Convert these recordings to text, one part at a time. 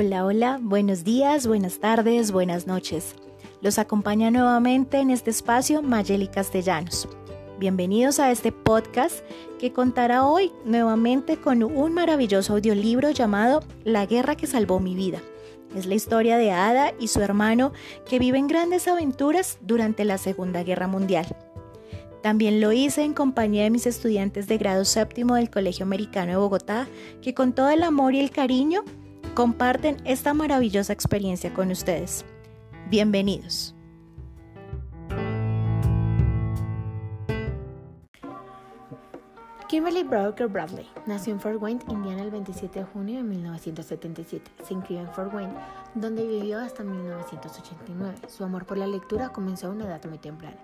Hola, hola, buenos días, buenas tardes, buenas noches. Los acompaña nuevamente en este espacio Mayeli Castellanos. Bienvenidos a este podcast que contará hoy nuevamente con un maravilloso audiolibro llamado La guerra que salvó mi vida. Es la historia de Ada y su hermano que viven grandes aventuras durante la Segunda Guerra Mundial. También lo hice en compañía de mis estudiantes de grado séptimo del Colegio Americano de Bogotá, que con todo el amor y el cariño comparten esta maravillosa experiencia con ustedes. Bienvenidos. Kimberly Broker Bradley nació en Fort Wayne, Indiana, el 27 de junio de 1977. Se inscribió en Fort Wayne, donde vivió hasta 1989. Su amor por la lectura comenzó a una edad muy temprana.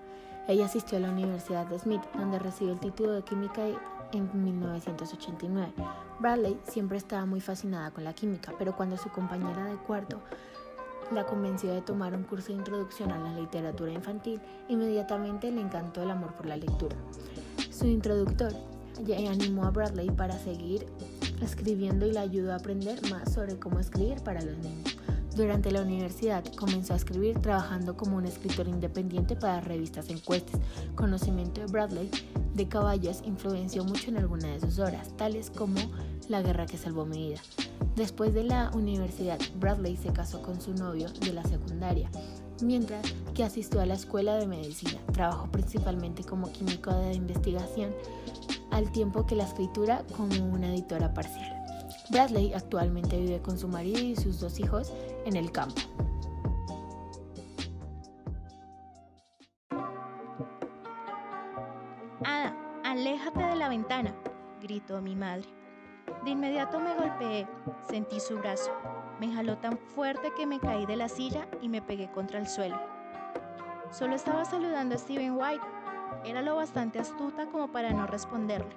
Ella asistió a la Universidad de Smith, donde recibió el título de química en 1989. Bradley siempre estaba muy fascinada con la química, pero cuando su compañera de cuarto la convenció de tomar un curso de introducción a la literatura infantil, inmediatamente le encantó el amor por la lectura. Su introductor animó a Bradley para seguir escribiendo y le ayudó a aprender más sobre cómo escribir para los niños. Durante la universidad comenzó a escribir trabajando como un escritor independiente para revistas encuestas. Conocimiento de Bradley de caballos influenció mucho en algunas de sus obras, tales como La guerra que salvó mi vida. Después de la universidad, Bradley se casó con su novio de la secundaria, mientras que asistió a la escuela de medicina. Trabajó principalmente como químico de investigación al tiempo que la escritura como una editora parcial. Bradley actualmente vive con su marido y sus dos hijos en el campo. Ada, aléjate de la ventana, gritó mi madre. De inmediato me golpeé, sentí su brazo. Me jaló tan fuerte que me caí de la silla y me pegué contra el suelo. Solo estaba saludando a Steven White, era lo bastante astuta como para no responderle,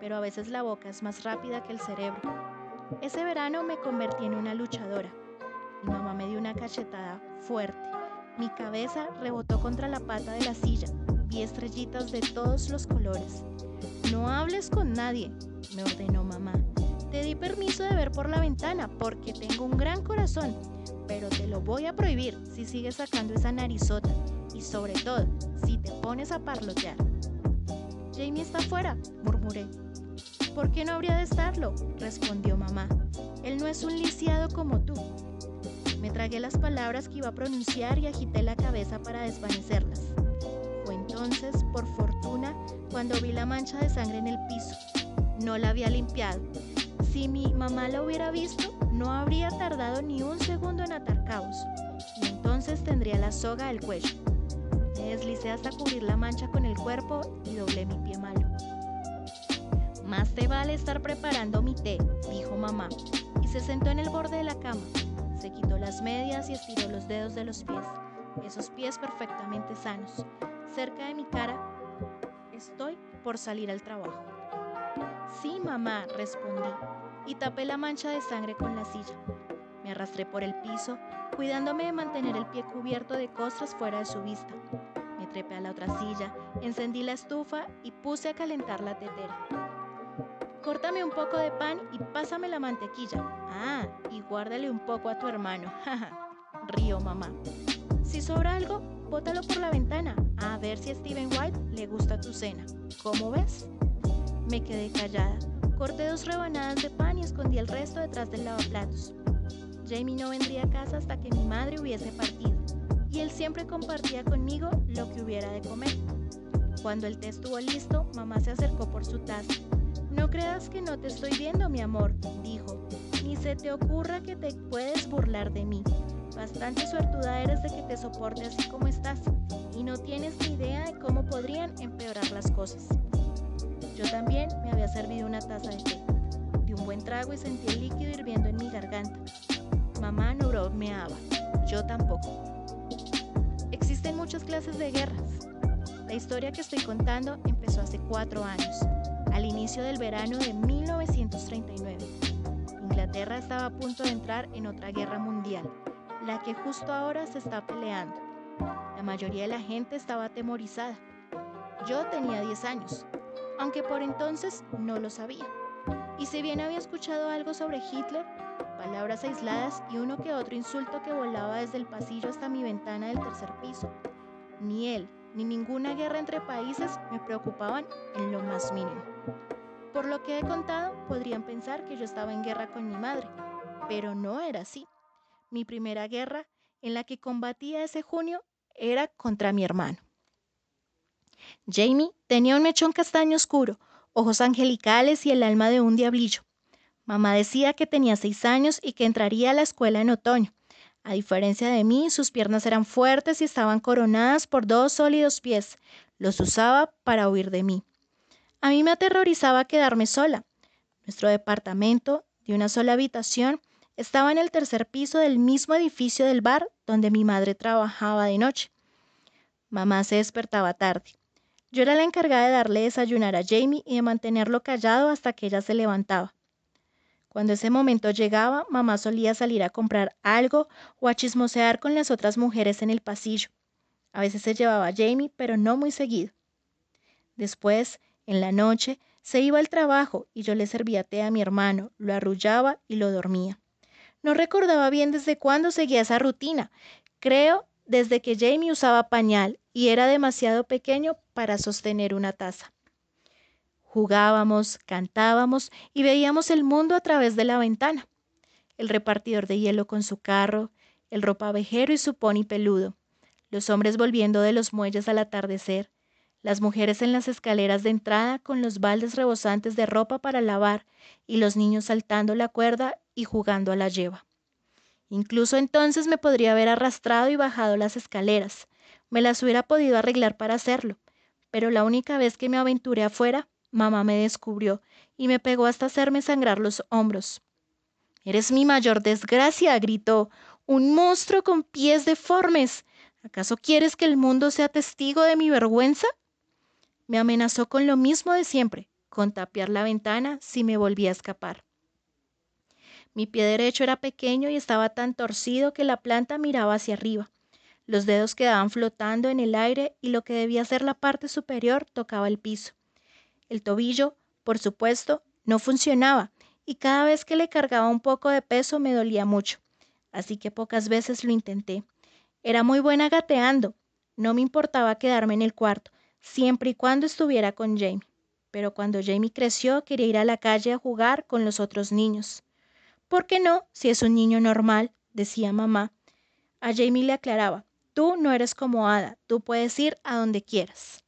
pero a veces la boca es más rápida que el cerebro. Ese verano me convertí en una luchadora. Mi mamá me dio una cachetada fuerte. Mi cabeza rebotó contra la pata de la silla. Vi estrellitas de todos los colores. No hables con nadie, me ordenó mamá. Te di permiso de ver por la ventana porque tengo un gran corazón, pero te lo voy a prohibir si sigues sacando esa narizota y sobre todo si te pones a parlotear. Jamie está afuera, murmuré. ¿Por qué no habría de estarlo? respondió mamá. Él no es un lisiado como tú. Me tragué las palabras que iba a pronunciar y agité la cabeza para desvanecerlas. Fue entonces, por fortuna, cuando vi la mancha de sangre en el piso. No la había limpiado. Si mi mamá la hubiera visto, no habría tardado ni un segundo en atar cabos. Y entonces tendría la soga al cuello. Me deslicé hasta cubrir la mancha con el cuerpo y doblé mi pie malo. Más te vale estar preparando mi té, dijo mamá, y se sentó en el borde de la cama. Se quitó las medias y estiró los dedos de los pies, esos pies perfectamente sanos. Cerca de mi cara, estoy por salir al trabajo. Sí, mamá, respondí, y tapé la mancha de sangre con la silla. Me arrastré por el piso, cuidándome de mantener el pie cubierto de costras fuera de su vista. Me trepé a la otra silla, encendí la estufa y puse a calentar la tetera. Córtame un poco de pan y pásame la mantequilla. Ah, y guárdale un poco a tu hermano. Río mamá. Si sobra algo, bótalo por la ventana, a ver si a Steven White le gusta tu cena. ¿Cómo ves? Me quedé callada. Corté dos rebanadas de pan y escondí el resto detrás del lavaplatos. Jamie no vendría a casa hasta que mi madre hubiese partido y él siempre compartía conmigo lo que hubiera de comer. Cuando el té estuvo listo, mamá se acercó por su taza. No creas que no te estoy viendo, mi amor, dijo. Ni se te ocurra que te puedes burlar de mí. Bastante suertuda eres de que te soporte así como estás, y no tienes ni idea de cómo podrían empeorar las cosas. Yo también me había servido una taza de té. Di un buen trago y sentí el líquido hirviendo en mi garganta. Mamá no bromeaba, yo tampoco. Existen muchas clases de guerras. La historia que estoy contando empezó hace cuatro años, al inicio del verano de 1939. Inglaterra estaba a punto de entrar en otra guerra mundial, la que justo ahora se está peleando. La mayoría de la gente estaba atemorizada. Yo tenía 10 años, aunque por entonces no lo sabía. Y si bien había escuchado algo sobre Hitler, palabras aisladas y uno que otro insulto que volaba desde el pasillo hasta mi ventana del tercer piso. Ni él, ni ninguna guerra entre países me preocupaban en lo más mínimo. Por lo que he contado, podrían pensar que yo estaba en guerra con mi madre, pero no era así. Mi primera guerra, en la que combatía ese junio, era contra mi hermano. Jamie tenía un mechón castaño oscuro, ojos angelicales y el alma de un diablillo. Mamá decía que tenía seis años y que entraría a la escuela en otoño. A diferencia de mí, sus piernas eran fuertes y estaban coronadas por dos sólidos pies. Los usaba para huir de mí. A mí me aterrorizaba quedarme sola. Nuestro departamento, de una sola habitación, estaba en el tercer piso del mismo edificio del bar donde mi madre trabajaba de noche. Mamá se despertaba tarde. Yo era la encargada de darle desayunar a Jamie y de mantenerlo callado hasta que ella se levantaba. Cuando ese momento llegaba, mamá solía salir a comprar algo o a chismosear con las otras mujeres en el pasillo. A veces se llevaba a Jamie, pero no muy seguido. Después, en la noche, se iba al trabajo y yo le servía té a mi hermano, lo arrullaba y lo dormía. No recordaba bien desde cuándo seguía esa rutina. Creo desde que Jamie usaba pañal y era demasiado pequeño para sostener una taza. Jugábamos, cantábamos y veíamos el mundo a través de la ventana. El repartidor de hielo con su carro, el ropavejero y su pony peludo, los hombres volviendo de los muelles al atardecer, las mujeres en las escaleras de entrada con los baldes rebosantes de ropa para lavar y los niños saltando la cuerda y jugando a la lleva. Incluso entonces me podría haber arrastrado y bajado las escaleras. Me las hubiera podido arreglar para hacerlo. Pero la única vez que me aventuré afuera, mamá me descubrió y me pegó hasta hacerme sangrar los hombros. Eres mi mayor desgracia, gritó. Un monstruo con pies deformes. ¿Acaso quieres que el mundo sea testigo de mi vergüenza? Me amenazó con lo mismo de siempre, con tapiar la ventana si me volvía a escapar. Mi pie derecho era pequeño y estaba tan torcido que la planta miraba hacia arriba. Los dedos quedaban flotando en el aire y lo que debía ser la parte superior tocaba el piso. El tobillo, por supuesto, no funcionaba y cada vez que le cargaba un poco de peso me dolía mucho, así que pocas veces lo intenté. Era muy buena gateando. No me importaba quedarme en el cuarto, siempre y cuando estuviera con Jamie. Pero cuando Jamie creció quería ir a la calle a jugar con los otros niños. ¿Por qué no? Si es un niño normal, decía mamá. A Jamie le aclaraba, tú no eres como Ada, tú puedes ir a donde quieras.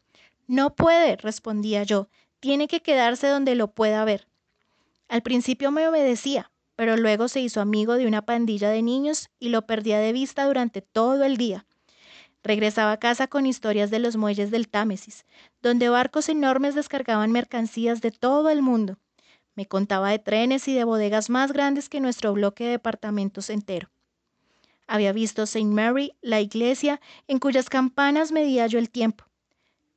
No puede, respondía yo, tiene que quedarse donde lo pueda ver. Al principio me obedecía, pero luego se hizo amigo de una pandilla de niños y lo perdía de vista durante todo el día. Regresaba a casa con historias de los muelles del Támesis, donde barcos enormes descargaban mercancías de todo el mundo. Me contaba de trenes y de bodegas más grandes que nuestro bloque de departamentos entero. Había visto St. Mary, la iglesia, en cuyas campanas medía yo el tiempo.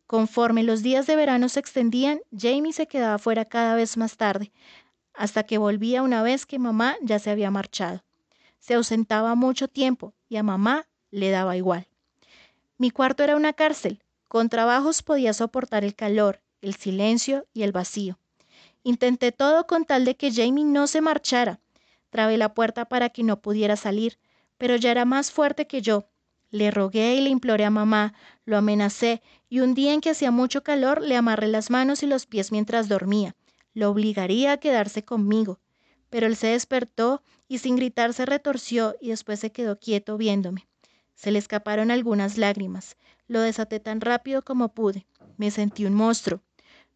Conforme los días de verano se extendían, Jamie se quedaba fuera cada vez más tarde, hasta que volvía una vez que mamá ya se había marchado. Se ausentaba mucho tiempo y a mamá le daba igual. Mi cuarto era una cárcel. Con trabajos podía soportar el calor, el silencio y el vacío. Intenté todo con tal de que Jamie no se marchara. Trabé la puerta para que no pudiera salir, pero ya era más fuerte que yo. Le rogué y le imploré a mamá, lo amenacé, y un día en que hacía mucho calor le amarré las manos y los pies mientras dormía. Lo obligaría a quedarse conmigo. Pero él se despertó y sin gritar se retorció y después se quedó quieto viéndome. Se le escaparon algunas lágrimas. Lo desaté tan rápido como pude. Me sentí un monstruo.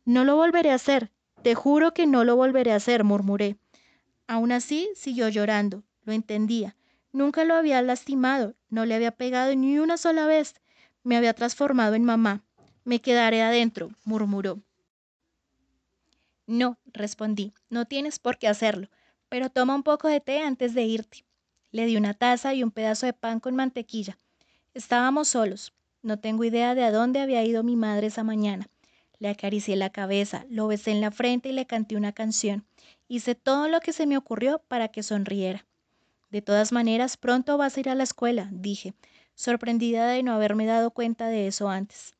No lo volveré a hacer, te juro que no lo volveré a hacer, murmuré. Aún así, siguió llorando. Lo entendía. Nunca lo había lastimado, no le había pegado ni una sola vez. Me había transformado en mamá. Me quedaré adentro, murmuró. No, respondí, no tienes por qué hacerlo, pero toma un poco de té antes de irte. Le di una taza y un pedazo de pan con mantequilla. Estábamos solos. No tengo idea de a dónde había ido mi madre esa mañana. Le acaricié la cabeza, lo besé en la frente y le canté una canción. Hice todo lo que se me ocurrió para que sonriera. De todas maneras, pronto vas a ir a la escuela, dije, sorprendida de no haberme dado cuenta de eso antes.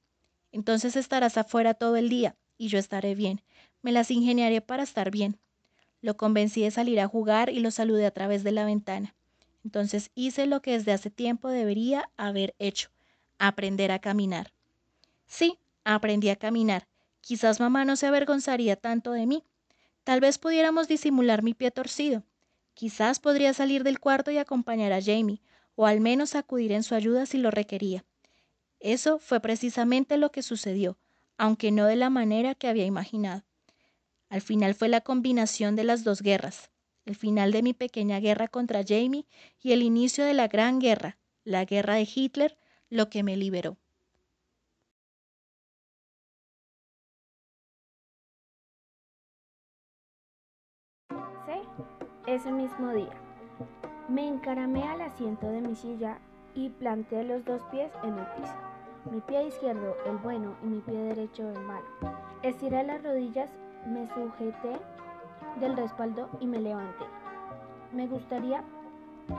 Entonces estarás afuera todo el día y yo estaré bien. Me las ingeniaré para estar bien. Lo convencí de salir a jugar y lo saludé a través de la ventana. Entonces hice lo que desde hace tiempo debería haber hecho, aprender a caminar. Sí, aprendí a caminar. Quizás mamá no se avergonzaría tanto de mí. Tal vez pudiéramos disimular mi pie torcido. Quizás podría salir del cuarto y acompañar a Jamie, o al menos acudir en su ayuda si lo requería. Eso fue precisamente lo que sucedió, aunque no de la manera que había imaginado. Al final fue la combinación de las dos guerras, el final de mi pequeña guerra contra Jamie y el inicio de la gran guerra, la guerra de Hitler, lo que me liberó. ese mismo día. Me encaramé al asiento de mi silla y planté los dos pies en el piso. Mi pie izquierdo, el bueno, y mi pie derecho, el malo. Estiré las rodillas me sujeté del respaldo y me levanté. Me gustaría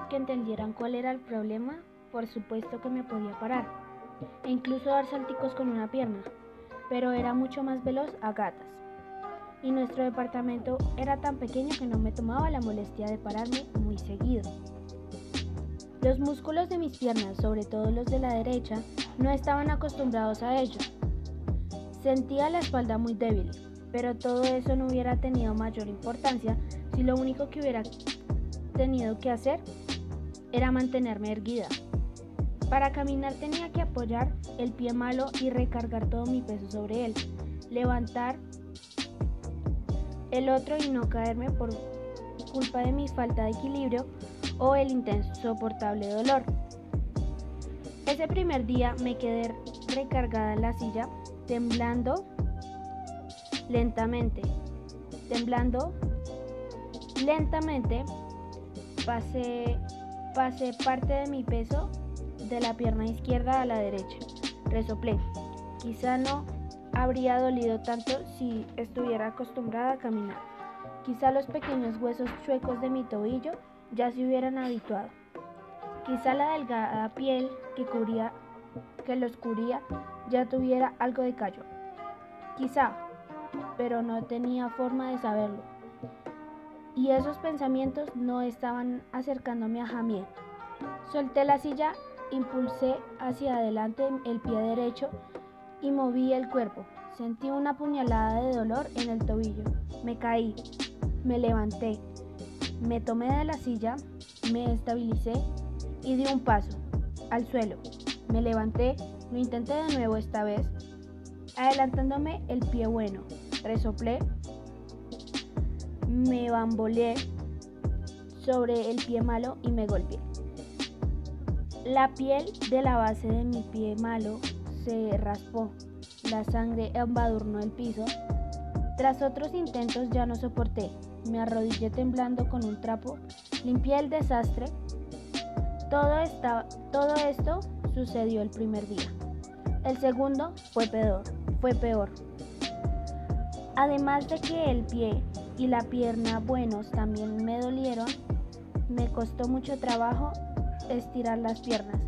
que entendieran cuál era el problema. Por supuesto que me podía parar e incluso dar salticos con una pierna, pero era mucho más veloz a gatas. Y nuestro departamento era tan pequeño que no me tomaba la molestia de pararme muy seguido. Los músculos de mis piernas, sobre todo los de la derecha, no estaban acostumbrados a ello. Sentía la espalda muy débil, pero todo eso no hubiera tenido mayor importancia si lo único que hubiera tenido que hacer era mantenerme erguida. Para caminar tenía que apoyar el pie malo y recargar todo mi peso sobre él, levantar el otro y no caerme por culpa de mi falta de equilibrio o el intenso soportable dolor. Ese primer día me quedé recargada en la silla, temblando lentamente. Temblando lentamente, pasé, pasé parte de mi peso de la pierna izquierda a la derecha. Resoplé. Quizá no habría dolido tanto si estuviera acostumbrada a caminar. Quizá los pequeños huesos chuecos de mi tobillo ya se hubieran habituado. Quizá la delgada piel que, cubría, que los cubría ya tuviera algo de callo. Quizá pero no tenía forma de saberlo. Y esos pensamientos no estaban acercándome a Jamiel. Solté la silla, impulsé hacia adelante el pie derecho y moví el cuerpo. Sentí una puñalada de dolor en el tobillo. Me caí, me levanté, me tomé de la silla, me estabilicé y di un paso al suelo. Me levanté, lo intenté de nuevo esta vez, adelantándome el pie bueno resoplé, me bamboleé sobre el pie malo y me golpeé. La piel de la base de mi pie malo se raspó, la sangre embadurnó el piso. Tras otros intentos ya no soporté, me arrodillé temblando con un trapo, limpié el desastre. Todo, todo esto sucedió el primer día. El segundo fue peor, fue peor. Además de que el pie y la pierna buenos también me dolieron, me costó mucho trabajo estirar las piernas.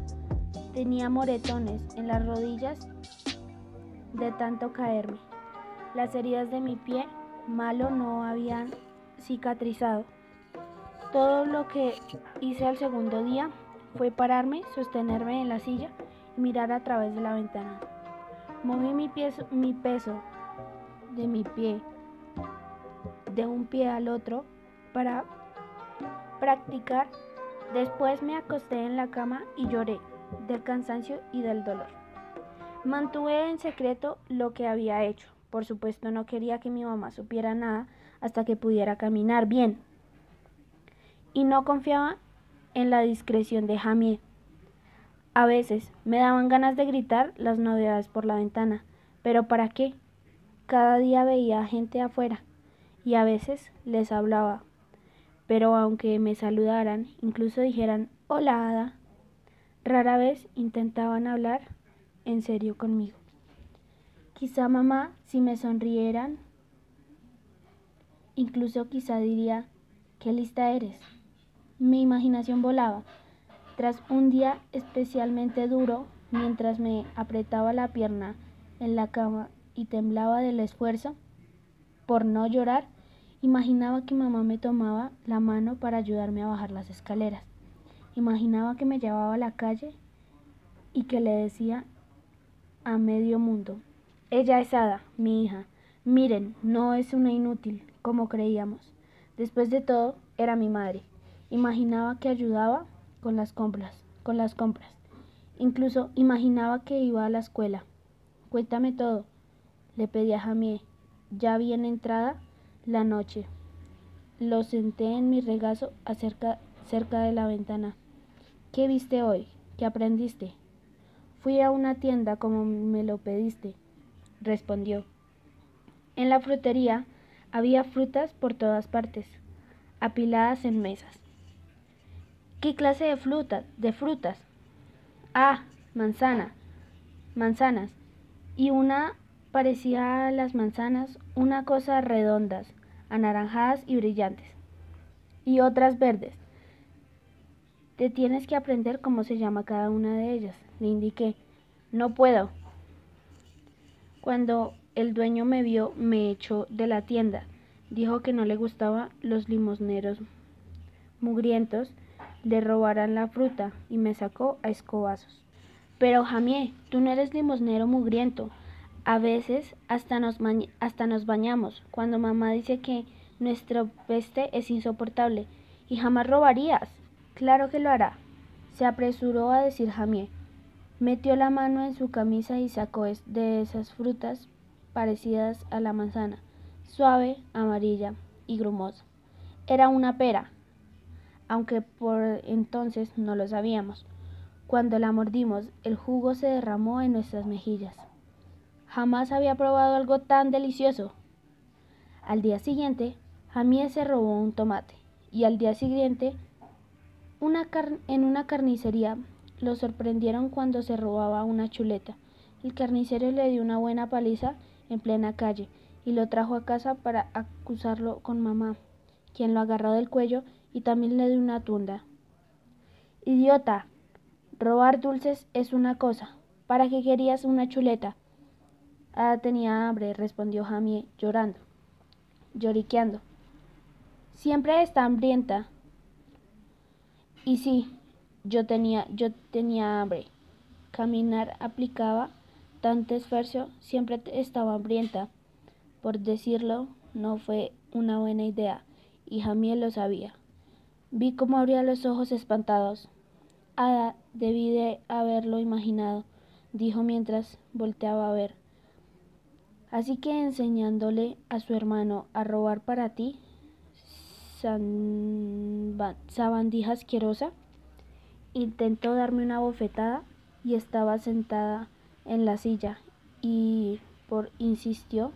Tenía moretones en las rodillas de tanto caerme. Las heridas de mi pie malo no habían cicatrizado. Todo lo que hice al segundo día fue pararme, sostenerme en la silla y mirar a través de la ventana. Moví mi, mi peso de mi pie, de un pie al otro, para practicar. Después me acosté en la cama y lloré del cansancio y del dolor. Mantuve en secreto lo que había hecho. Por supuesto no quería que mi mamá supiera nada hasta que pudiera caminar bien. Y no confiaba en la discreción de Jamie. A veces me daban ganas de gritar las novedades por la ventana, pero ¿para qué? Cada día veía gente afuera y a veces les hablaba, pero aunque me saludaran, incluso dijeran hola Ada, rara vez intentaban hablar en serio conmigo. Quizá mamá, si me sonrieran, incluso quizá diría, qué lista eres. Mi imaginación volaba. Tras un día especialmente duro, mientras me apretaba la pierna en la cama y temblaba del esfuerzo por no llorar, Imaginaba que mamá me tomaba la mano para ayudarme a bajar las escaleras. Imaginaba que me llevaba a la calle y que le decía a medio mundo, ella es Ada, mi hija. Miren, no es una inútil, como creíamos. Después de todo, era mi madre. Imaginaba que ayudaba con las compras, con las compras. Incluso imaginaba que iba a la escuela. Cuéntame todo, le pedí a Jamie, ya bien entrada la noche. Lo senté en mi regazo cerca de la ventana. ¿Qué viste hoy? ¿Qué aprendiste? Fui a una tienda como me lo pediste, respondió. En la frutería había frutas por todas partes, apiladas en mesas. ¿Qué clase de frutas? De frutas. Ah, manzana, manzanas. Y una parecía a las manzanas, una cosa redondas, anaranjadas y brillantes. Y otras verdes. Te tienes que aprender cómo se llama cada una de ellas, le indiqué. No puedo. Cuando el dueño me vio, me echó de la tienda. Dijo que no le gustaban los limosneros mugrientos, le robaran la fruta y me sacó a escobazos. Pero Jamie, tú no eres limosnero mugriento. A veces hasta nos, hasta nos bañamos, cuando mamá dice que nuestro peste es insoportable. Y jamás robarías. Claro que lo hará. Se apresuró a decir Jamie. Metió la mano en su camisa y sacó de esas frutas parecidas a la manzana, suave, amarilla y grumosa. Era una pera, aunque por entonces no lo sabíamos. Cuando la mordimos, el jugo se derramó en nuestras mejillas. Jamás había probado algo tan delicioso. Al día siguiente, Jamie se robó un tomate y al día siguiente, en una carnicería lo sorprendieron cuando se robaba una chuleta. El carnicero le dio una buena paliza en plena calle y lo trajo a casa para acusarlo con mamá, quien lo agarró del cuello y también le dio una tunda. Idiota, robar dulces es una cosa. ¿Para qué querías una chuleta? Ah, tenía hambre, respondió Jamie, llorando, lloriqueando. Siempre está hambrienta. Y sí, yo tenía, yo tenía hambre. Caminar aplicaba tanto esfuerzo, siempre estaba hambrienta. Por decirlo, no fue una buena idea, y Jamiel lo sabía. Vi cómo abría los ojos espantados. Ada, debí de haberlo imaginado, dijo mientras volteaba a ver. Así que enseñándole a su hermano a robar para ti, sabandija asquerosa, Intentó darme una bofetada y estaba sentada en la silla y por insistió.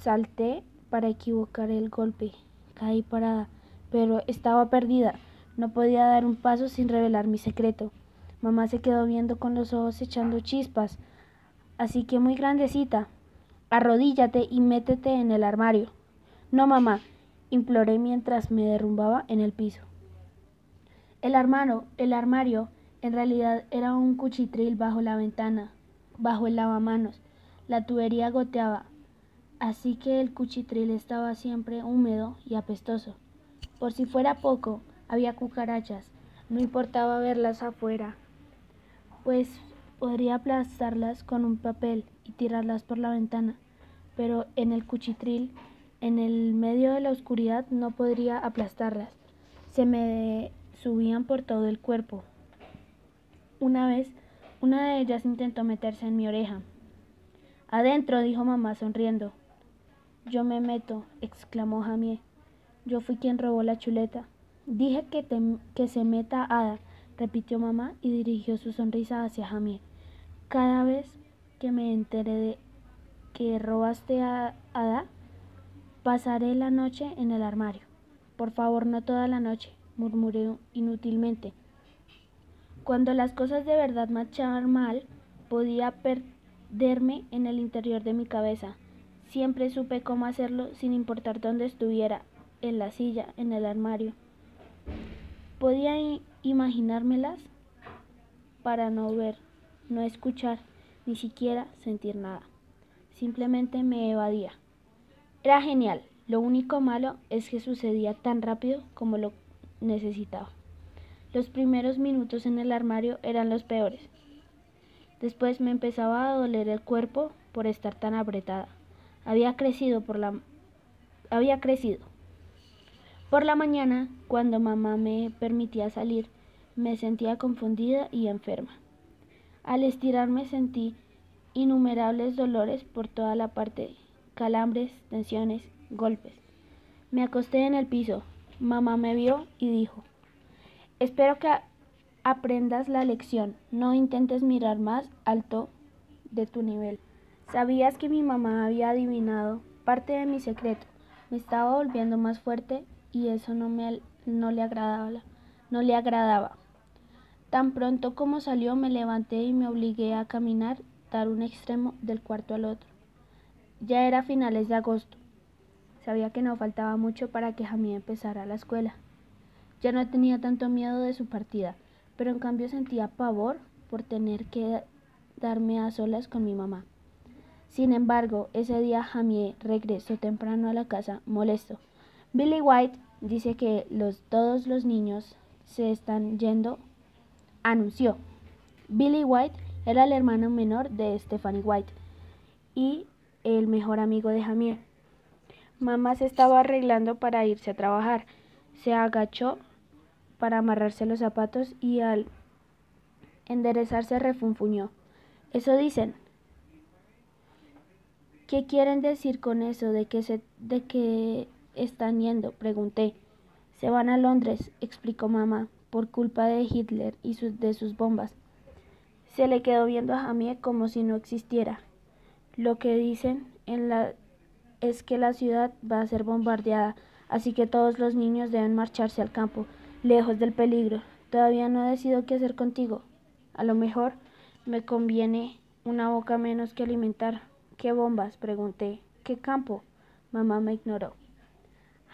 Salté para equivocar el golpe. Caí parada, pero estaba perdida. No podía dar un paso sin revelar mi secreto. Mamá se quedó viendo con los ojos echando chispas. Así que muy grandecita. Arrodíllate y métete en el armario. No, mamá, imploré mientras me derrumbaba en el piso. El armario, el armario en realidad era un cuchitril bajo la ventana, bajo el lavamanos. La tubería goteaba, así que el cuchitril estaba siempre húmedo y apestoso. Por si fuera poco, había cucarachas. No importaba verlas afuera, pues podría aplastarlas con un papel y tirarlas por la ventana, pero en el cuchitril, en el medio de la oscuridad, no podría aplastarlas. Se me subían por todo el cuerpo. Una vez, una de ellas intentó meterse en mi oreja. Adentro, dijo mamá sonriendo. Yo me meto, exclamó Jamie. Yo fui quien robó la chuleta. Dije que, que se meta Ada, repitió mamá y dirigió su sonrisa hacia Jamie. Cada vez que me enteré de que robaste a Ada, pasaré la noche en el armario. Por favor, no toda la noche murmuré inútilmente. Cuando las cosas de verdad marchaban mal, podía perderme en el interior de mi cabeza. Siempre supe cómo hacerlo sin importar dónde estuviera, en la silla, en el armario. Podía imaginármelas para no ver, no escuchar, ni siquiera sentir nada. Simplemente me evadía. Era genial. Lo único malo es que sucedía tan rápido como lo necesitaba. Los primeros minutos en el armario eran los peores. Después me empezaba a doler el cuerpo por estar tan apretada. Había crecido por la había crecido. Por la mañana, cuando mamá me permitía salir, me sentía confundida y enferma. Al estirarme sentí innumerables dolores por toda la parte, calambres, tensiones, golpes. Me acosté en el piso. Mamá me vio y dijo, espero que aprendas la lección, no intentes mirar más alto de tu nivel. Sabías que mi mamá había adivinado parte de mi secreto. Me estaba volviendo más fuerte y eso no, me, no le agradaba. No le agradaba. Tan pronto como salió me levanté y me obligué a caminar dar un extremo del cuarto al otro. Ya era finales de agosto. Sabía que no faltaba mucho para que Jamie empezara la escuela. Ya no tenía tanto miedo de su partida, pero en cambio sentía pavor por tener que darme a solas con mi mamá. Sin embargo, ese día Jamie regresó temprano a la casa molesto. Billy White dice que los, todos los niños se están yendo, anunció. Billy White era el hermano menor de Stephanie White y el mejor amigo de Jamie. Mamá se estaba arreglando para irse a trabajar. Se agachó para amarrarse los zapatos y al enderezarse refunfuñó. Eso dicen. ¿Qué quieren decir con eso de que se de que están yendo? pregunté. Se van a Londres, explicó mamá, por culpa de Hitler y de sus bombas. Se le quedó viendo a Jamie como si no existiera. Lo que dicen es que la ciudad va a ser bombardeada, así que todos los niños deben marcharse al campo, lejos del peligro. Todavía no he decidido qué hacer contigo. A lo mejor me conviene una boca menos que alimentar. ¿Qué bombas? pregunté. ¿Qué campo? Mamá me ignoró.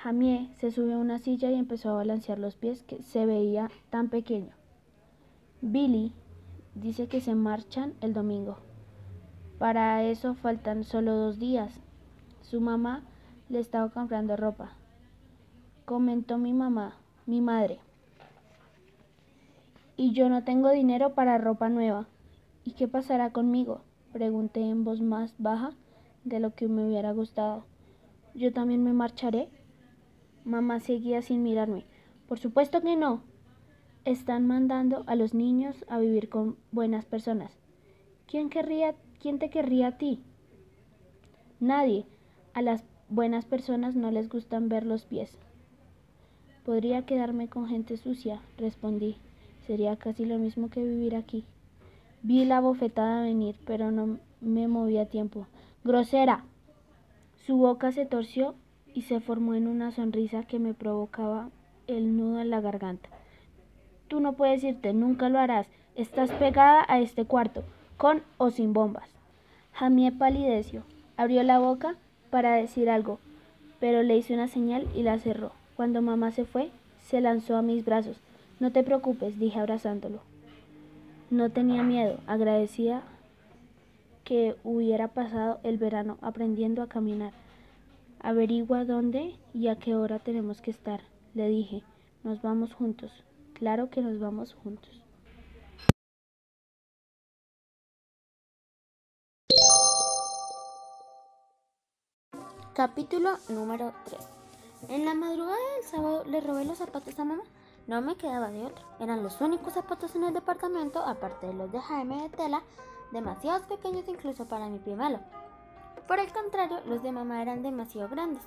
Jamie se subió a una silla y empezó a balancear los pies que se veía tan pequeño. Billy dice que se marchan el domingo. Para eso faltan solo dos días. Su mamá le estaba comprando ropa. Comentó mi mamá, mi madre. Y yo no tengo dinero para ropa nueva. ¿Y qué pasará conmigo? Pregunté en voz más baja de lo que me hubiera gustado. ¿Yo también me marcharé? Mamá seguía sin mirarme. Por supuesto que no. Están mandando a los niños a vivir con buenas personas. ¿Quién querría, quién te querría a ti? Nadie. A las buenas personas no les gustan ver los pies. Podría quedarme con gente sucia, respondí. Sería casi lo mismo que vivir aquí. Vi la bofetada venir, pero no me moví a tiempo. ¡Grosera! Su boca se torció y se formó en una sonrisa que me provocaba el nudo en la garganta. Tú no puedes irte, nunca lo harás. Estás pegada a este cuarto, con o sin bombas. Jamie palideció, abrió la boca para decir algo, pero le hice una señal y la cerró. Cuando mamá se fue, se lanzó a mis brazos. No te preocupes, dije abrazándolo. No tenía miedo, agradecía que hubiera pasado el verano aprendiendo a caminar. Averigua dónde y a qué hora tenemos que estar, le dije. Nos vamos juntos. Claro que nos vamos juntos. Capítulo número 3. En la madrugada del sábado le robé los zapatos a mamá. No me quedaba de otra. Eran los únicos zapatos en el departamento, aparte de los de Jaime de tela, demasiados pequeños incluso para mi pie. Por el contrario, los de mamá eran demasiado grandes.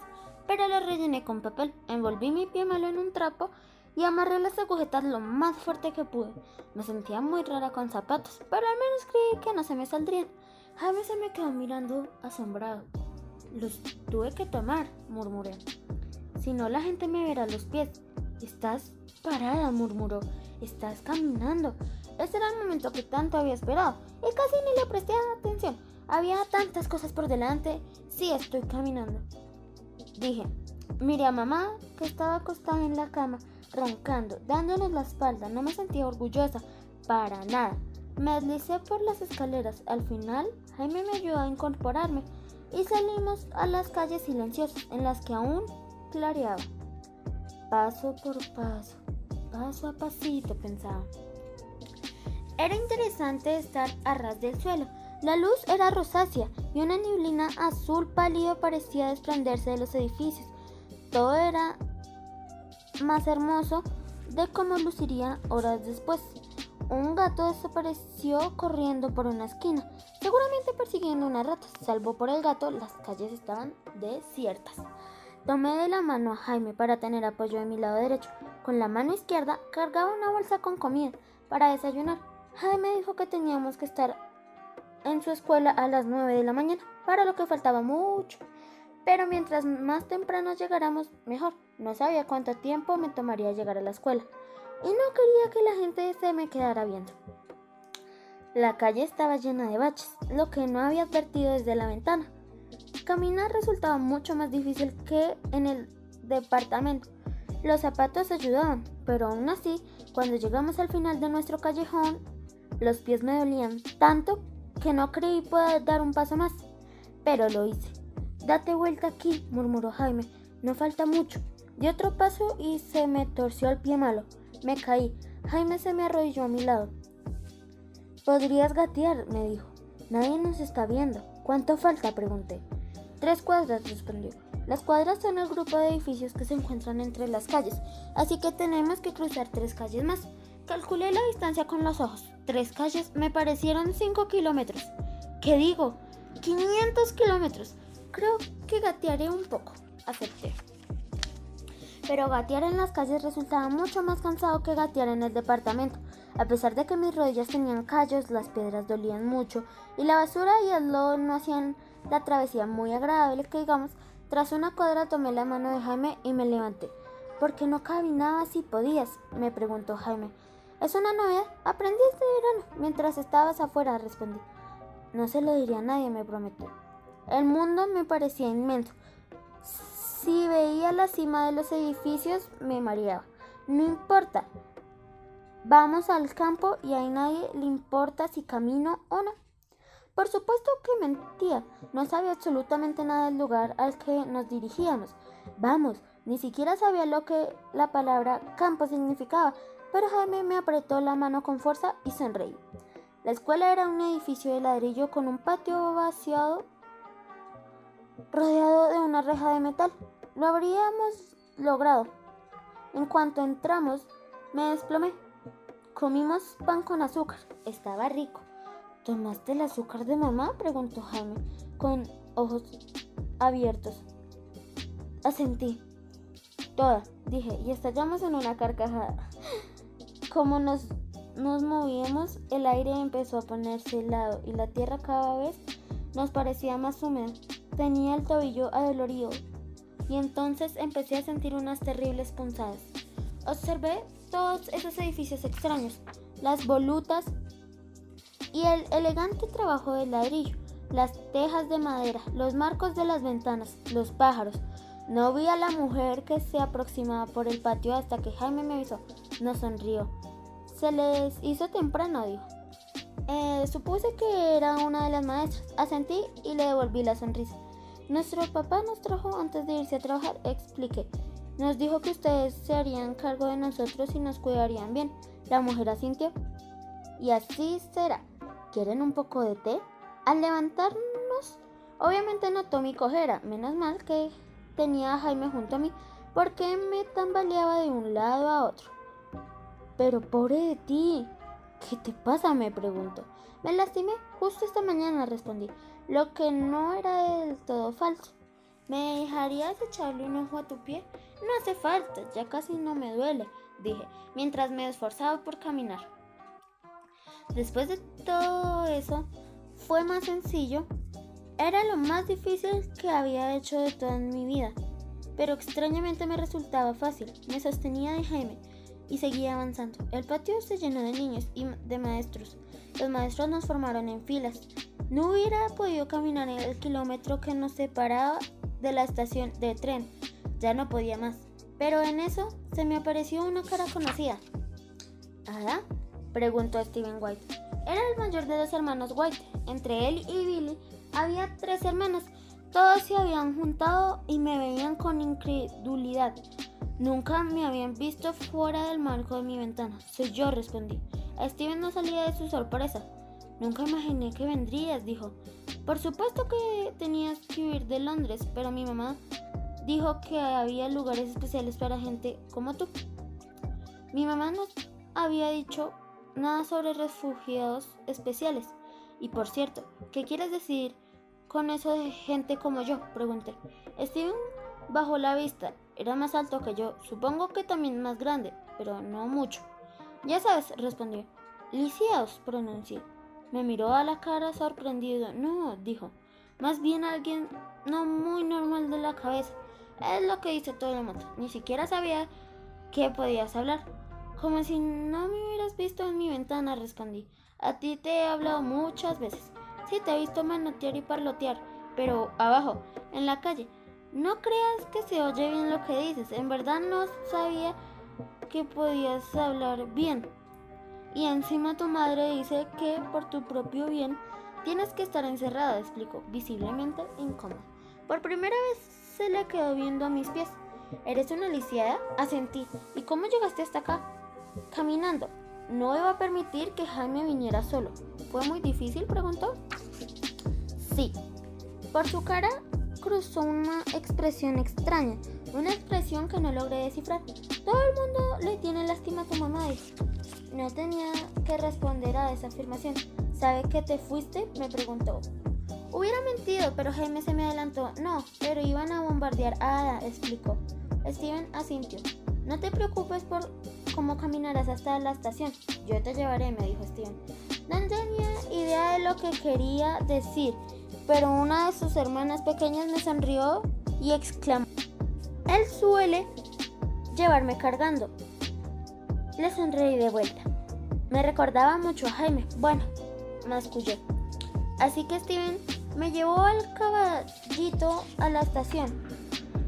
Pero los rellené con papel, envolví mi pie malo en un trapo y amarré las agujetas lo más fuerte que pude. Me sentía muy rara con zapatos, pero al menos creí que no se me saldrían. Jaime se me quedó mirando asombrado. Los tuve que tomar, murmuré. Si no, la gente me verá los pies. Estás parada, murmuró. Estás caminando. Ese era el momento que tanto había esperado y casi ni le presté atención. Había tantas cosas por delante. Sí, estoy caminando. Dije, miré a mamá que estaba acostada en la cama, roncando, dándonos la espalda. No me sentía orgullosa, para nada. Me deslicé por las escaleras. Al final, Jaime me ayudó a incorporarme. y salimos a las calles silenciosas en las que aún clareaba. Paso por paso, paso a pasito, pensaba. Era interesante estar a ras del suelo. La luz era rosácea y una neblina azul pálido parecía desprenderse de los edificios. Todo era más hermoso de cómo luciría horas después. Un gato desapareció corriendo por una esquina, seguramente persiguiendo una rata. Salvo por el gato, las calles estaban desiertas. Tomé de la mano a Jaime para tener apoyo de mi lado derecho. Con la mano izquierda cargaba una bolsa con comida para desayunar. Jaime dijo que teníamos que estar en su escuela a las 9 de la mañana, para lo que faltaba mucho. Pero mientras más temprano llegáramos, mejor. No sabía cuánto tiempo me tomaría llegar a la escuela y no quería que la gente se me quedara viendo. La calle estaba llena de baches, lo que no había advertido desde la ventana. Caminar resultaba mucho más difícil que en el departamento. Los zapatos ayudaban, pero aún así, cuando llegamos al final de nuestro callejón, los pies me dolían tanto que no creí poder dar un paso más. Pero lo hice. Date vuelta aquí, murmuró Jaime. No falta mucho. Di otro paso y se me torció el pie malo. Me caí. Jaime se me arrodilló a mi lado. Podrías gatear, me dijo. Nadie nos está viendo. ¿Cuánto falta? pregunté. Tres cuadras, respondió. Las cuadras son el grupo de edificios que se encuentran entre las calles, así que tenemos que cruzar tres calles más. Calculé la distancia con los ojos. Tres calles me parecieron cinco kilómetros. ¿Qué digo? 500 kilómetros. Creo que gatearé un poco, acepté pero gatear en las calles resultaba mucho más cansado que gatear en el departamento. A pesar de que mis rodillas tenían callos, las piedras dolían mucho y la basura y el lodo no hacían la travesía muy agradable que digamos, tras una cuadra tomé la mano de Jaime y me levanté. ¿Por qué no caminabas si podías? me preguntó Jaime. Es una novedad, aprendí este verano mientras estabas afuera, respondí. No se lo diría a nadie, me prometió. El mundo me parecía inmenso. Si veía la cima de los edificios me mareaba. No importa. Vamos al campo y a nadie le importa si camino o no. Por supuesto que mentía. No sabía absolutamente nada del lugar al que nos dirigíamos. Vamos, ni siquiera sabía lo que la palabra campo significaba, pero Jaime me apretó la mano con fuerza y sonreí. La escuela era un edificio de ladrillo con un patio vaciado rodeado de una reja de metal. Lo habríamos logrado. En cuanto entramos, me desplomé. Comimos pan con azúcar. Estaba rico. ¿Tomaste el azúcar de mamá? preguntó Jaime, con ojos abiertos. Asentí. Toda, dije, y estallamos en una carcajada. Como nos, nos movíamos, el aire empezó a ponerse helado y la tierra cada vez nos parecía más húmeda. Tenía el tobillo adolorido y entonces empecé a sentir unas terribles punzadas. Observé todos esos edificios extraños, las volutas y el elegante trabajo de ladrillo, las tejas de madera, los marcos de las ventanas, los pájaros. No vi a la mujer que se aproximaba por el patio hasta que Jaime me avisó. No sonrió. Se les hizo temprano, dijo. Eh, supuse que era una de las maestras. Asentí y le devolví la sonrisa. Nuestro papá nos trajo antes de irse a trabajar, expliqué. Nos dijo que ustedes se harían cargo de nosotros y nos cuidarían bien. La mujer asintió. Y así será. ¿Quieren un poco de té? Al levantarnos, obviamente notó mi cojera. Menos mal que tenía a Jaime junto a mí, porque me tambaleaba de un lado a otro. Pero pobre de ti, ¿qué te pasa? me preguntó. Me lastimé justo esta mañana, respondí lo que no era del todo falso. ¿Me dejarías echarle un ojo a tu pie? No hace falta, ya casi no me duele, dije, mientras me esforzaba por caminar. Después de todo eso, fue más sencillo. Era lo más difícil que había hecho de toda mi vida, pero extrañamente me resultaba fácil. Me sostenía de Jaime y seguía avanzando. El patio se llenó de niños y de maestros. Los maestros nos formaron en filas. No hubiera podido caminar el kilómetro que nos separaba de la estación de tren. Ya no podía más. Pero en eso se me apareció una cara conocida. ¿Ada? preguntó Steven White. Era el mayor de dos hermanos White. Entre él y Billy había tres hermanos, Todos se habían juntado y me veían con incredulidad. Nunca me habían visto fuera del marco de mi ventana. Soy yo, respondí. Steven no salía de su sorpresa. Nunca imaginé que vendrías, dijo. Por supuesto que tenías que huir de Londres, pero mi mamá dijo que había lugares especiales para gente como tú. Mi mamá no había dicho nada sobre refugiados especiales. Y por cierto, ¿qué quieres decir con eso de gente como yo? Pregunté. Steven bajó la vista. Era más alto que yo, supongo que también más grande, pero no mucho. Ya sabes, respondió. Lisiados, pronuncié. Me miró a la cara sorprendido. No, dijo. Más bien alguien no muy normal de la cabeza. Es lo que dice todo el mundo. Ni siquiera sabía que podías hablar. Como si no me hubieras visto en mi ventana, respondí. A ti te he hablado muchas veces. Sí, te he visto manotear y parlotear, pero abajo, en la calle. No creas que se oye bien lo que dices. En verdad no sabía que podías hablar bien. Y encima tu madre dice que por tu propio bien tienes que estar encerrada, explicó, visiblemente incómoda. Por primera vez se le quedó viendo a mis pies. ¿Eres una lisiada? Asentí. ¿Y cómo llegaste hasta acá? Caminando. No iba a permitir que Jaime viniera solo. ¿Fue muy difícil? preguntó. Sí. Por su cara cruzó una expresión extraña, una expresión que no logré descifrar. Todo el mundo le tiene lástima a tu mamá, No tenía que responder a esa afirmación. ¿Sabe que te fuiste? me preguntó. Hubiera mentido, pero Jaime se me adelantó. No, pero iban a bombardear a Ada, explicó. Steven asintió. No te preocupes por cómo caminarás hasta la estación. Yo te llevaré, me dijo Steven. No tenía idea de lo que quería decir, pero una de sus hermanas pequeñas me sonrió y exclamó. Él suele llevarme cargando. Le sonreí de vuelta. Me recordaba mucho a Jaime. Bueno, mascullé. Así que Steven me llevó al caballito a la estación.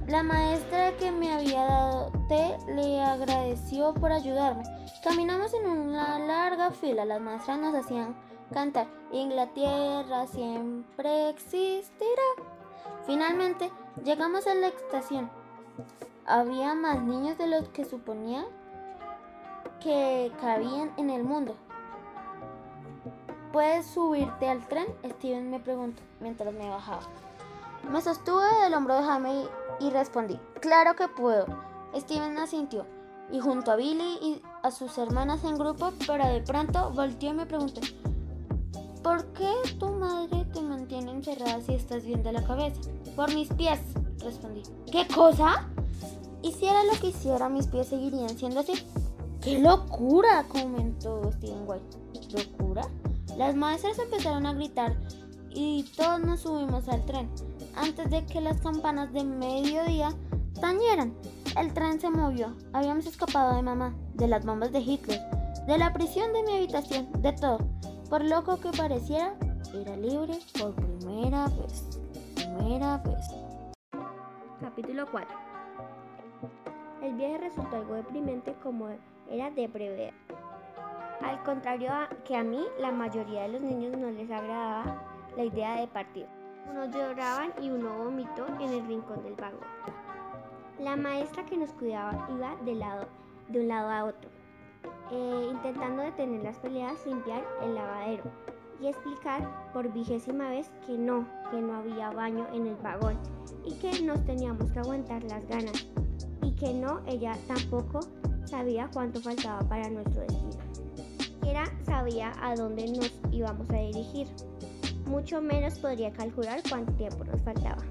La maestra que me había dado té le agradeció por ayudarme. Caminamos en una larga fila. Las maestras nos hacían cantar Inglaterra siempre existirá. Finalmente llegamos a la estación. Había más niños de los que suponía que cabían en el mundo. ¿Puedes subirte al tren? Steven me preguntó mientras me bajaba. Me sostuve del hombro de Jaime y, respondí, claro que puedo. Steven asintió y junto a Billy y a sus hermanas en grupo, pero de pronto volteó y me preguntó, ¿por qué tu madre te mantiene encerrada si estás bien de la cabeza? Por mis pies, respondí. ¿Qué cosa? Hiciera lo que hiciera, mis pies seguirían siendo así. ¡Qué locura! comentó Steven White. ¿Locura? Las maestras empezaron a gritar y todos nos subimos al tren. Antes de que las campanas de mediodía tañeran, el tren se movió. Habíamos escapado de mamá, de las bombas de Hitler, de la prisión de mi habitación, de todo. Por loco que pareciera, era libre por primera vez. Primera vez. Capítulo 4 El viaje resultó algo deprimente como era de prever. Al contrario que a mí, la mayoría de los niños no les agradaba la idea de partir. Unos lloraban y uno vomitó en el rincón del vagón. La maestra que nos cuidaba iba de, lado, de un lado a otro, eh, intentando detener las peleas, limpiar el lavadero y explicar por vigésima vez que no, que no había baño en el vagón y que nos teníamos que aguantar las ganas y que no, ella tampoco sabía cuánto faltaba para nuestro destino sabía a dónde nos íbamos a dirigir, mucho menos podría calcular cuánto tiempo nos faltaba.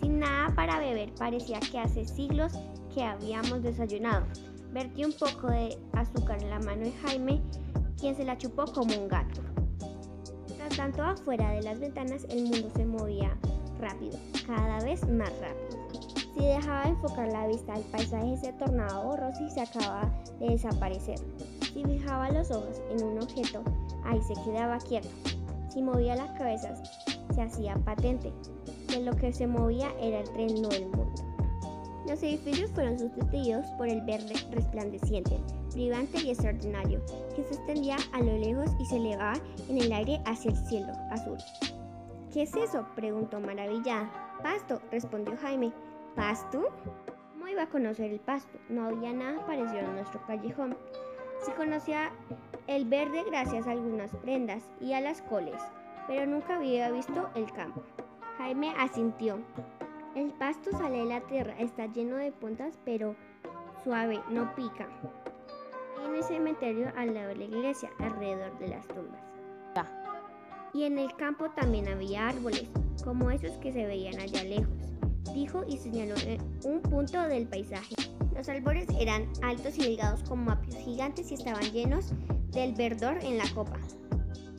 Sin nada para beber, parecía que hace siglos que habíamos desayunado. Vertí un poco de azúcar en la mano de Jaime, quien se la chupó como un gato. Tras tanto, afuera de las ventanas el mundo se movía rápido, cada vez más rápido. Si dejaba de enfocar la vista, el paisaje se tornaba borroso y se acababa de desaparecer. Si fijaba los ojos en un objeto, ahí se quedaba quieto. Si movía las cabezas, se hacía patente que lo que se movía era el tren, no el mundo. Los edificios fueron sustituidos por el verde resplandeciente, brillante y extraordinario, que se extendía a lo lejos y se elevaba en el aire hacia el cielo azul. ¿Qué es eso? preguntó maravillada. Pasto, respondió Jaime. ¿Pasto? ¿Cómo iba a conocer el pasto? No había nada parecido en nuestro callejón. Se conocía el verde gracias a algunas prendas y a las coles, pero nunca había visto el campo. Jaime asintió. El pasto sale de la tierra, está lleno de puntas, pero suave, no pica. En el cementerio al lado de la iglesia, alrededor de las tumbas. Y en el campo también había árboles, como esos que se veían allá lejos, dijo y señaló un punto del paisaje. Los árboles eran altos y delgados como apios gigantes y estaban llenos del verdor en la copa.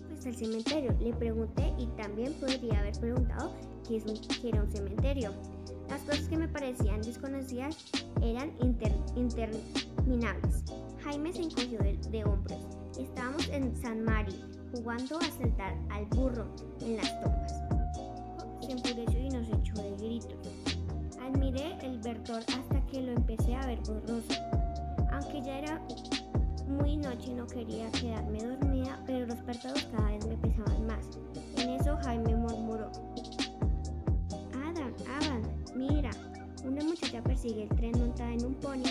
Pues el cementerio, le pregunté y también podría haber preguntado qué, es un, qué era un cementerio. Las cosas que me parecían desconocidas eran interminables. Jaime se encogió de, de hombros. Estábamos en San Mari, jugando a saltar al burro en las tumbas. Se enfureció y nos echó de gritos. Admiré el verdor hasta que lo empecé a ver borroso. Aunque ya era muy noche no quería quedarme dormida, pero los párpados cada vez me pesaban más. En eso Jaime murmuró. Adam, Adam, mira, una muchacha persigue el tren montada en un pony.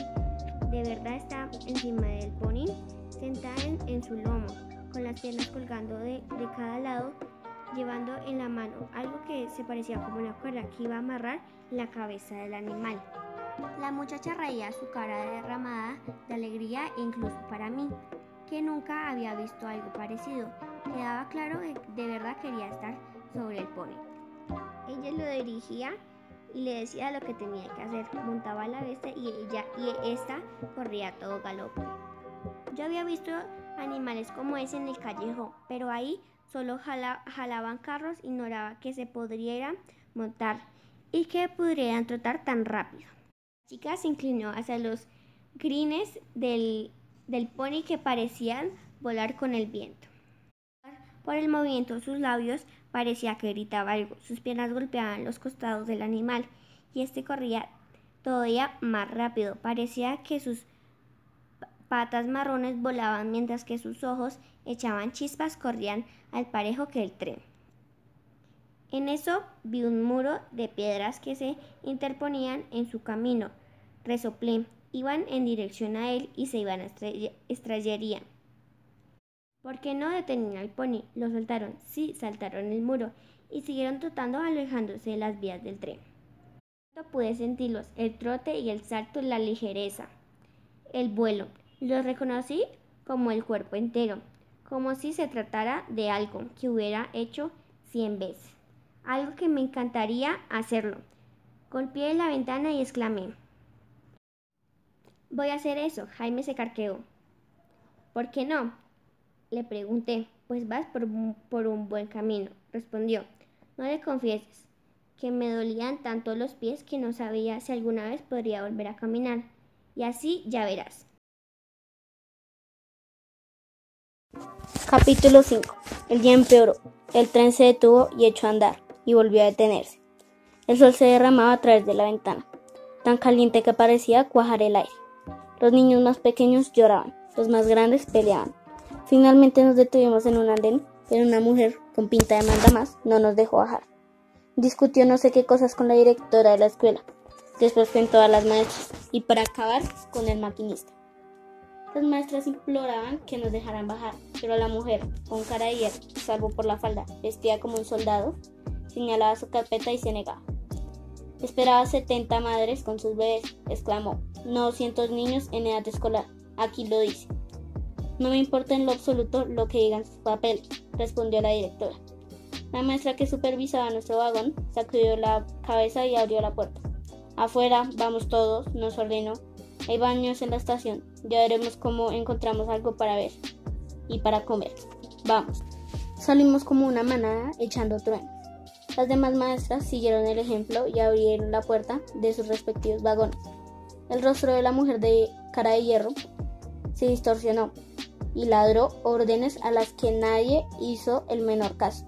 De verdad está encima del pony, sentada en, su lomo con las piernas colgando de, de, cada lado, llevando en la mano algo que se parecía como una cuerda que iba a amarrar la cabeza del animal. La muchacha reía su cara derramada de alegría incluso para mí, que nunca había visto algo parecido. Quedaba claro que de verdad quería estar sobre el pony. Ella lo dirigía y le decía lo que tenía que hacer. Montaba la bestia y ella y esta corría a todo galope. Yo había visto animales como ese en el callejón, pero ahí solo jala, jalaban carros, ignoraba que se podrían montar y que pudieran trotar tan rápido. La chica se inclinó hacia los crines del, del pony que parecían volar con el viento. Por el movimiento de sus labios parecía que gritaba algo. Sus piernas golpeaban los costados del animal y este corría todavía más rápido. Parecía que sus patas marrones volaban mientras que sus ojos echaban chispas, corrían al parejo que el tren. En eso vi un muro de piedras que se interponían en su camino. Resoplé, iban en dirección a él y se iban a estrellarían. ¿Por qué no detenían al pony? Lo soltaron, sí, saltaron el muro y siguieron trotando alejándose de las vías del tren. Pude sentirlos, el trote y el salto, la ligereza, el vuelo. Los reconocí como el cuerpo entero, como si se tratara de algo que hubiera hecho cien veces, algo que me encantaría hacerlo. Golpeé la ventana y exclamé. Voy a hacer eso. Jaime se carqueó. ¿Por qué no? Le pregunté. Pues vas por, por un buen camino, respondió. No le confieses que me dolían tanto los pies que no sabía si alguna vez podría volver a caminar. Y así ya verás. Capítulo 5. El día empeoró. El tren se detuvo y echó a andar, y volvió a detenerse. El sol se derramaba a través de la ventana, tan caliente que parecía cuajar el aire. Los niños más pequeños lloraban, los más grandes peleaban. Finalmente nos detuvimos en un andén, pero una mujer, con pinta de manda más, no nos dejó bajar. Discutió no sé qué cosas con la directora de la escuela, después con todas las maestras, y para acabar, con el maquinista. Las maestras imploraban que nos dejaran bajar, pero la mujer, con cara de hierro, salvo por la falda, vestida como un soldado, señalaba su carpeta y se negaba. Esperaba 70 madres con sus bebés, exclamó, no 200 niños en edad escolar, aquí lo dice. No me importa en lo absoluto lo que digan sus papeles, respondió la directora. La maestra que supervisaba nuestro vagón sacudió la cabeza y abrió la puerta. Afuera, vamos todos, nos ordenó, hay baños en la estación. Ya veremos cómo encontramos algo para ver y para comer. Vamos. Salimos como una manada echando truenos. Las demás maestras siguieron el ejemplo y abrieron la puerta de sus respectivos vagones. El rostro de la mujer de cara de hierro se distorsionó y ladró órdenes a las que nadie hizo el menor caso.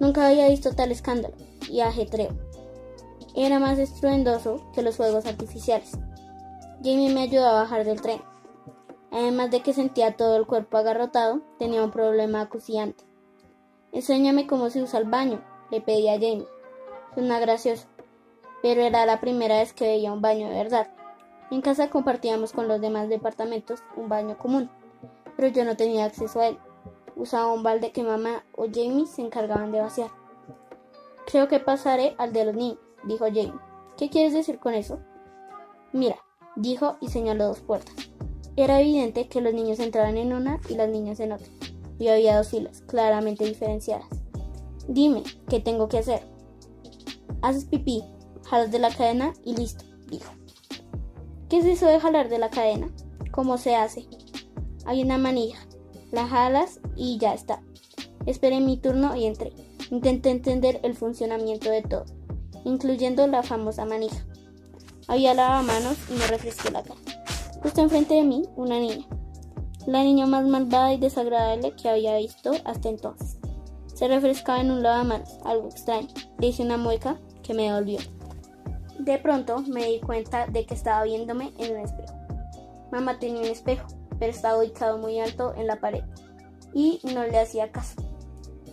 Nunca había visto tal escándalo y ajetreo. Era más estruendoso que los fuegos artificiales. Jamie me ayudó a bajar del tren. Además de que sentía todo el cuerpo agarrotado, tenía un problema acuciante. Enséñame cómo se usa el baño, le pedí a Jamie. Suena gracioso, pero era la primera vez que veía un baño de verdad. En casa compartíamos con los demás departamentos un baño común, pero yo no tenía acceso a él. Usaba un balde que mamá o Jamie se encargaban de vaciar. Creo que pasaré al de los niños, dijo Jamie. ¿Qué quieres decir con eso? Mira, dijo y señaló dos puertas. Era evidente que los niños entraban en una y las niñas en otra, y había dos filas claramente diferenciadas. Dime, ¿qué tengo que hacer? Haces pipí, jalas de la cadena y listo, dijo. ¿Qué es eso de jalar de la cadena? ¿Cómo se hace? Hay una manija, la jalas y ya está. Esperé mi turno y entré. Intenté entender el funcionamiento de todo, incluyendo la famosa manija. Había lavamanos y me refresqué la cara. Justo enfrente de mí, una niña. La niña más malvada y desagradable que había visto hasta entonces. Se refrescaba en un lavamanos, algo extraño. Le hice una mueca que me dolió. De pronto me di cuenta de que estaba viéndome en un espejo. Mamá tenía un espejo, pero estaba ubicado muy alto en la pared y no le hacía caso.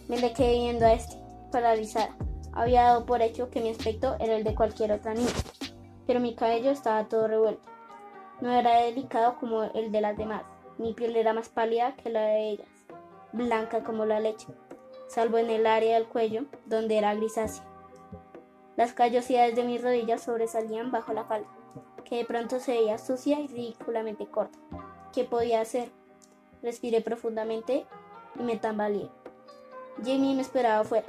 Me le quedé viendo a este, paralizada. Había dado por hecho que mi aspecto era el de cualquier otra niña pero mi cabello estaba todo revuelto. No era delicado como el de las demás. Mi piel era más pálida que la de ellas, blanca como la leche, salvo en el área del cuello, donde era grisácea. Las callosidades de mis rodillas sobresalían bajo la falda, que de pronto se veía sucia y ridículamente corta. ¿Qué podía hacer? Respiré profundamente y me tambaleé. Jamie me esperaba afuera.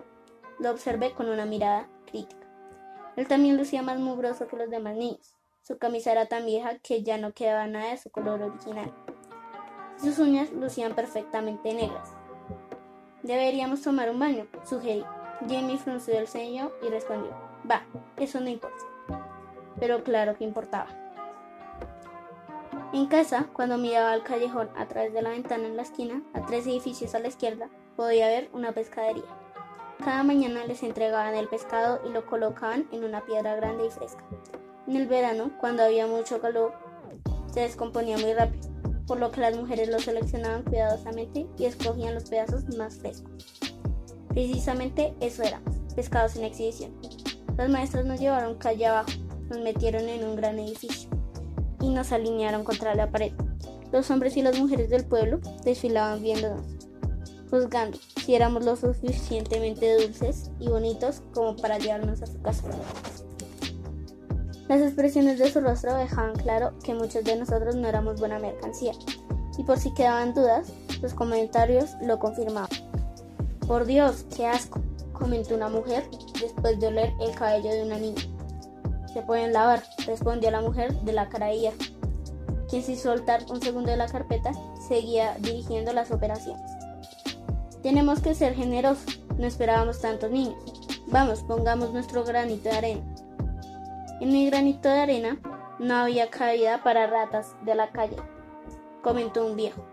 Lo observé con una mirada crítica. Él también lucía más mugroso que los demás niños. Su camisa era tan vieja que ya no quedaba nada de su color original. Sus uñas lucían perfectamente negras. Deberíamos tomar un baño, sugerí. Jamie frunció el ceño y respondió, va, eso no importa. Pero claro que importaba. En casa, cuando miraba al callejón a través de la ventana en la esquina, a tres edificios a la izquierda, podía ver una pescadería. Cada mañana les entregaban el pescado y lo colocaban en una piedra grande y fresca. En el verano, cuando había mucho calor, se descomponía muy rápido, por lo que las mujeres lo seleccionaban cuidadosamente y escogían los pedazos más frescos. Precisamente eso era, pescados en exhibición. Las maestras nos llevaron calle abajo, nos metieron en un gran edificio y nos alinearon contra la pared. Los hombres y las mujeres del pueblo desfilaban viéndonos juzgando si éramos lo suficientemente dulces y bonitos como para llevarnos a su casa. Las expresiones de su rostro dejaban claro que muchos de nosotros no éramos buena mercancía, y por si quedaban dudas, los comentarios lo confirmaban. Por Dios, qué asco, comentó una mujer después de oler el cabello de una niña. Se pueden lavar, respondió la mujer de la cara de quien sin soltar un segundo de la carpeta seguía dirigiendo las operaciones. Tenemos que ser generosos, no esperábamos tantos niños. Vamos, pongamos nuestro granito de arena. En mi granito de arena no había cabida para ratas de la calle, comentó un viejo.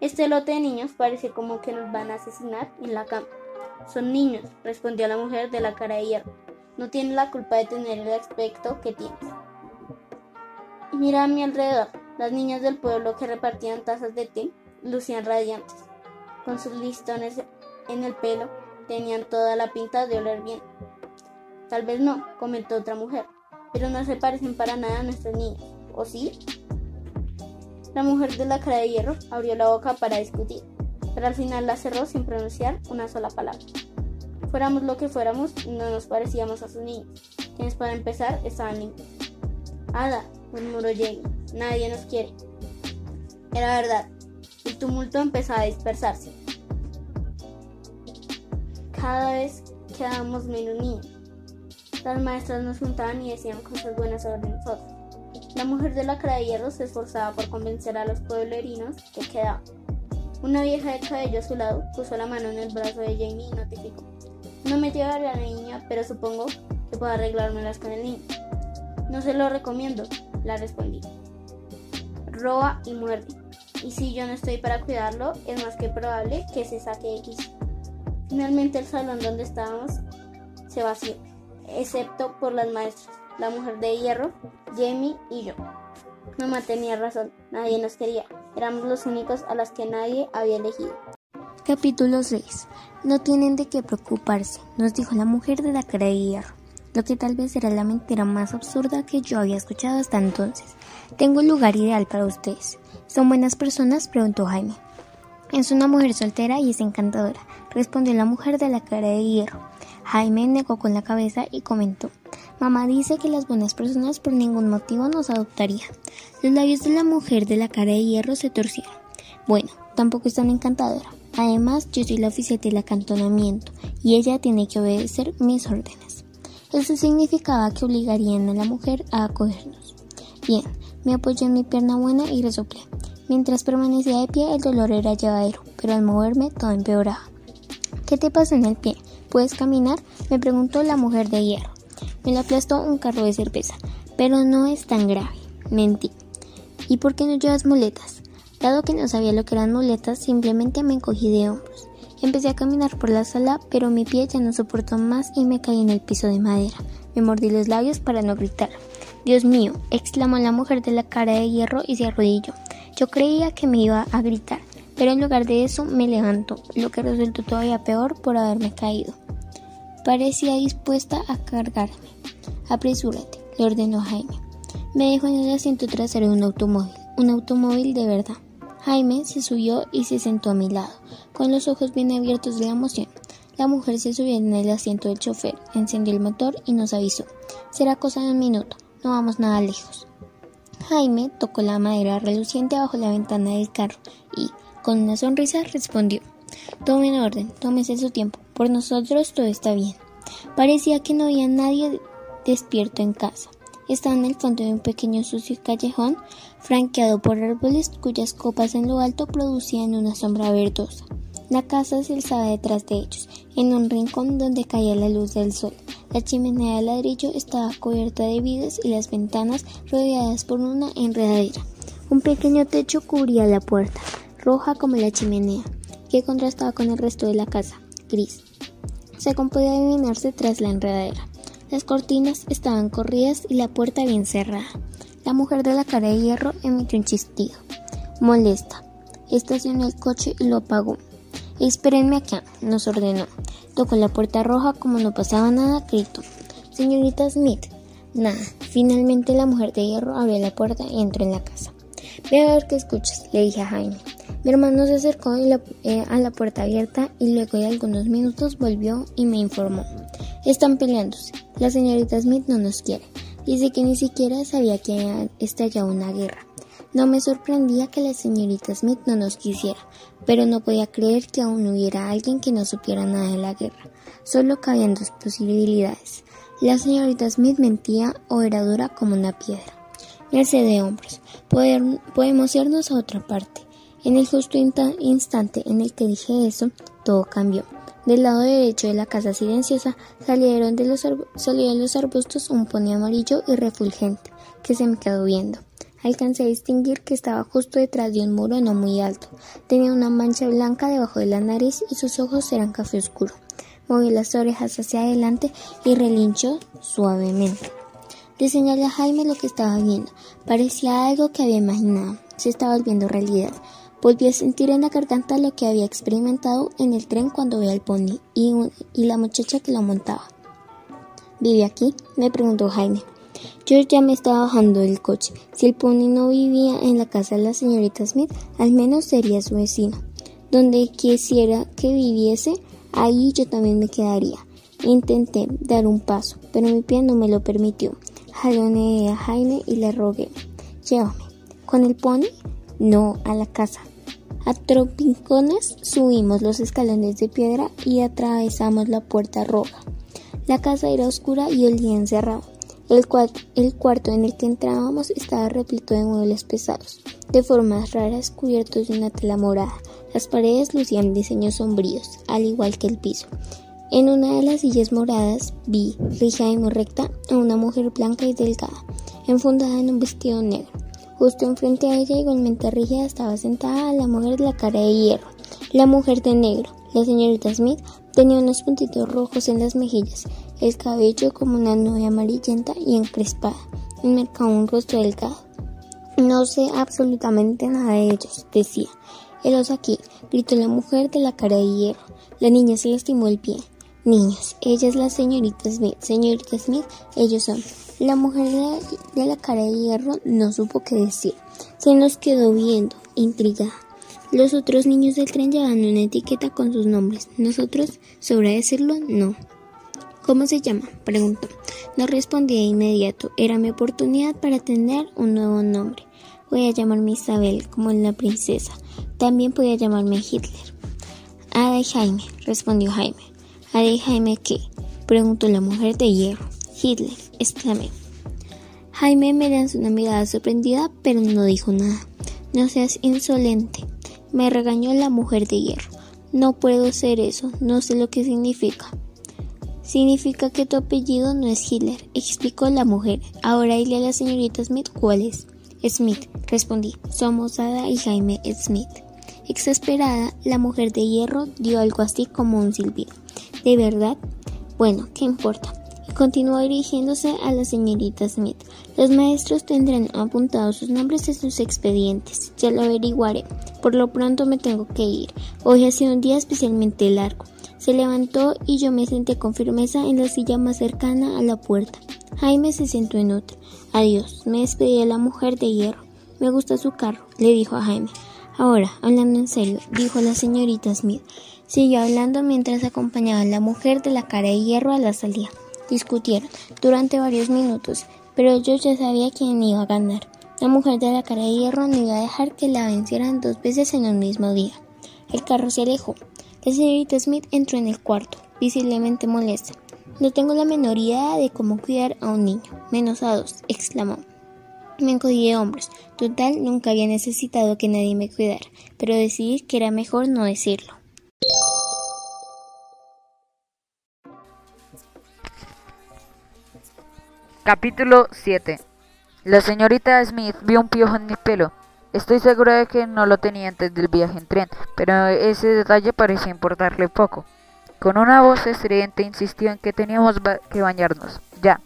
Este lote de niños parece como que nos van a asesinar en la cama. Son niños, respondió la mujer de la cara de hierro. No tienen la culpa de tener el aspecto que tienes. Mira a mi alrededor. Las niñas del pueblo que repartían tazas de té lucían radiantes con sus listones en el pelo, tenían toda la pinta de oler bien. Tal vez no, comentó otra mujer, pero no se parecen para nada a nuestros niños, ¿o sí? La mujer de la cara de hierro abrió la boca para discutir, pero al final la cerró sin pronunciar una sola palabra. Fuéramos lo que fuéramos, no nos parecíamos a sus niños, quienes para empezar estaban limpios. Ada, murmuró Jamie, nadie nos quiere. Era verdad, el tumulto empezó a dispersarse. Cada vez quedábamos menos niños. Las maestras nos juntaban y decían cosas buenas sobre nosotros. La mujer de la cara de hierro se esforzaba por convencer a los pueblerinos que quedaban. Una vieja de cabello a su lado puso la mano en el brazo de Jamie y notificó. No me a la niña, pero supongo que puedo arreglármelas con el niño. No se lo recomiendo, la respondí. Roba y muerde y si yo no estoy para cuidarlo, es más que probable que se saque X. Finalmente el salón donde estábamos se vació, excepto por las maestras, la mujer de hierro, Jamie y yo. Mamá tenía razón, nadie nos quería, éramos los únicos a los que nadie había elegido. Capítulo 6. No tienen de qué preocuparse, nos dijo la mujer de la cara de hierro, lo que tal vez era la mentira más absurda que yo había escuchado hasta entonces. Tengo un lugar ideal para ustedes. ¿Son buenas personas? preguntó Jaime. Es una mujer soltera y es encantadora, respondió la mujer de la cara de hierro. Jaime negó con la cabeza y comentó. Mamá dice que las buenas personas por ningún motivo nos adoptarían. Los labios de la mujer de la cara de hierro se torcieron. Bueno, tampoco es tan encantadora. Además, yo soy la oficial del acantonamiento y ella tiene que obedecer mis órdenes. Eso significaba que obligarían a la mujer a acogernos. Bien, me apoyé en mi pierna buena y resoplé. Mientras permanecía de pie, el dolor era llevadero, pero al moverme todo empeoraba. ¿Qué te pasa en el pie? ¿Puedes caminar? me preguntó la mujer de hierro. Me lo aplastó un carro de cerveza, pero no es tan grave. Mentí. ¿Y por qué no llevas muletas? Dado que no sabía lo que eran muletas, simplemente me encogí de hombros. Empecé a caminar por la sala, pero mi pie ya no soportó más y me caí en el piso de madera. Me mordí los labios para no gritar. Dios mío, exclamó la mujer de la cara de hierro y se arrodilló. Yo creía que me iba a gritar, pero en lugar de eso me levantó, lo que resultó todavía peor por haberme caído. Parecía dispuesta a cargarme. Apresúrate, le ordenó Jaime. Me dejó en el asiento trasero de un automóvil, un automóvil de verdad. Jaime se subió y se sentó a mi lado, con los ojos bien abiertos de emoción. La mujer se subió en el asiento del chofer, encendió el motor y nos avisó. Será cosa de un minuto, no vamos nada lejos. Jaime tocó la madera reluciente bajo la ventana del carro y, con una sonrisa, respondió. Tome en orden, tómese su tiempo, por nosotros todo está bien. Parecía que no había nadie despierto en casa. Estaba en el fondo de un pequeño sucio callejón franqueado por árboles cuyas copas en lo alto producían una sombra verdosa. La casa se alzaba detrás de ellos, en un rincón donde caía la luz del sol. La chimenea de ladrillo estaba cubierta de vides y las ventanas rodeadas por una enredadera. Un pequeño techo cubría la puerta, roja como la chimenea, que contrastaba con el resto de la casa, gris. Se podía adivinarse tras la enredadera. Las cortinas estaban corridas y la puerta bien cerrada. La mujer de la cara de hierro emitió un chistido. Molesta. Estacionó el coche y lo apagó. Espérenme acá, nos ordenó. Tocó la puerta roja como no pasaba nada, gritó. Señorita Smith. Nada. Finalmente la mujer de hierro abrió la puerta y entró en la casa. Ve a ver qué escuchas, le dije a Jaime. Mi hermano se acercó eh, a la puerta abierta y luego de algunos minutos volvió y me informó. Están peleándose. La señorita Smith no nos quiere. Dice que ni siquiera sabía que había estallado una guerra. No me sorprendía que la señorita Smith no nos quisiera, pero no podía creer que aún hubiera alguien que no supiera nada de la guerra. Solo cabían dos posibilidades. La señorita Smith mentía o era dura como una piedra. Merced de hombros. podemos irnos a otra parte. En el justo instante en el que dije eso, todo cambió. Del lado derecho de la casa silenciosa salieron de los, salió de los arbustos un pony amarillo y refulgente, que se me quedó viendo. Alcancé a distinguir que estaba justo detrás de un muro no muy alto. Tenía una mancha blanca debajo de la nariz y sus ojos eran café oscuro. Movió las orejas hacia adelante y relinchó suavemente. Le señalé a Jaime lo que estaba viendo. Parecía algo que había imaginado. Se estaba volviendo realidad. Volví a sentir en la garganta lo que había experimentado en el tren cuando vi al pony y, la muchacha que lo montaba. ¿Vive aquí? me preguntó Jaime. Yo ya me estaba bajando del coche. Si el pony no vivía en la casa de la señorita Smith, al menos sería su vecino. Donde quisiera que viviese, ahí yo también me quedaría. Intenté dar un paso, pero mi pie no me lo permitió. Jaloneé a Jaime y le rogué. Llévame. ¿Con el pony? No, a la casa. A trompicones subimos los escalones de piedra y atravesamos la puerta roja. La casa era oscura y olía encerrado. El, el cuarto en el que entrábamos estaba repleto de muebles pesados, de formas raras cubiertos de una tela morada. Las paredes lucían diseños sombríos, al igual que el piso. En una de las sillas moradas vi, rija y muy recta, a una mujer blanca y delgada, enfundada en un vestido negro. Justo enfrente a ella, igualmente rígida, estaba sentada la mujer de la cara de hierro, la mujer de negro. La señorita Smith tenía unos puntitos rojos en las mejillas, el cabello como una nube amarillenta y encrespada, enmercado un rostro delgado. No sé absolutamente nada de ellos, decía. Helos aquí, gritó la mujer de la cara de hierro. La niña se lastimó el pie. Niños, ella es la señorita Smith. Señorita Smith, ellos son. La mujer de la cara de hierro no supo qué decir. Se nos quedó viendo, intrigada. Los otros niños del tren llevaban una etiqueta con sus nombres. Nosotros, sobre decirlo, no. ¿Cómo se llama? preguntó. No respondí de inmediato. Era mi oportunidad para tener un nuevo nombre. Voy a llamarme Isabel, como la princesa. También podía llamarme Hitler. Ada y Jaime, respondió Jaime. ¿Ada y Jaime qué? preguntó la mujer de hierro. Hitler, exclamé. Jaime me lanzó una mirada sorprendida, pero no dijo nada. No seas insolente, me regañó la mujer de hierro. No puedo ser eso, no sé lo que significa. Significa que tu apellido no es Hitler, explicó la mujer. Ahora dile a la señorita Smith cuál es. Smith, respondí. Somos Ada y Jaime Smith. Exasperada, la mujer de hierro dio algo así como un silbido. ¿De verdad? Bueno, ¿qué importa? Continuó dirigiéndose a la señorita Smith. Los maestros tendrán apuntados sus nombres en sus expedientes. Ya lo averiguaré. Por lo pronto me tengo que ir. Hoy ha sido un día especialmente largo. Se levantó y yo me senté con firmeza en la silla más cercana a la puerta. Jaime se sentó en otra. Adiós, me despedí de la mujer de hierro. Me gusta su carro, le dijo a Jaime. Ahora, hablando en serio, dijo la señorita Smith. Siguió hablando mientras acompañaba a la mujer de la cara de hierro a la salida. Discutieron durante varios minutos, pero yo ya sabía quién iba a ganar. La mujer de la cara de hierro no iba a dejar que la vencieran dos veces en el mismo día. El carro se alejó. La señorita Smith entró en el cuarto, visiblemente molesta. No tengo la menor idea de cómo cuidar a un niño, menos a dos, exclamó. Me encogí de hombros. Total, nunca había necesitado que nadie me cuidara, pero decidí que era mejor no decirlo. Capítulo 7 La señorita Smith vio un piojo en mi pelo. Estoy segura de que no lo tenía antes del viaje en tren, pero ese detalle parecía importarle poco. Con una voz estridente insistió en que teníamos que bañarnos, ya,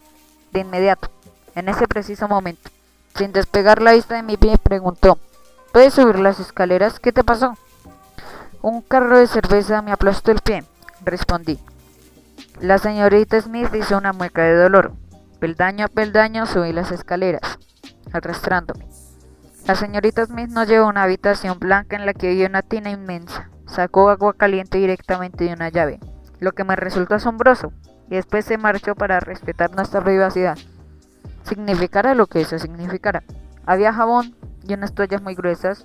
de inmediato, en ese preciso momento. Sin despegar la vista de mi pie, preguntó, ¿Puedes subir las escaleras? ¿Qué te pasó? Un carro de cerveza me aplastó el pie, respondí. La señorita Smith hizo una mueca de dolor. Peldaño a peldaño subí las escaleras, arrastrándome. La señorita Smith nos llevó a una habitación blanca en la que había una tina inmensa. Sacó agua caliente directamente de una llave, lo que me resultó asombroso, y después se marchó para respetar nuestra privacidad. Significara lo que eso significara. Había jabón y unas toallas muy gruesas.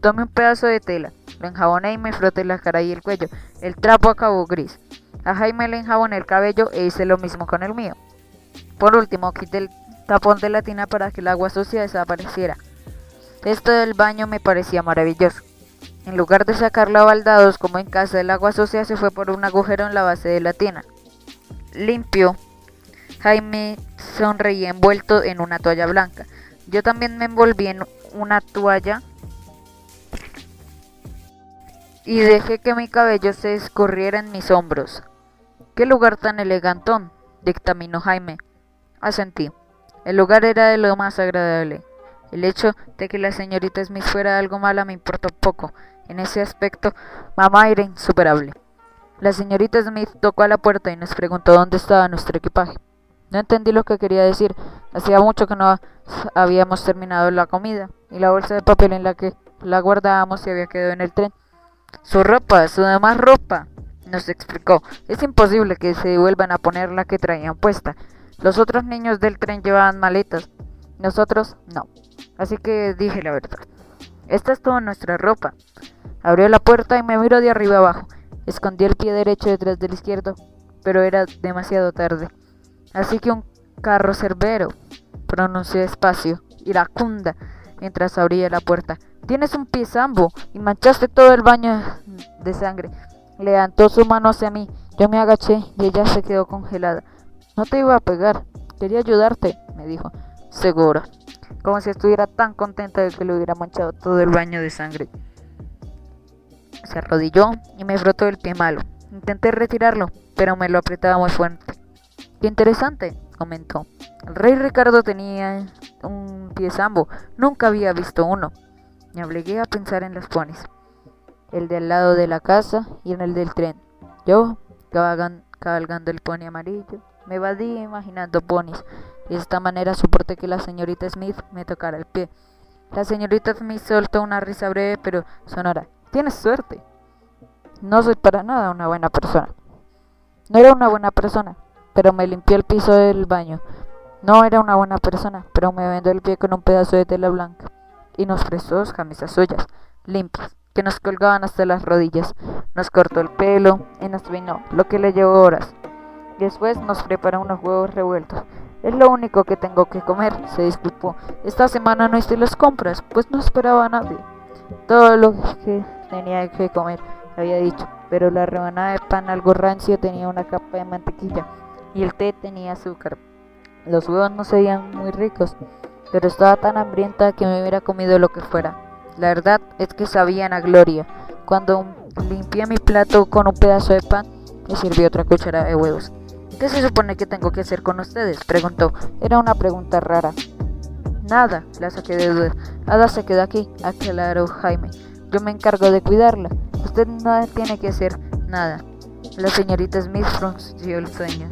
Tomé un pedazo de tela, lo enjaboné y me froté la cara y el cuello. El trapo acabó gris. A Jaime le enjaboné el cabello e hice lo mismo con el mío. Por último, quité el tapón de la tina para que el agua sucia desapareciera. Esto del baño me parecía maravilloso. En lugar de sacarlo a baldados como en casa, el agua sucia se fue por un agujero en la base de la tina. Limpio. Jaime sonreía envuelto en una toalla blanca. Yo también me envolví en una toalla y dejé que mi cabello se escurriera en mis hombros. ¡Qué lugar tan elegantón! Dictaminó Jaime. Asentí. El lugar era de lo más agradable. El hecho de que la señorita Smith fuera algo mala me importó poco. En ese aspecto, mamá era insuperable. La señorita Smith tocó a la puerta y nos preguntó dónde estaba nuestro equipaje. No entendí lo que quería decir. Hacía mucho que no habíamos terminado la comida y la bolsa de papel en la que la guardábamos se había quedado en el tren. Su ropa, su demás ropa, nos explicó. Es imposible que se vuelvan a poner la que traían puesta. Los otros niños del tren llevaban maletas, nosotros no. Así que dije la verdad. Esta es toda nuestra ropa. Abrió la puerta y me miró de arriba abajo. Escondí el pie derecho detrás del izquierdo, pero era demasiado tarde. Así que un carro cerbero, pronunció despacio, iracunda, mientras abría la puerta. Tienes un pie zambo y manchaste todo el baño de sangre. Levantó su mano hacia mí. Yo me agaché y ella se quedó congelada. No te iba a pegar. Quería ayudarte, me dijo. Seguro como si estuviera tan contenta de que le hubiera manchado todo el baño de sangre. Se arrodilló y me frotó el pie malo. Intenté retirarlo, pero me lo apretaba muy fuerte. Qué interesante, comentó. El rey Ricardo tenía un pie sambo, nunca había visto uno. Me obligué a pensar en los ponis. El de al lado de la casa y en el del tren. Yo, cabalgando el pony amarillo, me evadí imaginando ponis y de esta manera soporté que la señorita Smith me tocara el pie. La señorita Smith soltó una risa breve pero sonora. Tienes suerte. No soy para nada una buena persona. No era una buena persona, pero me limpió el piso del baño. No era una buena persona, pero me vendó el pie con un pedazo de tela blanca y nos prestó dos camisas suyas, limpias, que nos colgaban hasta las rodillas. Nos cortó el pelo y nos vino, lo que le llevó horas. Después nos preparó unos huevos revueltos. Es lo único que tengo que comer, se disculpó. Esta semana no hice las compras, pues no esperaba a nadie. Todo lo que tenía que comer, había dicho, pero la rebanada de pan algo rancio tenía una capa de mantequilla y el té tenía azúcar. Los huevos no se veían muy ricos, pero estaba tan hambrienta que me hubiera comido lo que fuera. La verdad es que sabían a gloria. Cuando limpié mi plato con un pedazo de pan, me sirvió otra cuchara de huevos. ¿Qué se supone que tengo que hacer con ustedes? preguntó. Era una pregunta rara. Nada, la saqué de duda. Ada se quedó aquí, aclaró Jaime. Yo me encargo de cuidarla. Usted no tiene que hacer nada. La señorita Smith frunció el sueño.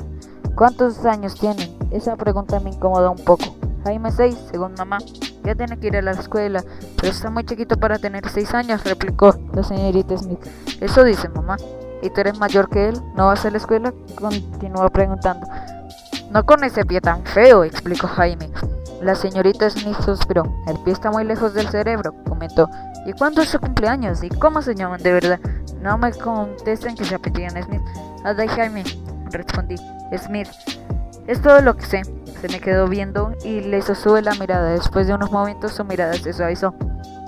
¿Cuántos años tienen? Esa pregunta me incomodó un poco. Jaime 6, según mamá. Ya tiene que ir a la escuela, pero está muy chiquito para tener 6 años, replicó la señorita Smith. Eso dice mamá. ¿Y tú eres mayor que él? ¿No vas a la escuela? Continuó preguntando. No con ese pie tan feo, explicó Jaime. La señorita Smith suspiró. El pie está muy lejos del cerebro, comentó. ¿Y cuándo es su cumpleaños? ¿Y cómo se llaman de verdad? No me contesten que se apellidan Smith. Ada y Jaime, respondí. Smith. Es todo lo que sé. Se me quedó viendo y le sostuve la mirada. Después de unos momentos su mirada se suavizó.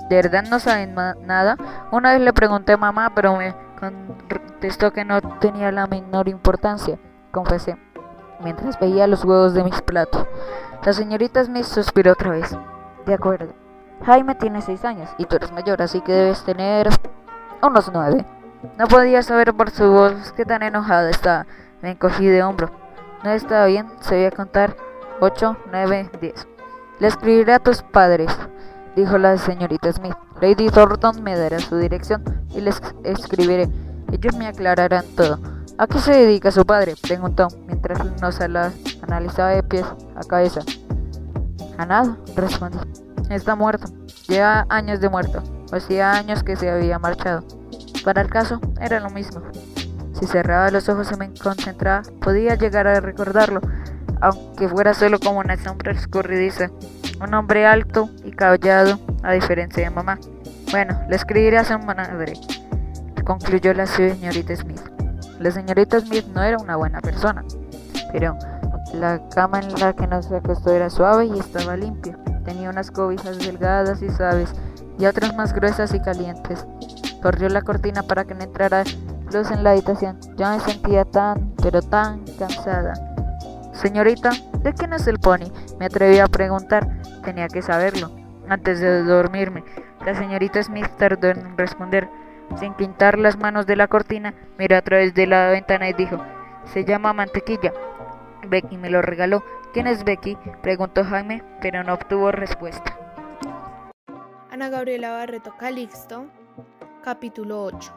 ¿De verdad no saben nada? Una vez le pregunté a mamá, pero me contestó que no tenía la menor importancia, confesé, mientras veía los huevos de mis platos. La señorita Smith suspiró otra vez. De acuerdo. Jaime tiene seis años y tú eres mayor, así que debes tener unos nueve. No podía saber por su voz qué tan enojada estaba. Me encogí de hombro. No estaba bien, se a contar 8, 9, 10. Le escribiré a tus padres, dijo la señorita Smith. Lady Thornton me dará su dirección y les escribiré. Ellos me aclararán todo. ¿A qué se dedica su padre? preguntó mientras nos analizaba de pies a cabeza. A respondí. Está muerto. Lleva años de muerto. Hacía años que se había marchado. Para el caso, era lo mismo. Si cerraba los ojos y me concentraba, podía llegar a recordarlo, aunque fuera solo como una sombra escurridiza. Un hombre alto y callado, a diferencia de mamá. Bueno, le escribiré a su madre, concluyó la señorita Smith. La señorita Smith no era una buena persona, pero la cama en la que nos acostó era suave y estaba limpia. Tenía unas cobijas delgadas y suaves y otras más gruesas y calientes. Corrió la cortina para que no entrara luz en la habitación. Yo me sentía tan, pero tan cansada. Señorita, ¿de quién es el pony? Me atreví a preguntar. Tenía que saberlo. Antes de dormirme, la señorita Smith tardó en responder. Sin quitar las manos de la cortina, miró a través de la ventana y dijo, se llama Mantequilla. Becky me lo regaló. ¿Quién es Becky? preguntó Jaime, pero no obtuvo respuesta. Ana Gabriela Barreto Calixto, capítulo 8.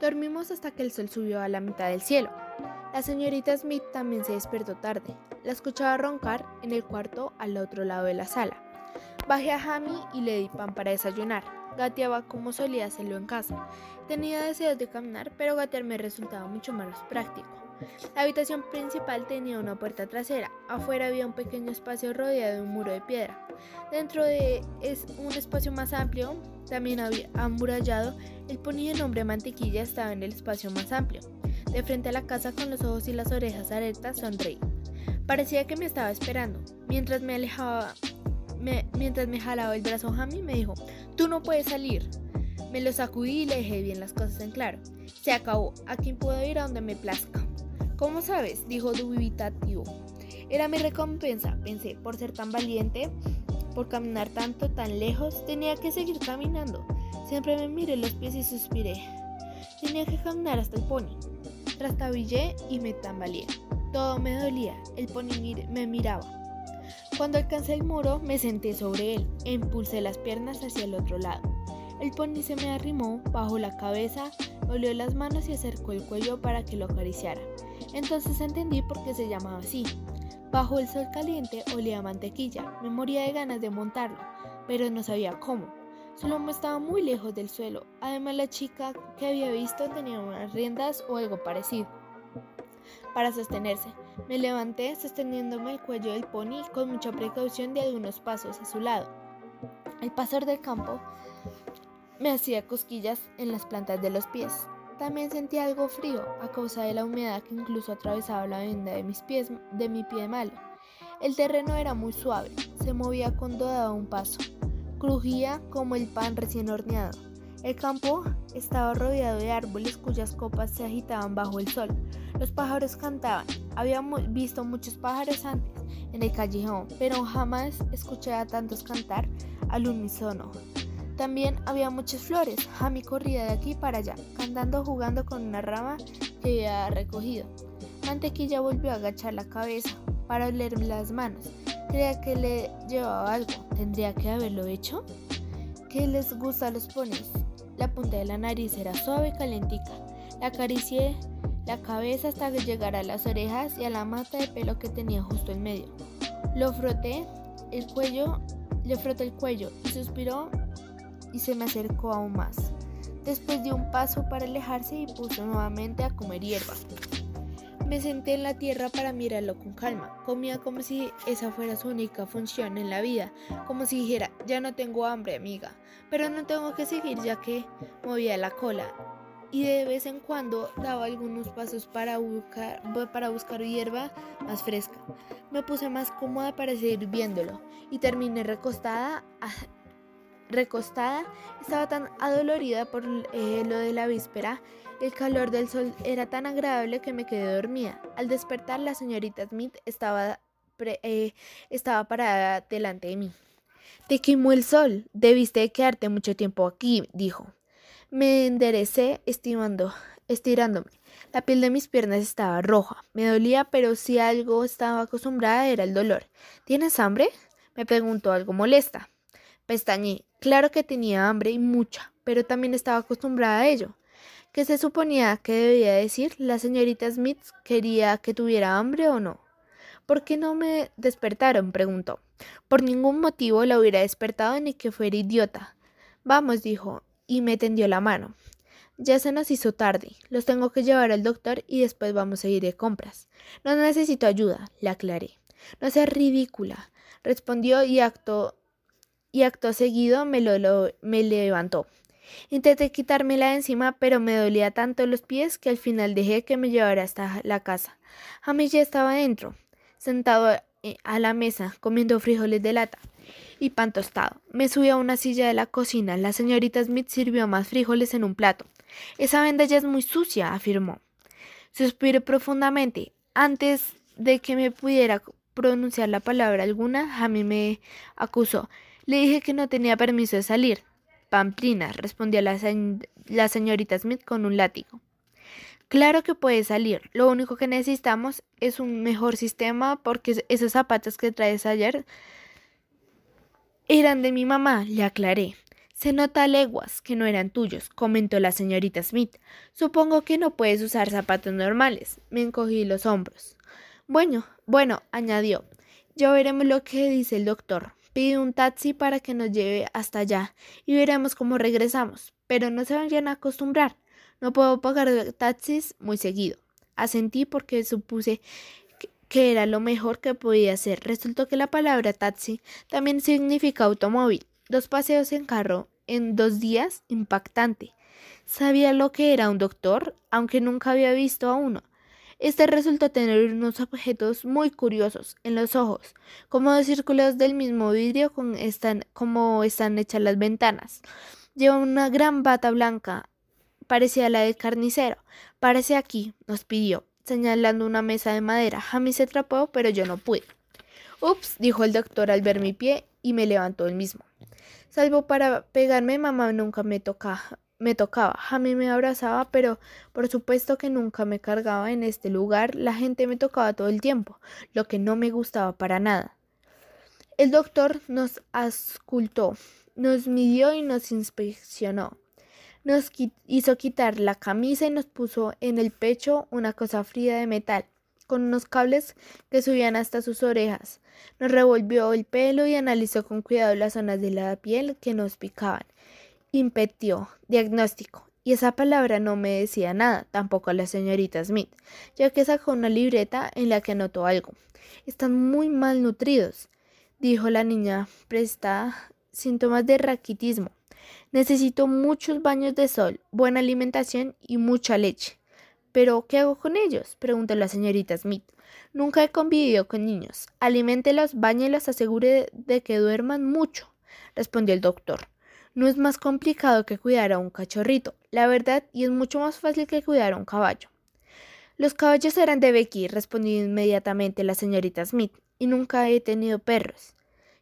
Dormimos hasta que el sol subió a la mitad del cielo. La señorita Smith también se despertó tarde. La escuchaba roncar en el cuarto al otro lado de la sala. Bajé a Jamie y le di pan para desayunar. Gateaba como solía hacerlo en casa. Tenía deseos de caminar, pero gatear me resultaba mucho más práctico. La habitación principal tenía una puerta trasera. Afuera había un pequeño espacio rodeado de un muro de piedra. Dentro de un espacio más amplio, también había amurallado, el pony de nombre Mantequilla estaba en el espacio más amplio. De frente a la casa con los ojos y las orejas alertas sonreí. Parecía que me estaba esperando. Mientras me alejaba, mientras me jalaba el brazo Jamie me dijo, tú no puedes salir. Me lo sacudí y le dejé bien las cosas en claro. Se acabó. Aquí puedo ir a donde me plazca. ¿Cómo sabes? dijo dubitativo. Era mi recompensa, pensé, por ser tan valiente, por caminar tanto, tan lejos, tenía que seguir caminando. Siempre me miré los pies y suspiré. Tenía que caminar hasta el pony. Trastabillé y me tambaleé. Todo me dolía, el pony me miraba. Cuando alcancé el muro, me senté sobre él e impulsé las piernas hacia el otro lado. El pony se me arrimó bajo la cabeza, olió las manos y acercó el cuello para que lo acariciara. Entonces entendí por qué se llamaba así. Bajo el sol caliente olía a mantequilla. Me moría de ganas de montarlo, pero no sabía cómo. Su lomo estaba muy lejos del suelo. Además, la chica que había visto tenía unas riendas o algo parecido para sostenerse. Me levanté sosteniéndome el cuello del pony con mucha precaución de algunos pasos a su lado. El pasar del campo me hacía cosquillas en las plantas de los pies. También sentía algo frío a causa de la humedad que incluso atravesaba la venda de mis pies de mi pie malo. El terreno era muy suave, se movía con todo un paso, crujía como el pan recién horneado. El campo estaba rodeado de árboles cuyas copas se agitaban bajo el sol. Los pájaros cantaban. Había visto muchos pájaros antes en el callejón, pero jamás escuché a tantos cantar al unísono. También había muchas flores. Jamie corría de aquí para allá, cantando jugando con una rama que había recogido. Mantequilla volvió a agachar la cabeza para olerme las manos. Creía que le llevaba algo. ¿Tendría que haberlo hecho? ¿Qué les gusta a los ponis? La punta de la nariz era suave y calentica. La acaricié la cabeza hasta que llegara a las orejas y a la mata de pelo que tenía justo en medio. Lo froté el cuello, le froté el cuello y suspiró y se me acercó aún más. Después dio un paso para alejarse y puso nuevamente a comer hierba. Me senté en la tierra para mirarlo con calma. Comía como si esa fuera su única función en la vida, como si dijera, ya no tengo hambre, amiga, pero no tengo que seguir ya que movía la cola y de vez en cuando daba algunos pasos para buscar, para buscar hierba más fresca. Me puse más cómoda para seguir viéndolo y terminé recostada. Recostada, estaba tan adolorida por eh, lo de la víspera. El calor del sol era tan agradable que me quedé dormida. Al despertar, la señorita Smith estaba, eh, estaba parada delante de mí. Te quemó el sol. Debiste quedarte mucho tiempo aquí, dijo. Me enderecé estimando, estirándome. La piel de mis piernas estaba roja. Me dolía, pero si algo estaba acostumbrada era el dolor. ¿Tienes hambre? me preguntó algo molesta. Pestañé. Claro que tenía hambre y mucha, pero también estaba acostumbrada a ello. ¿Qué se suponía que debía decir? ¿La señorita Smith quería que tuviera hambre o no? ¿Por qué no me despertaron? preguntó. Por ningún motivo la hubiera despertado ni que fuera idiota. Vamos, dijo, y me tendió la mano. Ya se nos hizo tarde. Los tengo que llevar al doctor y después vamos a ir de compras. No necesito ayuda, le aclaré. No seas ridícula, respondió y acto, y acto seguido me, lo, me levantó. Intenté quitármela de encima, pero me dolía tanto los pies que al final dejé que me llevara hasta la casa. mí ya estaba dentro, sentado eh, a la mesa, comiendo frijoles de lata y pan tostado. Me subí a una silla de la cocina. La señorita Smith sirvió más frijoles en un plato. Esa venda ya es muy sucia, afirmó. Suspiré profundamente. Antes de que me pudiera pronunciar la palabra alguna, Jamie me acusó. Le dije que no tenía permiso de salir. Pamplina, respondió la, la señorita Smith con un látigo. Claro que puede salir. Lo único que necesitamos es un mejor sistema porque esos zapatos que traes ayer eran de mi mamá, le aclaré. Se nota a leguas que no eran tuyos, comentó la señorita Smith. Supongo que no puedes usar zapatos normales. Me encogí los hombros. Bueno, bueno, añadió. Ya veremos lo que dice el doctor. Pide un taxi para que nos lleve hasta allá y veremos cómo regresamos. Pero no se vayan a acostumbrar. No puedo pagar taxis muy seguido. Asentí porque supuse que era lo mejor que podía hacer. Resultó que la palabra taxi también significa automóvil. Dos paseos en carro en dos días, impactante. Sabía lo que era un doctor, aunque nunca había visto a uno. Este resultó tener unos objetos muy curiosos en los ojos, como dos círculos del mismo vidrio con están, como están hechas las ventanas. Lleva una gran bata blanca, parecía la del carnicero. Parece aquí, nos pidió señalando una mesa de madera. Jamie se atrapó, pero yo no pude. Ups, dijo el doctor al ver mi pie y me levantó él mismo. Salvo para pegarme, mamá nunca me tocaba. Me tocaba, Jamie me abrazaba, pero por supuesto que nunca me cargaba en este lugar. La gente me tocaba todo el tiempo, lo que no me gustaba para nada. El doctor nos ascultó nos midió y nos inspeccionó. Nos hizo quitar la camisa y nos puso en el pecho una cosa fría de metal, con unos cables que subían hasta sus orejas. Nos revolvió el pelo y analizó con cuidado las zonas de la piel que nos picaban. Impetió, diagnóstico, y esa palabra no me decía nada, tampoco a la señorita Smith, ya que sacó una libreta en la que anotó algo. Están muy mal nutridos, dijo la niña prestada. Síntomas de raquitismo. Necesito muchos baños de sol, buena alimentación y mucha leche. ¿Pero qué hago con ellos? preguntó la señorita Smith. Nunca he convivido con niños. Aliméntelos, bañelos, asegure de que duerman mucho, respondió el doctor. No es más complicado que cuidar a un cachorrito, la verdad, y es mucho más fácil que cuidar a un caballo. Los caballos eran de Becky, respondió inmediatamente la señorita Smith, y nunca he tenido perros.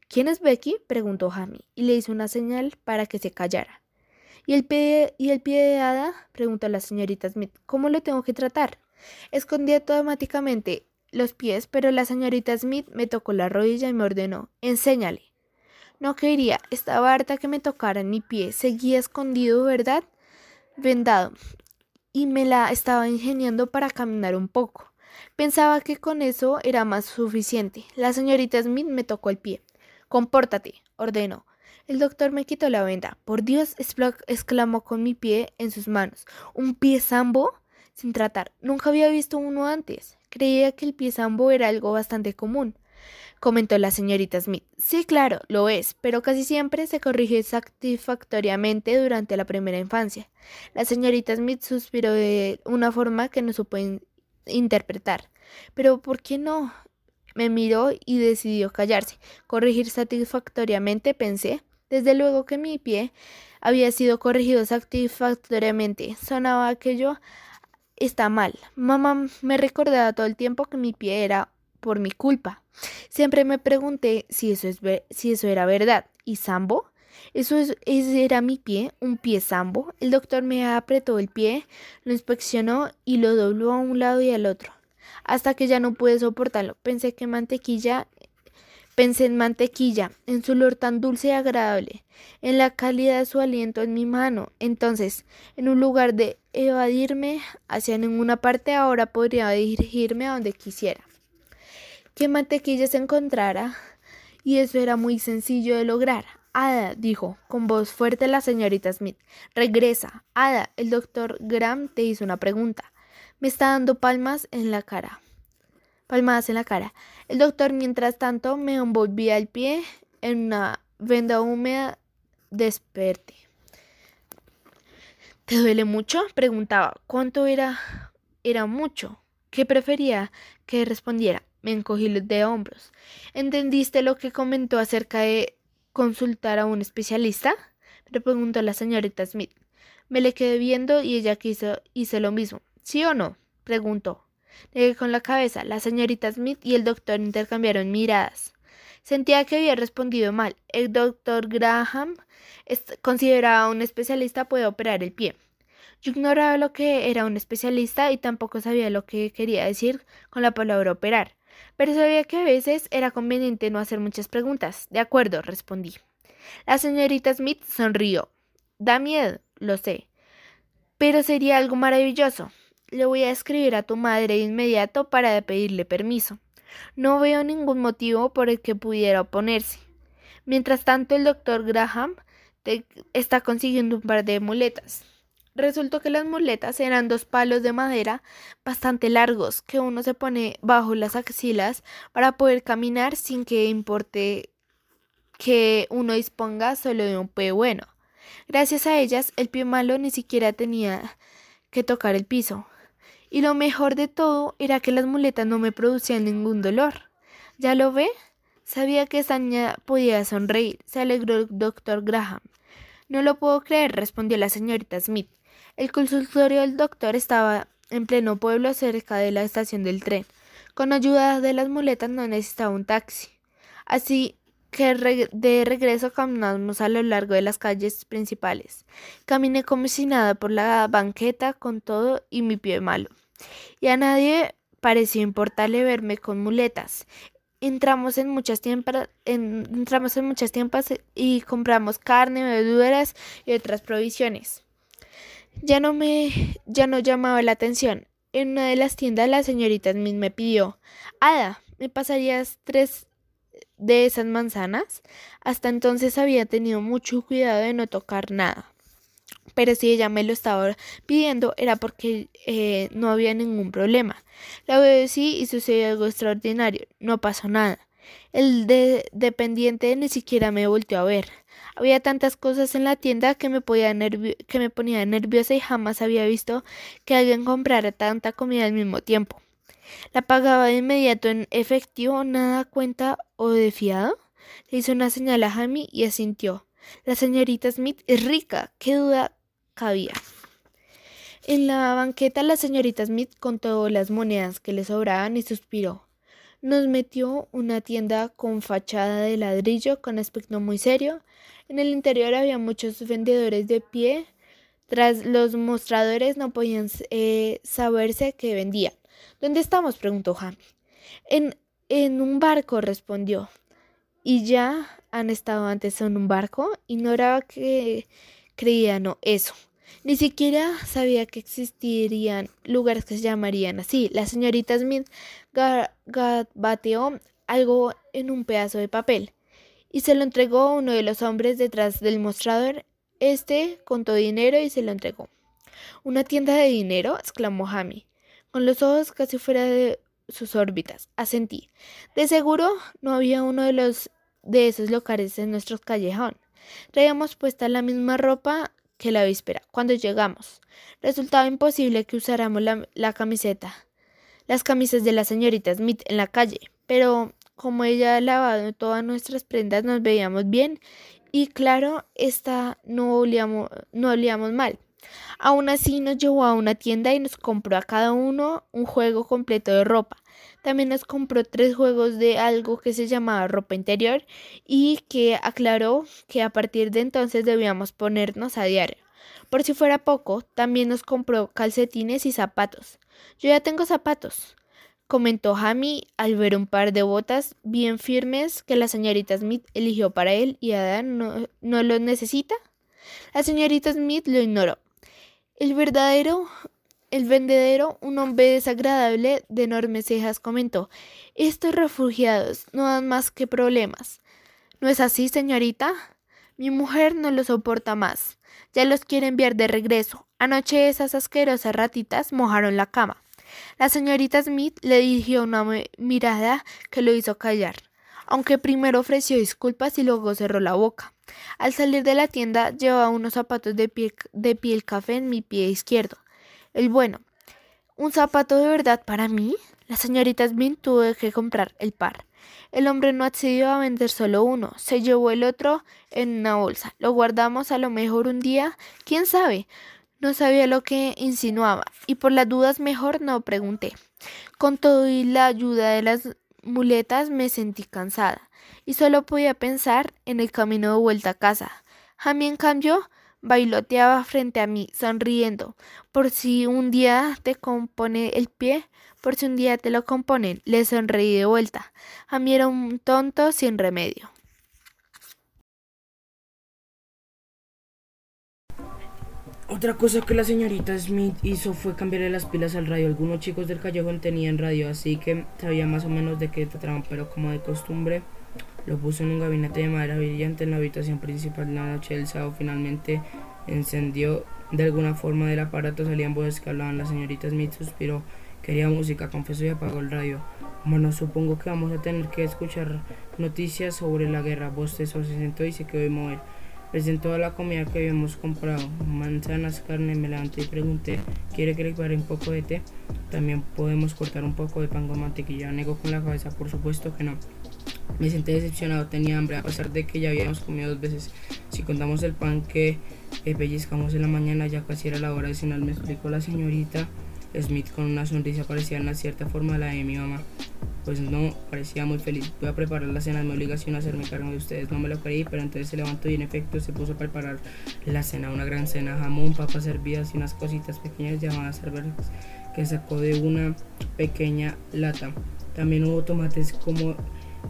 ¿Quién es Becky? preguntó Jamie, y le hizo una señal para que se callara. ¿Y el pie, y el pie de hada? preguntó la señorita Smith. ¿Cómo lo tengo que tratar? Escondí automáticamente los pies, pero la señorita Smith me tocó la rodilla y me ordenó Enséñale. No quería, estaba harta que me tocaran mi pie. Seguía escondido, ¿verdad? Vendado. Y me la estaba ingeniando para caminar un poco. Pensaba que con eso era más suficiente. La señorita Smith me tocó el pie. Compórtate, ordenó. El doctor me quitó la venda. Por Dios, exclamó con mi pie en sus manos. ¿Un pie sambo? Sin tratar. Nunca había visto uno antes. Creía que el pie sambo era algo bastante común comentó la señorita Smith. Sí, claro, lo es, pero casi siempre se corrige satisfactoriamente durante la primera infancia. La señorita Smith suspiró de una forma que no supo interpretar. Pero ¿por qué no? Me miró y decidió callarse. Corregir satisfactoriamente, pensé. Desde luego que mi pie había sido corregido satisfactoriamente. Sonaba aquello está mal. Mamá me recordaba todo el tiempo que mi pie era por mi culpa. Siempre me pregunté si eso, es si eso era verdad. ¿Y Sambo? Eso es, era mi pie, un pie sambo. El doctor me apretó el pie, lo inspeccionó y lo dobló a un lado y al otro, hasta que ya no pude soportarlo. Pensé que mantequilla, pensé en mantequilla, en su olor tan dulce y agradable, en la calidad de su aliento en mi mano. Entonces, en un lugar de evadirme hacia ninguna parte, ahora podría dirigirme a donde quisiera que mantequilla se encontrara, y eso era muy sencillo de lograr. Ada, dijo con voz fuerte la señorita Smith. Regresa. Ada, el doctor Graham te hizo una pregunta. Me está dando palmas en la cara. Palmadas en la cara. El doctor, mientras tanto, me envolvía el pie en una venda húmeda. Desperte. ¿Te duele mucho? preguntaba. ¿Cuánto era? Era mucho. ¿Qué prefería que respondiera? Me encogí de hombros. ¿Entendiste lo que comentó acerca de consultar a un especialista? Me preguntó la señorita Smith. Me le quedé viendo y ella quiso hice lo mismo. ¿Sí o no? preguntó. Negué con la cabeza. La señorita Smith y el doctor intercambiaron miradas. Sentía que había respondido mal. El doctor Graham consideraba un especialista puede operar el pie. Yo ignoraba lo que era un especialista y tampoco sabía lo que quería decir con la palabra operar pero sabía que a veces era conveniente no hacer muchas preguntas. De acuerdo, respondí. La señorita Smith sonrió. Da miedo, lo sé. Pero sería algo maravilloso. Le voy a escribir a tu madre de inmediato para pedirle permiso. No veo ningún motivo por el que pudiera oponerse. Mientras tanto, el doctor Graham está consiguiendo un par de muletas. Resultó que las muletas eran dos palos de madera bastante largos que uno se pone bajo las axilas para poder caminar sin que importe que uno disponga solo de un pie bueno. Gracias a ellas, el pie malo ni siquiera tenía que tocar el piso. Y lo mejor de todo era que las muletas no me producían ningún dolor. ¿Ya lo ve? Sabía que esa niña podía sonreír. Se alegró el doctor Graham. No lo puedo creer, respondió la señorita Smith. El consultorio del doctor estaba en pleno pueblo cerca de la estación del tren. Con ayuda de las muletas no necesitaba un taxi. Así que de regreso caminamos a lo largo de las calles principales. Caminé como si nada por la banqueta con todo y mi pie malo. Y a nadie pareció importarle verme con muletas. entramos en muchas tiendas, entramos en muchas tiendas y compramos carne, verduras y otras provisiones. Ya no me, ya no llamaba la atención. En una de las tiendas la señorita Smith me pidió, Ada, ¿me pasarías tres de esas manzanas? Hasta entonces había tenido mucho cuidado de no tocar nada. Pero si ella me lo estaba pidiendo era porque eh, no había ningún problema. La obedecí y sucedió algo extraordinario. No pasó nada. El dependiente ni siquiera me volteó a ver. Había tantas cosas en la tienda que me, ponía nerviosa y jamás había visto que alguien comprara tanta comida al mismo tiempo. La pagaba de inmediato en efectivo, nada cuenta o de fiado. Le hizo una señal a Jamie y asintió. La señorita Smith es rica, qué duda cabía. En la banqueta la señorita Smith contó las monedas que le sobraban y suspiró. Nos metió una tienda con fachada de ladrillo con aspecto muy serio. En el interior había muchos vendedores de pie. Tras los mostradores no podían eh, saberse qué vendían. ¿Dónde estamos? preguntó Jamie. En, en un barco, respondió. ¿Y ya han estado antes en un barco? Ignoraba que creía no eso. Ni siquiera sabía que existirían lugares que se llamarían así. La señorita Smith bateó algo en un pedazo de papel y se lo entregó a uno de los hombres detrás del mostrador. Este contó dinero y se lo entregó. ¿Una tienda de dinero? exclamó Jamie, con los ojos casi fuera de sus órbitas. Asentí. De seguro no había uno de los de esos locales en nuestro callejón. Traíamos puesta la misma ropa que la víspera, cuando llegamos. Resultaba imposible que usáramos la, camiseta, las camisas de la señorita Smith en la calle, pero como ella ha lavado todas nuestras prendas nos veíamos bien y claro, esta no olíamos, no olíamos mal. Aún así nos llevó a una tienda y nos compró a cada uno un juego completo de ropa. También nos compró tres juegos de algo que se llamaba ropa interior y que aclaró que a partir de entonces debíamos ponernos a diario. Por si fuera poco, también nos compró calcetines y zapatos. Yo ya tengo zapatos, comentó Jamie al ver un par de botas bien firmes que la señorita Smith eligió para él y Adán no, no los necesita. La señorita Smith lo ignoró. El verdadero el vendedero, un hombre desagradable de enormes cejas, comentó Estos refugiados no dan más que problemas. ¿No es así, señorita? Mi mujer no lo soporta más. Ya los quiere enviar de regreso. Anoche esas asquerosas ratitas mojaron la cama. La señorita Smith le dirigió una mirada que lo hizo callar, aunque primero ofreció disculpas y luego cerró la boca. Al salir de la tienda llevaba unos zapatos de piel, de piel café en mi pie izquierdo. El bueno. ¿Un zapato de verdad para mí? La señorita Smith tuvo que comprar el par. El hombre no accedió a vender solo uno, se llevó el otro en una bolsa. Lo guardamos a lo mejor un día, quién sabe. No sabía lo que insinuaba, y por las dudas mejor no pregunté. Con todo y la ayuda de las muletas me sentí cansada, y solo podía pensar en el camino de vuelta a casa. Jamie, en cambio, bailoteaba frente a mí, sonriendo. Por si un día te compone el pie, por si un día te lo componen, le sonreí de vuelta. A mí era un tonto sin remedio. Otra cosa que la señorita Smith hizo fue cambiarle las pilas al radio. Algunos chicos del callejón tenían radio, así que sabía más o menos de qué trataban, pero como de costumbre, lo puso en un gabinete de madera brillante en la habitación principal. La noche del sábado finalmente encendió de alguna forma del aparato. Salían voces que hablaban. La señorita Smith suspiró. Quería música, confesó y apagó el radio. Bueno, supongo que vamos a tener que escuchar noticias sobre la guerra. Bostezó, se sentó y se quedó mover. Presentó la comida que habíamos comprado, manzanas, carne, me levanté y pregunté, ¿quiere que le prepare un poco de té? También podemos cortar un poco de pan con mantequilla. Negó con la cabeza, por supuesto que no. Me senté decepcionado, tenía hambre, a pesar de que ya habíamos comido dos veces. Si contamos el pan que pellizcamos en la mañana, ya casi era la hora de cenar, me explicó la señorita Smith con una sonrisa parecida en cierta forma a la de mi mamá. Pues no, parecía muy feliz. Voy a preparar la cena, es mi obligación hacerme cargo de ustedes. No me lo creí, pero entonces se levantó y en efecto se puso a preparar la cena, una gran cena, jamón, papas servidas y unas cositas pequeñas llamadas cervezas que sacó de una pequeña lata. También hubo tomates como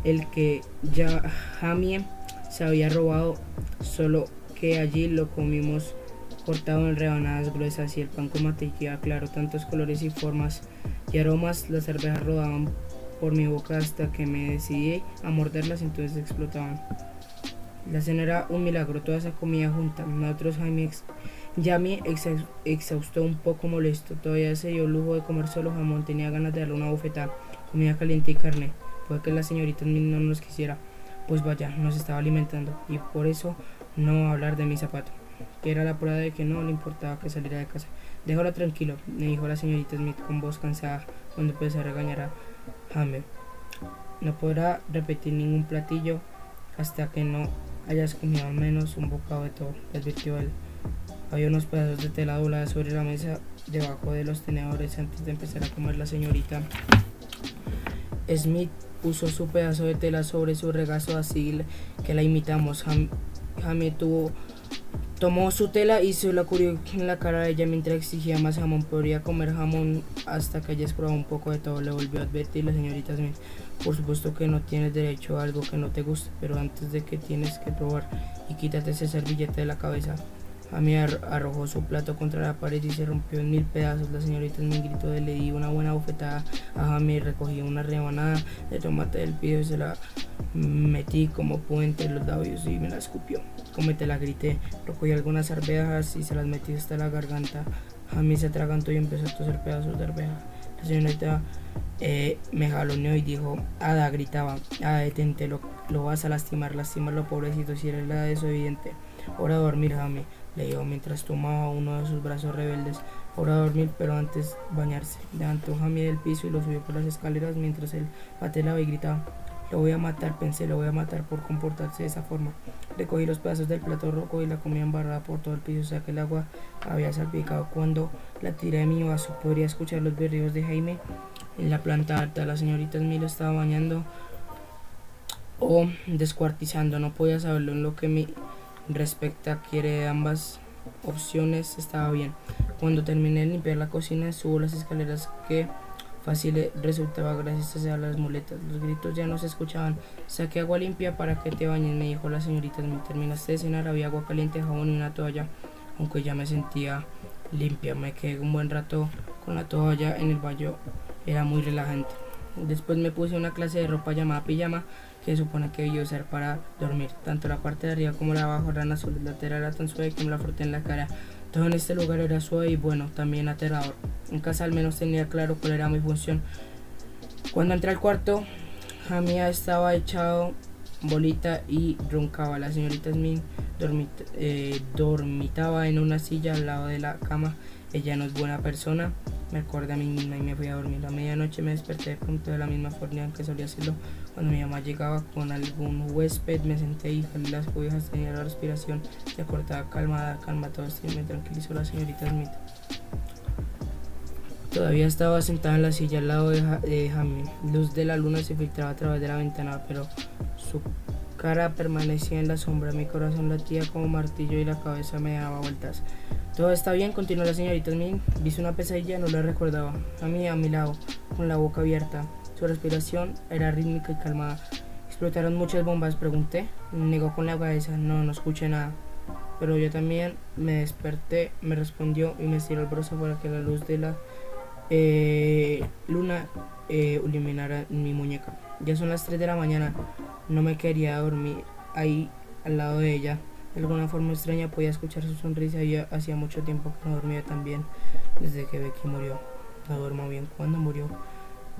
el que ya Jamie se había robado, solo que allí lo comimos cortado en rebanadas gruesas y el pan con mantequilla claro, tantos colores y formas y aromas, las cervezas rodaban por mi boca hasta que me decidí a morderlas entonces explotaban. La cena era un milagro, toda esa comida junta. Nosotros Jaime ya me exhaustó un poco molesto. Todavía se dio lujo de comer solo jamón. Tenía ganas de darle una bofetada. Comida caliente y carne. Puede que la señorita no nos quisiera. Pues vaya, nos estaba alimentando. Y por eso no hablar de mi zapato. Que era la prueba de que no le importaba que saliera de casa. Déjalo tranquilo, me dijo la señorita Smith con voz cansada cuando empezó a regañar a Hammer. No podrá repetir ningún platillo hasta que no hayas comido al menos un bocado de todo, advirtió él. Había unos pedazos de tela doblada sobre la mesa debajo de los tenedores antes de empezar a comer la señorita. Smith puso su pedazo de tela sobre su regazo así que la imitamos. Jamie tuvo Tomó su tela y se la cubrió en la cara de ella mientras exigía más jamón. Podría comer jamón hasta que hayas probado un poco de todo. Le volvió a advertir la señorita Smith. Por supuesto que no tienes derecho a algo que no te guste, pero antes de que tienes que probar y quítate ese servillete de la cabeza. Amy arrojó su plato contra la pared y se rompió en mil pedazos. La señorita de le di una buena bofetada a Jamie, recogí una rebanada de tomate del piso y se la metí como pude entre los labios y me la escupió. Como te la grité, recogí algunas arvejas y se las metí hasta la garganta. Jamie se atragantó y empezó a toser pedazos de arveja. La señorita eh, me jaloneó y dijo, Ada, gritaba, Ada, detente, lo, lo vas a lastimar, lastimarlo, pobrecito, si eres la desobediente. Ahora a dormir, Jamie le dijo mientras tomaba uno de sus brazos rebeldes. Ahora dormir, pero antes bañarse. Levantó Jamie del piso y lo subió por las escaleras mientras él patelaba y gritaba. Lo voy a matar, pensé, lo voy a matar por comportarse de esa forma. Recogí los pedazos del plato rojo y la comida embarrada por todo el piso, o sea que el agua había salpicado. Cuando la tiré de mi vaso, podría escuchar los berridos de Jaime en la planta alta. La señorita Smith estaba bañando o descuartizando, no podía saberlo en lo que me respecta quiere ambas opciones estaba bien. Cuando terminé de limpiar la cocina subo las escaleras que fácil resultaba gracias a las muletas. Los gritos ya no se escuchaban. Saqué agua limpia para que te bañes, me dijo la señorita. Me terminaste de cenar, había agua caliente, jabón y una toalla, aunque ya me sentía limpia. Me quedé un buen rato con la toalla en el baño, era muy relajante. Después me puse una clase de ropa llamada pijama que supone que debió ser para dormir. Tanto la parte de arriba como la de abajo eran azules. La tela era tan suave me la froté en la cara. Todo en este lugar era suave y bueno, también aterrador. En casa al menos tenía claro cuál era mi función. Cuando entré al cuarto, Jamia estaba echado bolita y roncaba. La señorita Smith eh, dormitaba en una silla al lado de la cama. Ella no es buena persona. Me acordé a mí misma y me fui a dormir. A medianoche me desperté de pronto de la misma forma que solía hacerlo cuando mi mamá llegaba con algún huésped. Me senté y jalé las cobijas, tenía la respiración se cortaba calmada, calma todo esto y me tranquilizó la señorita Smith. Todavía estaba sentada en la silla al lado de, de Jamie. Luz de la luna se filtraba a través de la ventana, pero su cara permanecía en la sombra. Mi corazón latía como martillo y la cabeza me daba vueltas. Todo está bien, continuó la señorita Smith. Viste una pesadilla, no la recordaba. A a mi lado, con la boca abierta. Su respiración era rítmica y calmada. ¿Explotaron muchas bombas? Pregunté. Negó con la cabeza. No, no escuché nada. Pero yo también me desperté, me respondió y me estiró el brazo para que la luz de la eh, luna eh, iluminara mi muñeca. Ya son las 3 de la mañana. No me quería dormir ahí al lado de ella. De alguna forma extraña podía escuchar su sonrisa y hacía mucho tiempo que no dormía tan bien desde que Becky murió. No duermo bien. ¿Cuándo murió?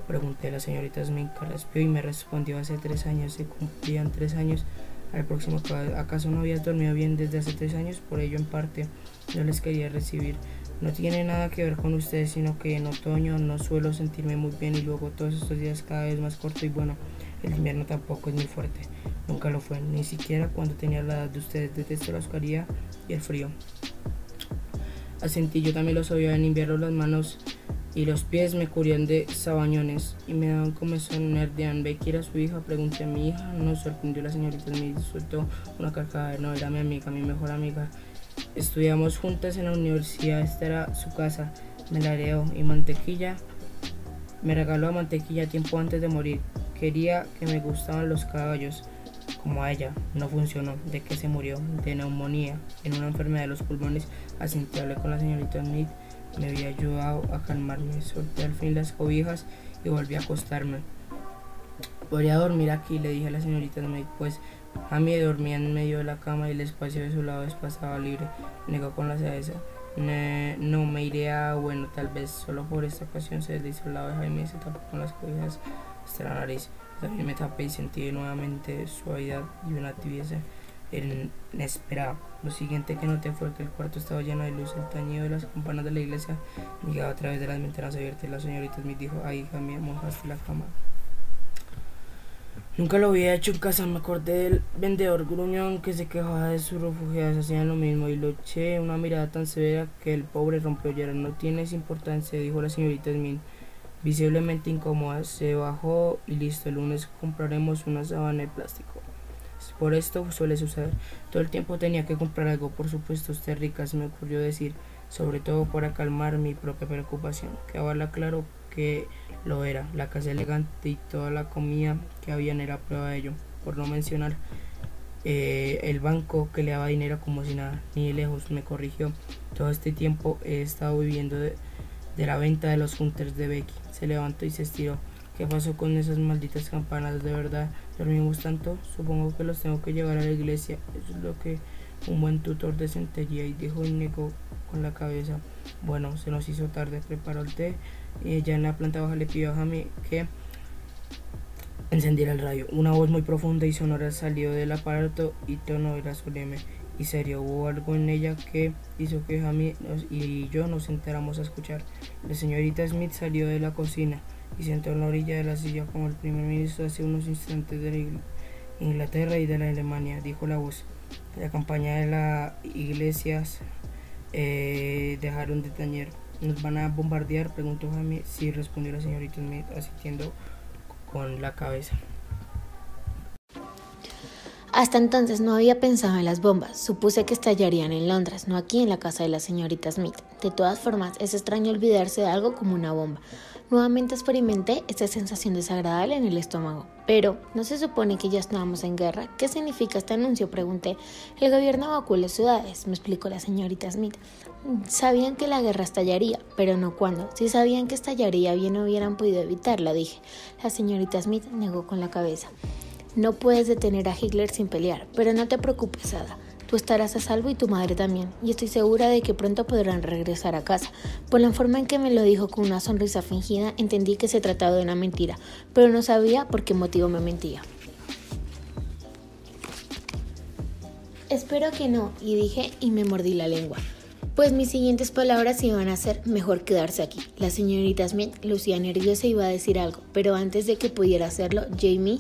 Pregunté a la señorita Smith Carraspio y me respondió hace tres años. Se cumplían tres años al próximo. ¿Acaso no habías dormido bien desde hace tres años? Por ello, en parte, no les quería recibir. No tiene nada que ver con ustedes, sino que en otoño no suelo sentirme muy bien y luego todos estos días cada vez más corto y bueno, el invierno tampoco es muy fuerte. Nunca lo fue, ni siquiera cuando tenía la edad de ustedes. Detesto la oscuridad y el frío. Asentí, yo también los oía en invierno las manos y los pies me cubrían de sabañones y me daban como nerdean. Becky era su hija, pregunté a mi hija, no sorprendió la señorita, me sueltó una carcajada, no, era mi amiga, mi mejor amiga. Estudiamos juntas en la universidad, esta era su casa, me la y mantequilla. Me regaló mantequilla tiempo antes de morir quería que me gustaban los caballos, como a ella. No funcionó. ¿De que se murió? De neumonía, en una enfermedad de los pulmones. Así hablé con la señorita Smith. Me había ayudado a calmarme. Solté al fin las cobijas y volví a acostarme. Podría dormir aquí, le dije a la señorita Smith, pues mí dormía en medio de la cama y el espacio de su lado pasaba libre. Negó con la cabeza. no me iré a, bueno, tal vez solo por esta ocasión se deslizó al lado de Jaime y se tapó con las cobijas hasta la nariz. También me tapé y sentí nuevamente suavidad y una tibieza inesperada. Lo siguiente que noté fue que el cuarto estaba lleno de luz. El tañido de las campanas de la iglesia llegaba a través de las ventanas abiertas. La señorita Smith dijo, ay hija mía, mojaste la cama. Nunca lo había hecho en casa, me acordé del vendedor gruñón que se quejaba de sus refugiados, hacían lo mismo y lo eché una mirada tan severa que el pobre rompió llorar. No tienes importancia, dijo la señorita Smith, visiblemente incómoda. Se bajó y listo, el lunes compraremos una sábana de plástico. Por esto suele suceder. Todo el tiempo tenía que comprar algo, por supuesto, usted rica, se me ocurrió decir, sobre todo para calmar mi propia preocupación. Quedaba claro que lo era. La casa elegante y toda la comida que habían era prueba de ello. Por no mencionar eh, el banco que le daba dinero como si nada, ni de lejos me corrigió. Todo este tiempo he estado viviendo de, la venta de los hunters de Becky. Se levantó y se estiró. ¿Qué pasó con esas malditas campanas? ¿De verdad dormimos tanto? Supongo que los tengo que llevar a la iglesia. Eso es lo que un buen tutor de centería y dijo y negó con la cabeza. Bueno, se nos hizo tarde, preparó el té y ya en la planta baja le pidió a Jamie que encendiera el radio. Una voz muy profunda y sonora salió del aparato y tono era solemne y serio. Hubo algo en ella que hizo que Jamie y yo nos enteramos a escuchar. La señorita Smith salió de la cocina y sentó en la orilla de la silla como el primer ministro hace unos instantes de Inglaterra y de la Alemania, dijo la voz. La campaña de las iglesias eh, dejaron de tañer. ¿Nos van a bombardear? Preguntó Jamie. Sí, respondió la señorita Smith, asistiendo con la cabeza. Hasta entonces no había pensado en las bombas. Supuse que estallarían en Londres, no aquí en la casa de la señorita Smith. De todas formas, es extraño olvidarse de algo como una bomba. Nuevamente experimenté esta sensación desagradable en el estómago. Pero, ¿no se supone que ya estábamos en guerra? ¿Qué significa este anuncio? Pregunté. El gobierno evacuó las ciudades, me explicó la señorita Smith. Sabían que la guerra estallaría, pero no cuándo. Si sabían que estallaría, bien hubieran podido evitarla, dije. La señorita Smith negó con la cabeza. No puedes detener a Hitler sin pelear, pero no te preocupes, Ada. Tú estarás a salvo y tu madre también, y estoy segura de que pronto podrán regresar a casa. Por la forma en que me lo dijo con una sonrisa fingida, entendí que se trataba de una mentira, pero no sabía por qué motivo me mentía. Espero que no, y dije y me mordí la lengua. Pues mis siguientes palabras iban a ser mejor quedarse aquí. La señorita Smith lucía nerviosa y iba a decir algo, pero antes de que pudiera hacerlo, Jamie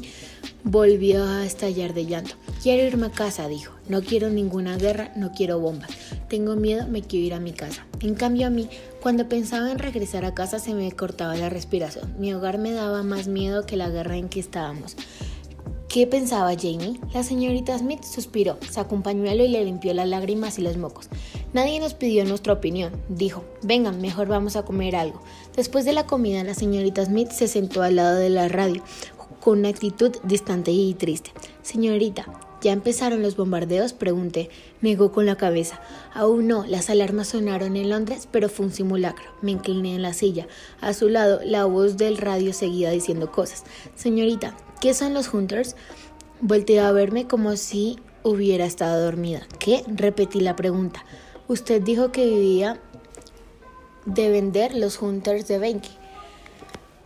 volvió a estallar de llanto. Quiero irme a casa, dijo. No quiero ninguna guerra, no quiero bombas. Tengo miedo, me quiero ir a mi casa. En cambio a mí, cuando pensaba en regresar a casa se me cortaba la respiración. Mi hogar me daba más miedo que la guerra en que estábamos. ¿Qué pensaba Jamie? La señorita Smith suspiró, sacó un pañuelo y le limpió las lágrimas y los mocos. Nadie nos pidió nuestra opinión, dijo. Vengan, mejor vamos a comer algo. Después de la comida, la señorita Smith se sentó al lado de la radio, con una actitud distante y triste. Señorita, ¿ya empezaron los bombardeos? Pregunté. Negó con la cabeza. Aún no, las alarmas sonaron en Londres, pero fue un simulacro. Me incliné en la silla. A su lado, la voz del radio seguía diciendo cosas. Señorita, ¿Qué son los Hunters? Volteó a verme como si hubiera estado dormida. ¿Qué? Repetí la pregunta. Usted dijo que vivía de vender los Hunters de Benke.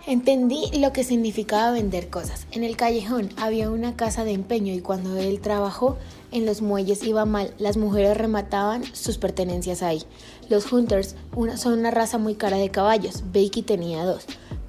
Entendí lo que significaba vender cosas. En el callejón había una casa de empeño y cuando él trabajó en los muelles iba mal, las mujeres remataban sus pertenencias ahí. Los Hunters son una raza muy cara de caballos. Becky tenía dos.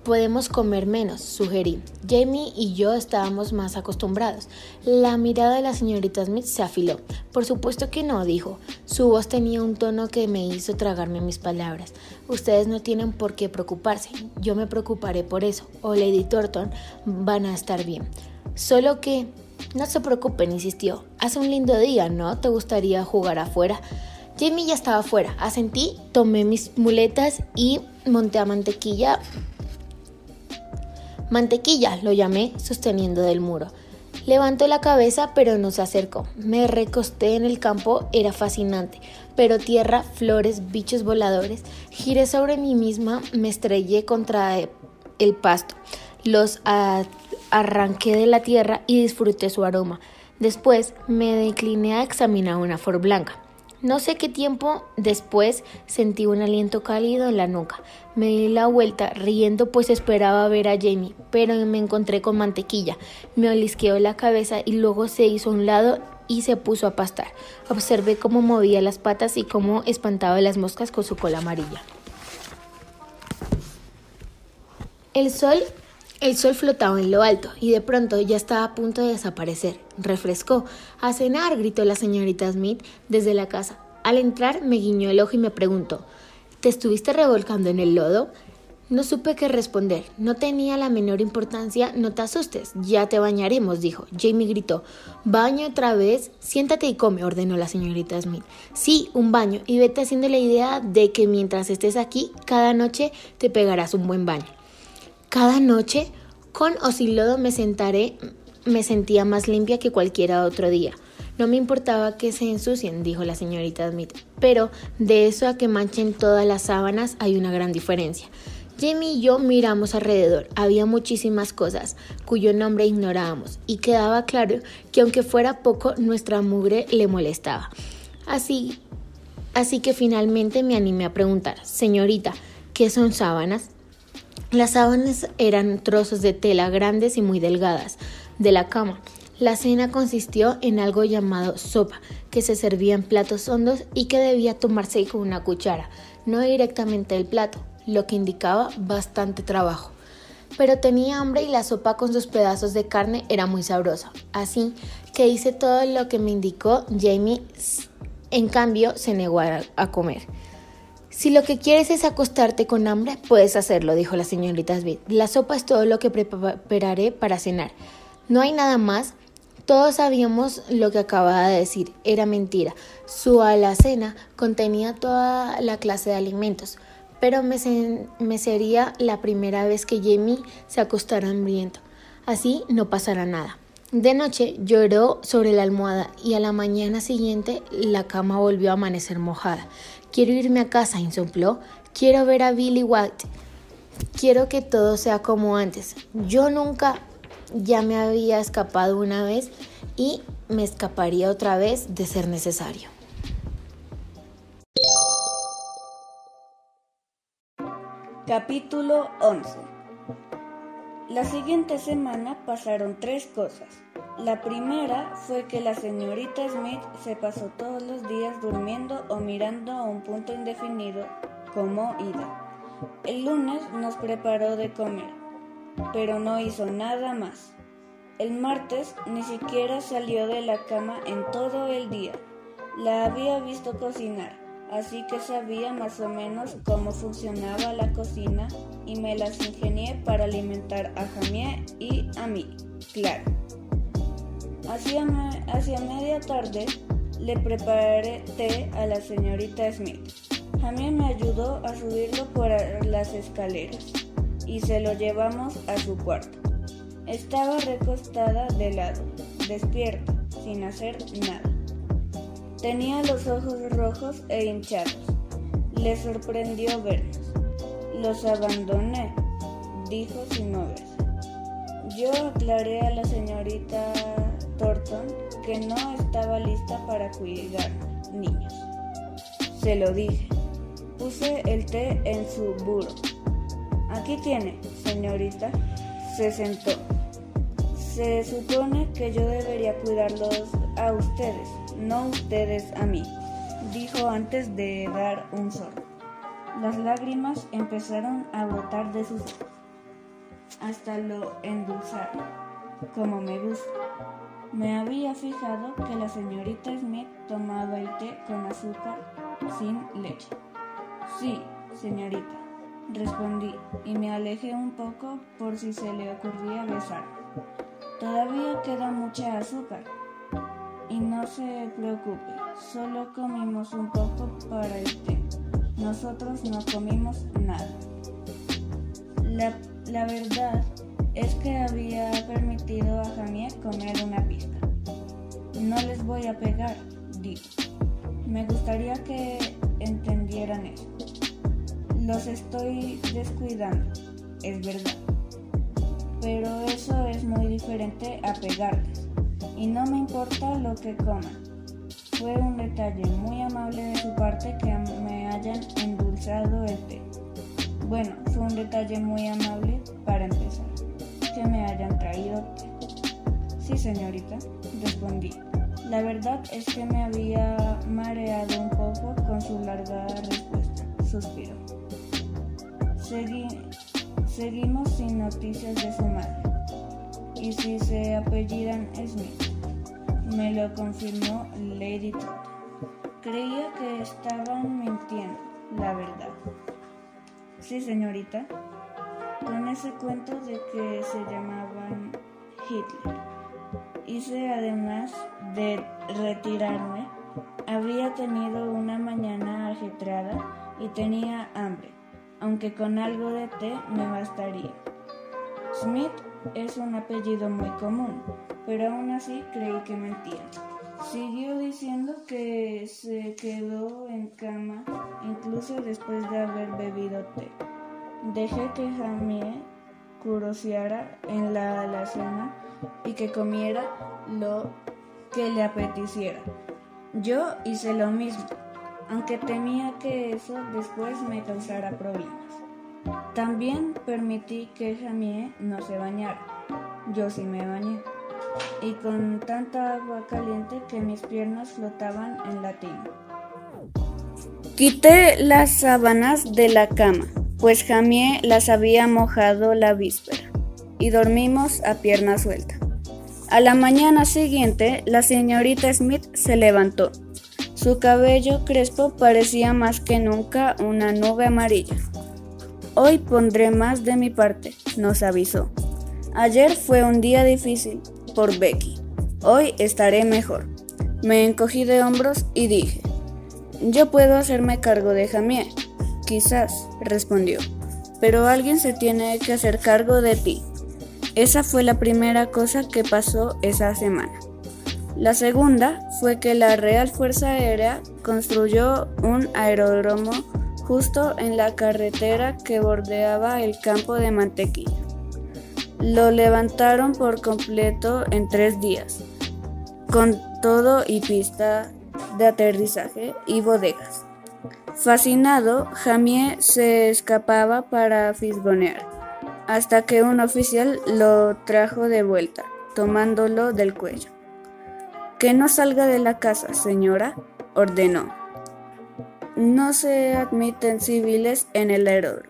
Podemos comer menos, sugerí. Jamie y yo estábamos más acostumbrados. La mirada de la señorita Smith se afiló. Por supuesto que no, dijo. Su voz tenía un tono que me hizo tragarme mis palabras. Ustedes no tienen por qué preocuparse. Yo me preocuparé por eso. O Lady Thornton van a estar bien. Solo que... No se preocupen, insistió. Hace un lindo día, ¿no? ¿Te gustaría jugar afuera? Jamie ya estaba afuera. Asentí, tomé mis muletas y monté a mantequilla Mantequilla, lo llamé, sosteniendo del muro. Levantó la cabeza, pero no se acercó. Me recosté en el campo, era fascinante. Pero tierra, flores, bichos voladores. Giré sobre mí misma, me estrellé contra el pasto. Los arranqué de la tierra y disfruté su aroma. Después me decliné a examinar una flor blanca. No sé qué tiempo después sentí un aliento cálido en la nuca. Me di la vuelta riendo pues esperaba ver a Jamie, pero me encontré con mantequilla. Me olisqueó la cabeza y luego se hizo a un lado y se puso a pastar. Observé cómo movía las patas y cómo espantaba las moscas con su cola amarilla. El sol el sol flotaba en lo alto y de pronto ya estaba a punto de desaparecer. Refrescó. A cenar, gritó la señorita Smith desde la casa. Al entrar me guiñó el ojo y me preguntó ¿Te estuviste revolcando en el lodo? No supe qué responder. No tenía la menor importancia. No te asustes. Ya te bañaremos, dijo. Jamie gritó. ¿Baño otra vez? Siéntate y come, ordenó la señorita Smith. Sí, un baño. Y vete haciendo la idea de que mientras estés aquí, cada noche te pegarás un buen baño. Cada noche, con o sin lodo me sentaré, me sentía más limpia que cualquiera otro día. No me importaba que se ensucien, dijo la señorita Smith, pero de eso a que manchen todas las sábanas hay una gran diferencia. Jamie y yo miramos alrededor. Había muchísimas cosas cuyo nombre ignorábamos y quedaba claro que aunque fuera poco, nuestra mugre le molestaba. Así, así que finalmente me animé a preguntar, señorita, ¿qué son sábanas? Las sábanas eran trozos de tela grandes y muy delgadas de la cama. La cena consistió en algo llamado sopa, que se servía en platos hondos y que debía tomarse con una cuchara, no directamente del plato, lo que indicaba bastante trabajo. Pero tenía hambre y la sopa con sus pedazos de carne era muy sabrosa, así que hice todo lo que me indicó Jamie, en cambio se negó a comer. Si lo que quieres es acostarte con hambre, puedes hacerlo, dijo la señorita Smith. La sopa es todo lo que prepararé para cenar. No hay nada más. Todos sabíamos lo que acababa de decir. Era mentira. Su alacena contenía toda la clase de alimentos. Pero me, sería la primera vez que Jamie se acostara hambriento. Así no pasará nada. De noche lloró sobre la almohada y a la mañana siguiente la cama volvió a amanecer mojada. Quiero irme a casa, insopló. Quiero ver a Billy White. Quiero que todo sea como antes. Yo nunca ya me había escapado una vez y me escaparía otra vez de ser necesario. Capítulo 11 la siguiente semana pasaron tres cosas. La primera fue que la señorita Smith se pasó todos los días durmiendo o mirando a un punto indefinido como Ida. El lunes nos preparó de comer, pero no hizo nada más. El martes ni siquiera salió de la cama en todo el día. La había visto cocinar así que sabía más o menos cómo funcionaba la cocina y me las ingenié para alimentar a Jamie y a mí, claro. Hacia, hacia media tarde le preparé té a la señorita Smith. Jamie me ayudó a subirlo por las escaleras y se lo llevamos a su cuarto. Estaba recostada de lado, despierta, sin hacer nada. Tenía los ojos rojos e hinchados. Le sorprendió vernos. Los abandoné, dijo sin moverse. Yo aclaré a la señorita Thornton que no estaba lista para cuidar niños. Se lo dije. Puse el té en su burro. Aquí tiene, señorita. Se sentó. Se supone que yo debería cuidarlos a ustedes, no ustedes a mí, dijo antes de dar un sorbo. Las lágrimas empezaron a brotar de sus ojos, hasta lo endulzaron, como me gusta. Me había fijado que la señorita Smith tomaba el té con azúcar sin leche. Sí, señorita, respondí y me alejé un poco por si se le ocurría besar. Todavía queda mucha azúcar, y no se preocupe, solo comimos un poco para el té. Nosotros no comimos nada. La, la verdad es que había permitido a Jamie comer una pizca. No les voy a pegar, dijo. Me gustaría que entendieran eso. Los estoy descuidando, es verdad. Pero eso es muy diferente a pegarles. Y no me importa lo que coman. Fue un detalle muy amable de su parte que me hayan endulzado el té. Bueno, fue un detalle muy amable para empezar, que me hayan traído té. Sí, señorita, respondí. La verdad es que me había mareado un poco con su larga respuesta. Suspiró. seguimos sin noticias de su madre. Y si se apellidan Smith. Me lo confirmó Lady Todd. Creía que estaban mintiendo, la verdad. Sí, señorita. Con ese cuento de que se llamaban Hitler. Hice además de retirarme, habría tenido una mañana ajetreada y tenía hambre, aunque con algo de té me bastaría. Smith es un apellido muy común, pero aún así creí que mentía. Siguió diciendo que se quedó en cama incluso después de haber bebido té. Dejé que Jamie curoseara en la alacena y que comiera lo que le apeteciera. Yo hice lo mismo, aunque temía que eso después me causara problemas. También permití que Jamie no se bañara. Yo sí me bañé y con tanta agua caliente que mis piernas flotaban en la tina. Quité las sábanas de la cama, pues Jamie las había mojado la víspera, y dormimos a pierna suelta. A la mañana siguiente, la señorita Smith se levantó. Su cabello crespo parecía más que nunca una nube amarilla. Hoy pondré más de mi parte, nos avisó. Ayer fue un día difícil, por Becky. Hoy estaré mejor. Me encogí de hombros y dije, yo puedo hacerme cargo de Jamie. Quizás, respondió, pero alguien se tiene que hacer cargo de ti. Esa fue la primera cosa que pasó esa semana. La segunda fue que la Real Fuerza Aérea construyó un aeródromo justo en la carretera que bordeaba el campo de mantequilla. Lo levantaron por completo en tres días, con todo y pista de aterrizaje y bodegas. Fascinado, Jamie se escapaba para fisgonear, hasta que un oficial lo trajo de vuelta, tomándolo del cuello. Que no salga de la casa, señora, ordenó. No se admiten civiles en el aeródromo.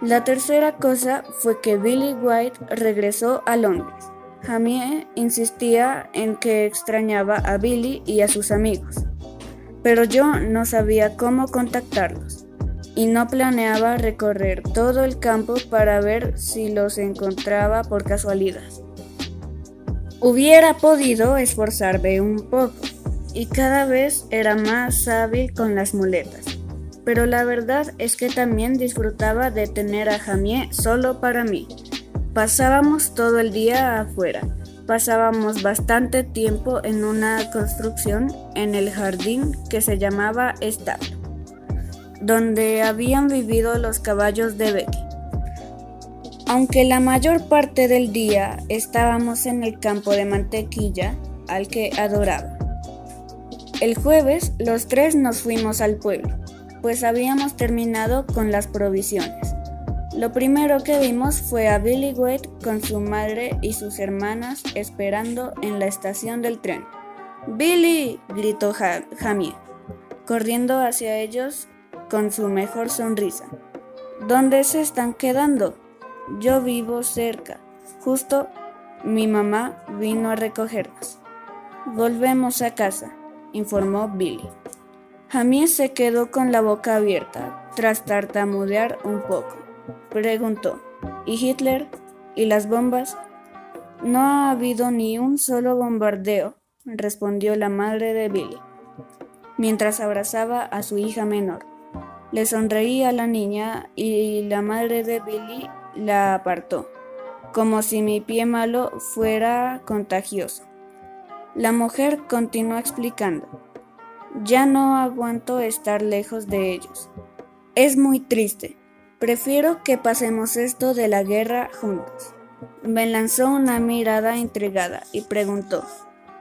La tercera cosa fue que Billy White regresó a Londres. Jamie insistía en que extrañaba a Billy y a sus amigos, pero yo no sabía cómo contactarlos y no planeaba recorrer todo el campo para ver si los encontraba por casualidad. Hubiera podido esforzarme un poco y cada vez era más hábil con las muletas pero la verdad es que también disfrutaba de tener a Jamie solo para mí. Pasábamos todo el día afuera, pasábamos bastante tiempo en una construcción en el jardín que se llamaba establo, donde habían vivido los caballos de Becky. Aunque la mayor parte del día estábamos en el campo de mantequilla, al que adoraba. El jueves los tres nos fuimos al pueblo pues habíamos terminado con las provisiones. Lo primero que vimos fue a Billy Wade con su madre y sus hermanas esperando en la estación del tren. ¡Billy! gritó Jamie, corriendo hacia ellos con su mejor sonrisa. ¿Dónde se están quedando? Yo vivo cerca. Justo mi mamá vino a recogernos. Volvemos a casa, informó Billy. Jamie se quedó con la boca abierta tras tartamudear un poco. Preguntó, ¿y Hitler? ¿Y las bombas? No ha habido ni un solo bombardeo, respondió la madre de Billy, mientras abrazaba a su hija menor. Le sonreía a la niña y la madre de Billy la apartó. como si mi pie malo fuera contagioso. La mujer continuó explicando. Ya no aguanto estar lejos de ellos. Es muy triste. Prefiero que pasemos esto de la guerra juntos. Me lanzó una mirada intrigada y preguntó,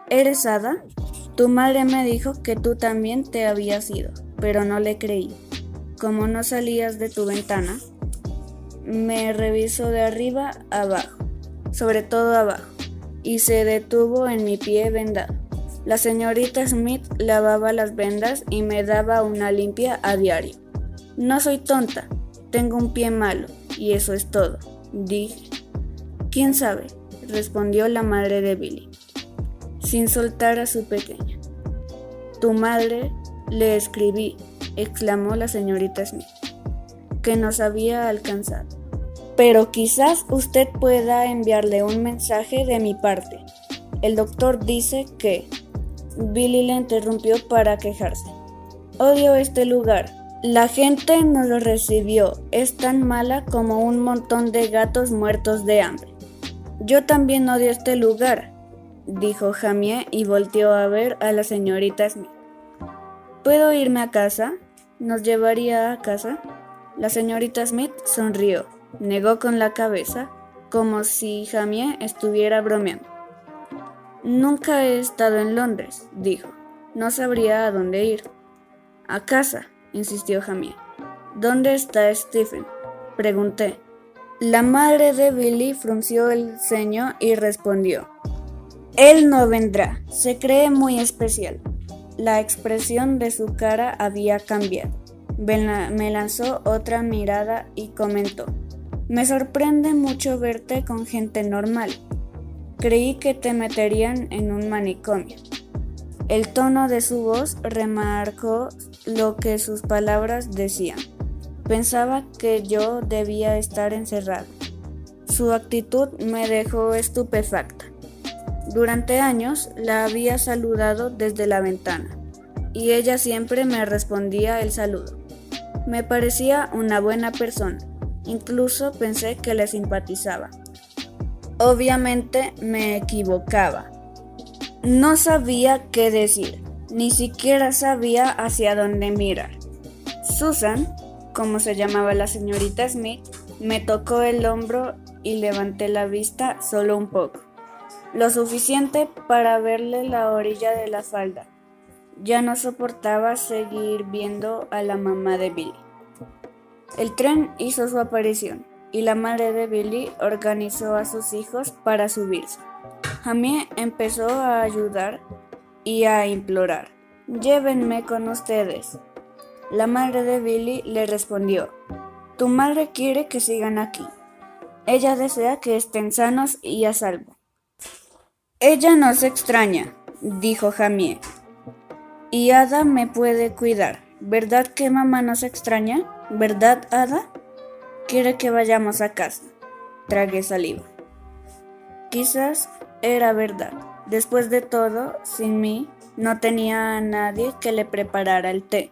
¿Eres Ada? Tu madre me dijo que tú también te habías ido, pero no le creí. Como no salías de tu ventana, me revisó de arriba abajo, sobre todo abajo, y se detuvo en mi pie vendado. La señorita Smith lavaba las vendas y me daba una limpia a diario. No soy tonta, tengo un pie malo, y eso es todo, dije. ¿Quién sabe? respondió la madre de Billy, sin soltar a su pequeña. Tu madre, le escribí, exclamó la señorita Smith que nos había alcanzado. Pero quizás usted pueda enviarle un mensaje de mi parte. El doctor dice que... Billy le interrumpió para quejarse. Odio este lugar. La gente no lo recibió. Es tan mala como un montón de gatos muertos de hambre. Yo también odio este lugar, dijo Jamie y volteó a ver a la señorita Smith. ¿Puedo irme a casa? ¿Nos llevaría a casa? La señorita Smith sonrió, negó con la cabeza, como si Jamie estuviera bromeando. Nunca he estado en Londres, dijo. No sabría a dónde ir. A casa, insistió Jamie. ¿Dónde está Stephen? Pregunté. La madre de Billy frunció el ceño y respondió. Él no vendrá, se cree muy especial. La expresión de su cara había cambiado. Me lanzó otra mirada y comentó, me sorprende mucho verte con gente normal. Creí que te meterían en un manicomio. El tono de su voz remarcó lo que sus palabras decían. Pensaba que yo debía estar encerrado. Su actitud me dejó estupefacta. Durante años la había saludado desde la ventana y ella siempre me respondía el saludo. Me parecía una buena persona, incluso pensé que le simpatizaba. Obviamente me equivocaba. No sabía qué decir, ni siquiera sabía hacia dónde mirar. Susan, como se llamaba la señorita Smith, me tocó el hombro y levanté la vista solo un poco, lo suficiente para verle la orilla de la falda. Ya no soportaba seguir viendo a la mamá de Billy. El tren hizo su aparición y la madre de Billy organizó a sus hijos para subirse. Jamie empezó a ayudar y a implorar. Llévenme con ustedes. La madre de Billy le respondió, Tu madre quiere que sigan aquí. Ella desea que estén sanos y a salvo. Ella no se extraña, dijo Jamie y Ada me puede cuidar. ¿Verdad que mamá nos extraña? ¿Verdad, Ada? Quiere que vayamos a casa. Tragué saliva. Quizás era verdad. Después de todo, sin mí, no tenía a nadie que le preparara el té.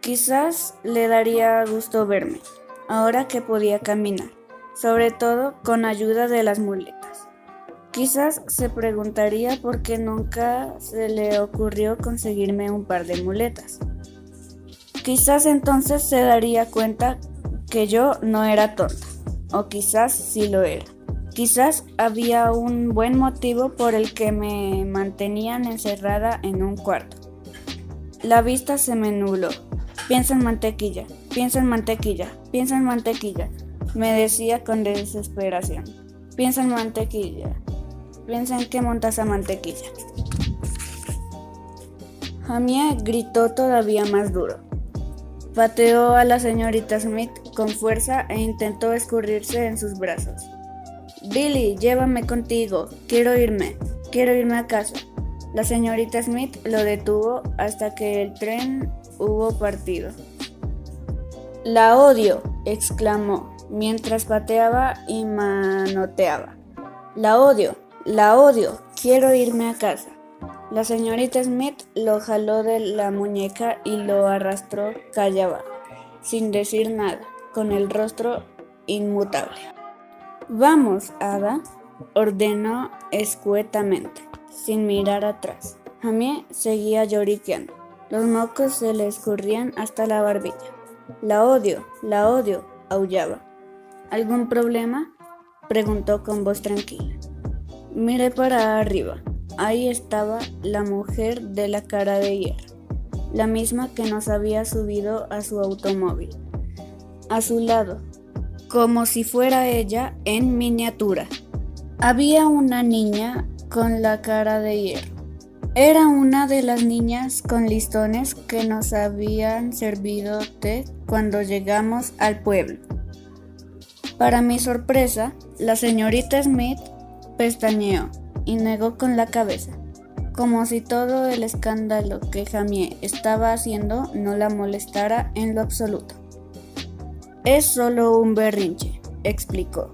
Quizás le daría gusto verme, ahora que podía caminar, sobre todo con ayuda de las muletas. Quizás se preguntaría por qué nunca se le ocurrió conseguirme un par de muletas. Quizás entonces se daría cuenta que yo no era tonta, o quizás sí lo era. Quizás había un buen motivo por el que me mantenían encerrada en un cuarto. La vista se me nubló. Piensa en mantequilla, piensa en mantequilla, piensa en mantequilla, me decía con desesperación. Piensa en mantequilla, Piensa en que montas a mantequilla. Jamie gritó todavía más duro. Pateó a la señorita Smith con fuerza e intentó escurrirse en sus brazos. Billy, llévame contigo. Quiero irme. Quiero irme a casa. La señorita Smith lo detuvo hasta que el tren hubo partido. La odio, exclamó, mientras pateaba y manoteaba. La odio. La odio. Quiero irme a casa. La señorita Smith lo jaló de la muñeca y lo arrastró calle abajo, sin decir nada, con el rostro inmutable. Vamos, Ada, ordenó escuetamente, sin mirar atrás. Jamie seguía lloriqueando. Los mocos se le escurrían hasta la barbilla. La odio, la odio, aullaba. ¿Algún problema? preguntó con voz tranquila. Miré para arriba. Ahí estaba la mujer de la cara de hierro, la misma que nos había subido a su automóvil. A su lado, como si fuera ella en miniatura, había una niña con la cara de hierro. Era una de las niñas con listones que nos habían servido té cuando llegamos al pueblo. Para mi sorpresa, la señorita Smith pestañeó y negó con la cabeza, como si todo el escándalo que Jamie estaba haciendo no la molestara en lo absoluto. Es solo un berrinche, explicó.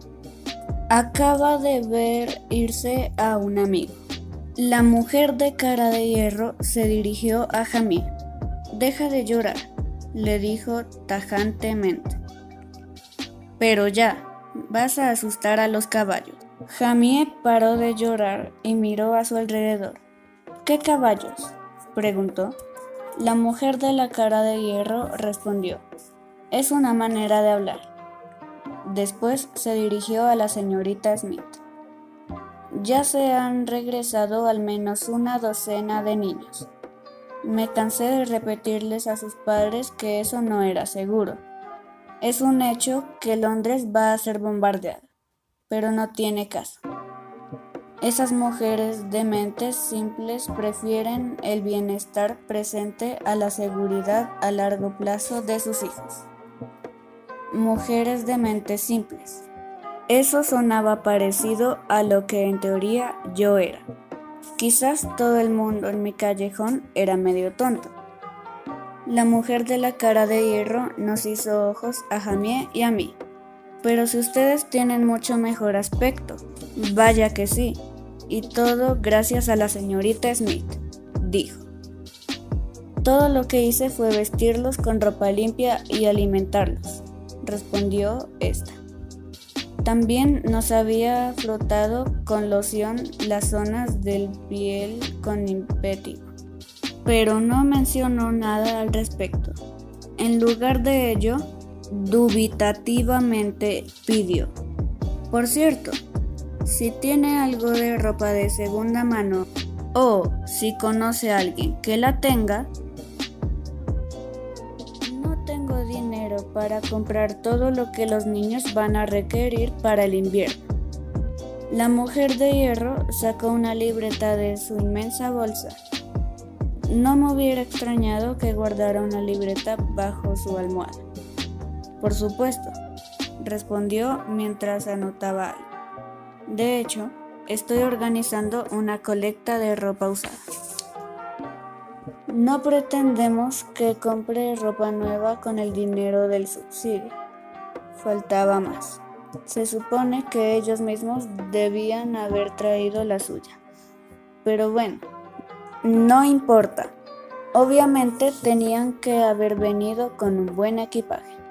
Acaba de ver irse a un amigo. La mujer de cara de hierro se dirigió a Jamie. Deja de llorar, le dijo tajantemente. Pero ya, vas a asustar a los caballos. Jamie paró de llorar y miró a su alrededor. ¿Qué caballos? preguntó. La mujer de la cara de hierro respondió. Es una manera de hablar. Después se dirigió a la señorita Smith. Ya se han regresado al menos una docena de niños. Me cansé de repetirles a sus padres que eso no era seguro. Es un hecho que Londres va a ser bombardeada pero no tiene caso. Esas mujeres de mentes simples prefieren el bienestar presente a la seguridad a largo plazo de sus hijos. Mujeres de mentes simples. Eso sonaba parecido a lo que en teoría yo era. Quizás todo el mundo en mi callejón era medio tonto. La mujer de la cara de hierro nos hizo ojos a Jamie y a mí. Pero si ustedes tienen mucho mejor aspecto, vaya que sí. Y todo gracias a la señorita Smith, dijo. Todo lo que hice fue vestirlos con ropa limpia y alimentarlos, respondió esta. También nos había frotado con loción las zonas del piel con impétigo, pero no mencionó nada al respecto. En lugar de ello, dubitativamente pidió. Por cierto, si tiene algo de ropa de segunda mano o si conoce a alguien que la tenga, no tengo dinero para comprar todo lo que los niños van a requerir para el invierno. La mujer de hierro sacó una libreta de su inmensa bolsa. No me hubiera extrañado que guardara una libreta bajo su almohada. Por supuesto, respondió mientras anotaba algo. De hecho, estoy organizando una colecta de ropa usada. No pretendemos que compre ropa nueva con el dinero del subsidio. Faltaba más. Se supone que ellos mismos debían haber traído la suya. Pero bueno, no importa. Obviamente tenían que haber venido con un buen equipaje.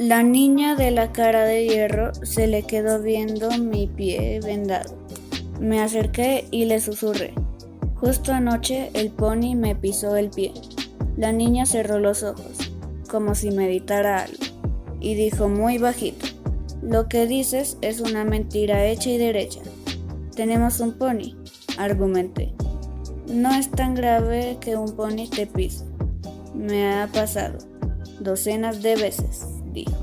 La niña de la cara de hierro se le quedó viendo mi pie vendado. Me acerqué y le susurré. Justo anoche el pony me pisó el pie. La niña cerró los ojos, como si meditara algo, y dijo muy bajito, Lo que dices es una mentira hecha y derecha. Tenemos un pony, argumenté. No es tan grave que un pony te pise. Me ha pasado docenas de veces dijo.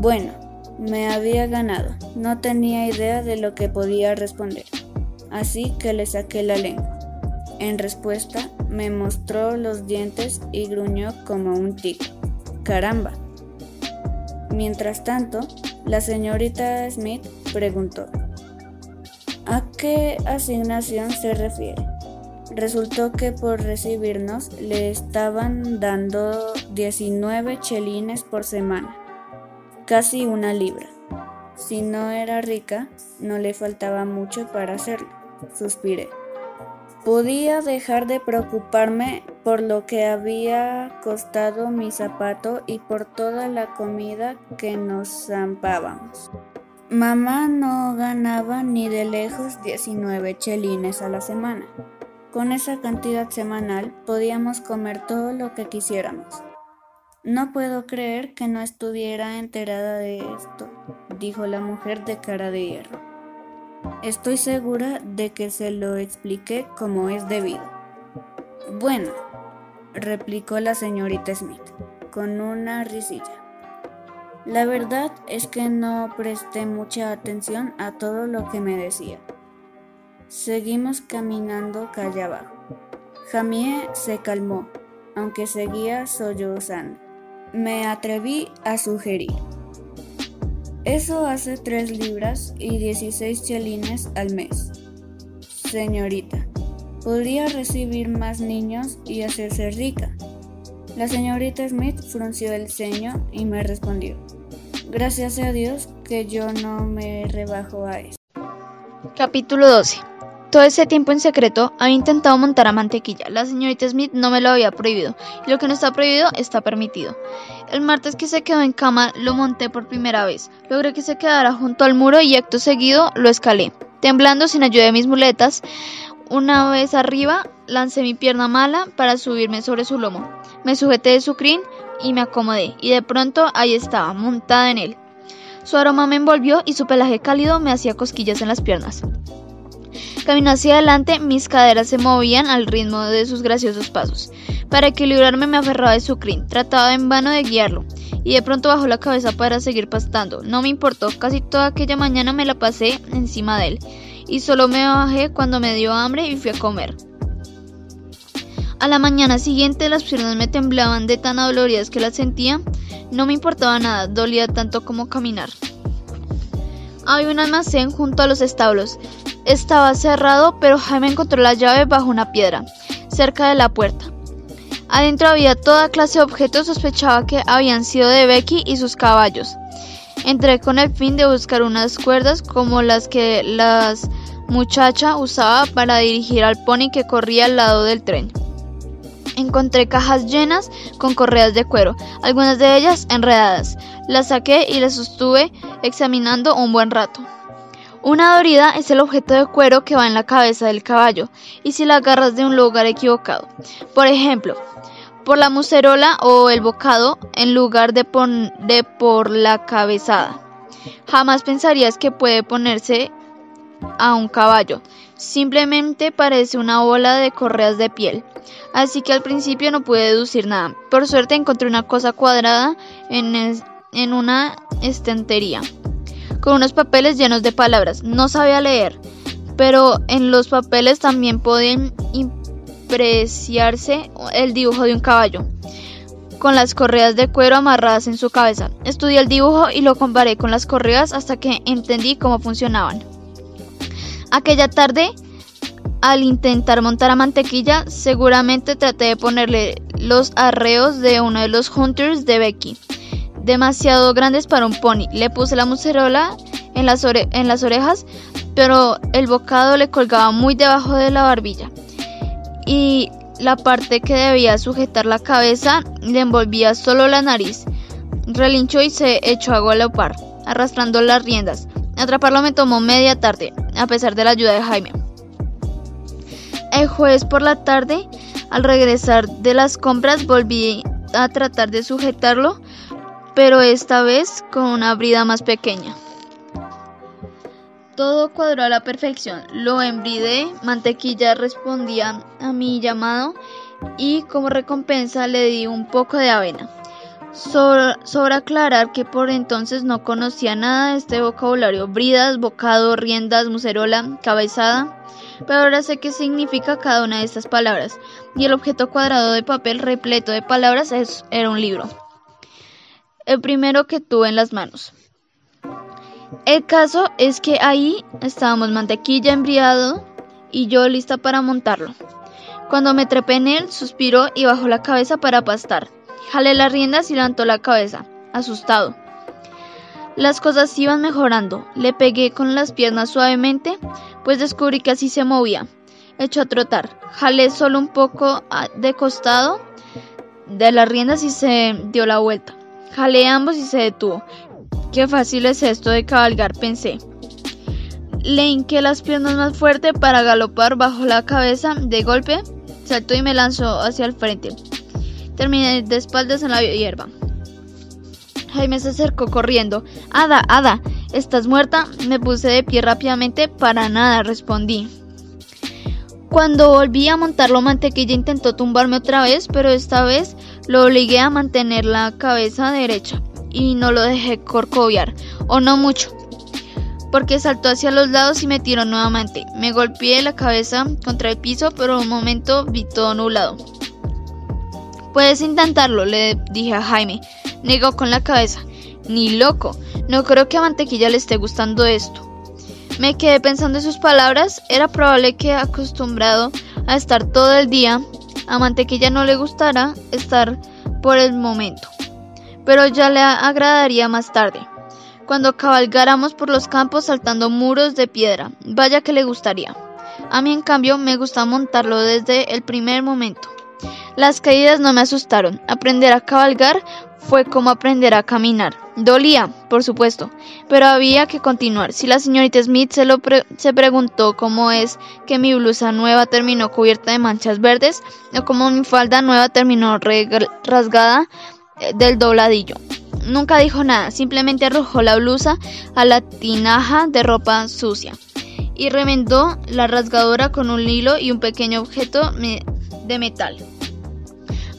Bueno, me había ganado. No tenía idea de lo que podía responder. Así que le saqué la lengua. En respuesta, me mostró los dientes y gruñó como un tigre. Caramba. Mientras tanto, la señorita Smith preguntó, ¿a qué asignación se refiere? Resultó que por recibirnos le estaban dando 19 chelines por semana, casi una libra. Si no era rica, no le faltaba mucho para hacerlo, suspiré. Podía dejar de preocuparme por lo que había costado mi zapato y por toda la comida que nos zampábamos. Mamá no ganaba ni de lejos 19 chelines a la semana. Con esa cantidad semanal podíamos comer todo lo que quisiéramos. No puedo creer que no estuviera enterada de esto, dijo la mujer de cara de hierro. Estoy segura de que se lo expliqué como es debido. Bueno, replicó la señorita Smith, con una risilla. La verdad es que no presté mucha atención a todo lo que me decía. Seguimos caminando calle abajo. Jamie se calmó, aunque seguía sollozando. Me atreví a sugerir. Eso hace tres libras y 16 chelines al mes. Señorita, podría recibir más niños y hacerse rica. La señorita Smith frunció el ceño y me respondió. Gracias a Dios que yo no me rebajo a eso. Capítulo 12. Todo ese tiempo en secreto había intentado montar a mantequilla. La señorita Smith no me lo había prohibido. Y lo que no está prohibido está permitido. El martes que se quedó en cama lo monté por primera vez. Logré que se quedara junto al muro y acto seguido lo escalé. Temblando sin ayuda de mis muletas, una vez arriba lancé mi pierna mala para subirme sobre su lomo. Me sujeté de su crin y me acomodé, y de pronto ahí estaba, montada en él. Su aroma me envolvió y su pelaje cálido me hacía cosquillas en las piernas. Caminó hacia adelante, mis caderas se movían al ritmo de sus graciosos pasos. Para equilibrarme me aferraba de su crin, trataba en vano de guiarlo, y de pronto bajó la cabeza para seguir pastando. No me importó, casi toda aquella mañana me la pasé encima de él, y solo me bajé cuando me dio hambre y fui a comer. A la mañana siguiente las piernas me temblaban de tan adoloridas que las sentía. No me importaba nada, dolía tanto como caminar. Había un almacén junto a los establos. Estaba cerrado, pero Jaime encontró la llave bajo una piedra, cerca de la puerta. Adentro había toda clase de objetos, sospechaba que habían sido de Becky y sus caballos. Entré con el fin de buscar unas cuerdas como las que la muchacha usaba para dirigir al pony que corría al lado del tren. Encontré cajas llenas con correas de cuero, algunas de ellas enredadas. Las saqué y las sostuve examinando un buen rato. Una dorida es el objeto de cuero que va en la cabeza del caballo, y si la agarras de un lugar equivocado. Por ejemplo, por la mucerola o el bocado en lugar de, de por la cabezada. Jamás pensarías que puede ponerse a un caballo. Simplemente parece una bola de correas de piel. Así que al principio no pude deducir nada. Por suerte encontré una cosa cuadrada en, en una estantería, con unos papeles llenos de palabras. No sabía leer, pero en los papeles también podían apreciarse el dibujo de un caballo con las correas de cuero amarradas en su cabeza. Estudié el dibujo y lo comparé con las correas hasta que entendí cómo funcionaban. Aquella tarde, al intentar montar a mantequilla, seguramente traté de ponerle los arreos de uno de los hunters de Becky, demasiado grandes para un pony. Le puse la mucerola en las, en las orejas, pero el bocado le colgaba muy debajo de la barbilla. Y la parte que debía sujetar la cabeza le envolvía solo la nariz. Relinchó y se echó a golopar, arrastrando las riendas. Atraparlo me tomó media tarde, a pesar de la ayuda de Jaime. El jueves por la tarde, al regresar de las compras, volví a tratar de sujetarlo, pero esta vez con una brida más pequeña. Todo cuadró a la perfección. Lo embridé, mantequilla respondía a mi llamado y como recompensa le di un poco de avena. Sobra, aclarar que por entonces no conocía nada de este vocabulario, bridas, bocado, riendas, mucerola, cabezada, pero ahora sé qué significa cada una de estas palabras, y el objeto cuadrado de papel repleto de palabras era un libro. El primero que tuve en las manos. El caso es que ahí estábamos mantequilla embriado y yo lista para montarlo. Cuando me trepé en él, suspiró y bajó la cabeza para pastar. Jalé las riendas y levantó la cabeza, asustado. Las cosas iban mejorando. Le pegué con las piernas suavemente, pues descubrí que así se movía. Echó a trotar. Jalé solo un poco ah, de costado de las riendas y se dio la vuelta. Jalé ambos y se detuvo. Qué fácil es esto de cabalgar, pensé. Le hinqué las piernas más fuerte para galopar bajo la cabeza. De golpe, saltó y me lanzó hacia el frente. Terminé de espaldas en la hierba. Jaime se acercó corriendo. Ada, Ada, ¿estás muerta? Me puse de pie rápidamente. Para nada, respondí. Cuando volví a montarlo, Mantequilla intentó tumbarme otra vez, pero esta vez lo obligué a mantener la cabeza derecha y no lo dejé corcoviar, o no mucho, porque saltó hacia los lados y me tiró nuevamente. Me golpeé la cabeza contra el piso, pero un momento vi todo nublado. Puedes intentarlo, le dije a Jaime. Negó con la cabeza. Ni loco. No creo que a Mantequilla le esté gustando esto. Me quedé pensando en sus palabras. Era probable que acostumbrado a estar todo el día, a Mantequilla no le gustara estar por el momento. Pero ya le agradaría más tarde, cuando cabalgáramos por los campos saltando muros de piedra. Vaya que le gustaría. A mí, en cambio, me gusta montarlo desde el primer momento. Las caídas no me asustaron. Aprender a cabalgar fue como aprender a caminar. Dolía, por supuesto, pero había que continuar. Si la señorita Smith se, lo se preguntó cómo es que mi blusa nueva terminó cubierta de manchas verdes o cómo mi falda nueva terminó rasgada eh, del dobladillo. Nunca dijo nada, simplemente arrojó la blusa a la tinaja de ropa sucia y remendó la rasgadura con un hilo y un pequeño objeto de metal.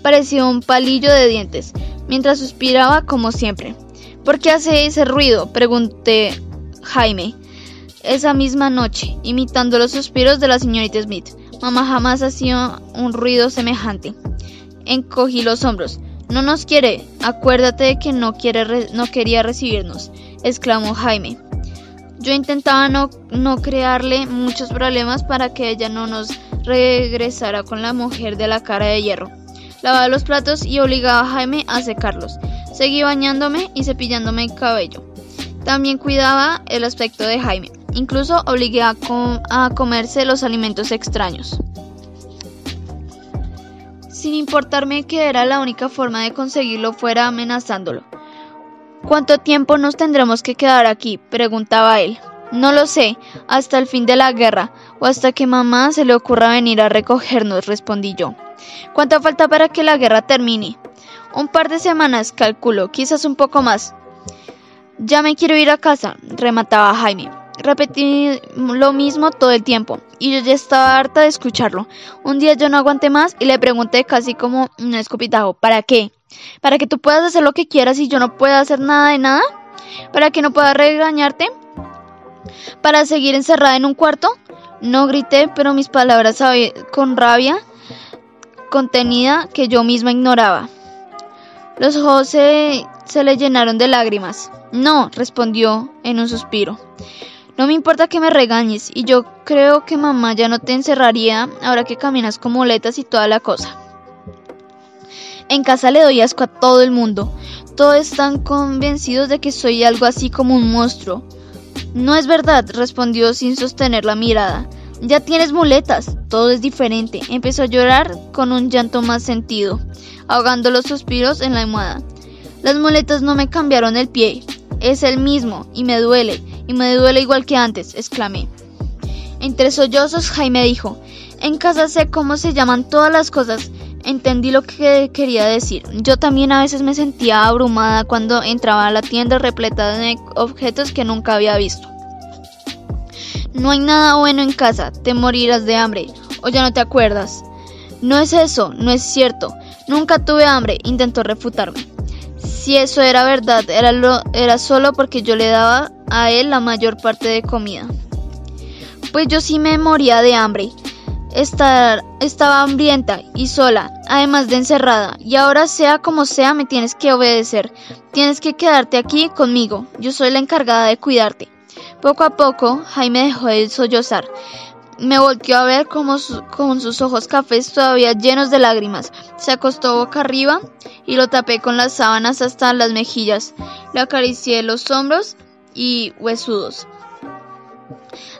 Parecía un palillo de dientes, mientras suspiraba como siempre. ¿Por qué hace ese ruido? pregunté Jaime. Esa misma noche, imitando los suspiros de la señorita Smith. Mamá jamás hacía un ruido semejante. Encogí los hombros. No nos quiere. Acuérdate de que no, quiere no quería recibirnos, exclamó Jaime. Yo intentaba no, no crearle muchos problemas para que ella no nos regresara con la mujer de la cara de hierro. Lavaba los platos y obligaba a Jaime a secarlos. Seguí bañándome y cepillándome el cabello. También cuidaba el aspecto de Jaime. Incluso obligué a, a comerse los alimentos extraños. Sin importarme que era la única forma de conseguirlo fuera amenazándolo. ¿Cuánto tiempo nos tendremos que quedar aquí? preguntaba él. No lo sé, hasta el fin de la guerra, o hasta que mamá se le ocurra venir a recogernos, respondí yo. ¿Cuánto falta para que la guerra termine? Un par de semanas, calculo, quizás un poco más. Ya me quiero ir a casa, remataba Jaime. Repetí lo mismo todo el tiempo, y yo ya estaba harta de escucharlo. Un día yo no aguanté más y le pregunté casi como un escupitajo, ¿para qué? ¿Para que tú puedas hacer lo que quieras y yo no pueda hacer nada de nada? ¿Para que no pueda regañarte? ¿Para seguir encerrada en un cuarto? No grité, pero mis palabras con rabia contenida que yo misma ignoraba. Los ojos se, le llenaron de lágrimas. No, respondió en un suspiro. No me importa que me regañes, y yo creo que mamá ya no te encerraría ahora que caminas con muletas y toda la cosa. En casa le doy asco a todo el mundo. Todos están convencidos de que soy algo así como un monstruo. No es verdad, respondió sin sostener la mirada. Ya tienes muletas, todo es diferente. Empezó a llorar con un llanto más sentido, ahogando los suspiros en la almohada. Las muletas no me cambiaron el pie, es el mismo, y me duele, y me duele igual que antes, exclamé. Entre sollozos, Jaime dijo, en casa sé cómo se llaman todas las cosas. Entendí lo que quería decir. Yo también a veces me sentía abrumada cuando entraba a la tienda repleta de objetos que nunca había visto. No hay nada bueno en casa, te morirás de hambre, o ya no te acuerdas. No es eso, no es cierto. Nunca tuve hambre, intentó refutarme. Si eso era verdad, era, lo, era solo porque yo le daba a él la mayor parte de comida. Pues yo sí me moría de hambre. Estar, estaba hambrienta y sola, además de encerrada, y ahora sea como sea me tienes que obedecer. Tienes que quedarte aquí conmigo. Yo soy la encargada de cuidarte. Poco a poco, Jaime dejó de sollozar. Me volteó a ver con sus ojos cafés todavía llenos de lágrimas. Se acostó boca arriba y lo tapé con las sábanas hasta las mejillas. Le acaricié los hombros y huesudos.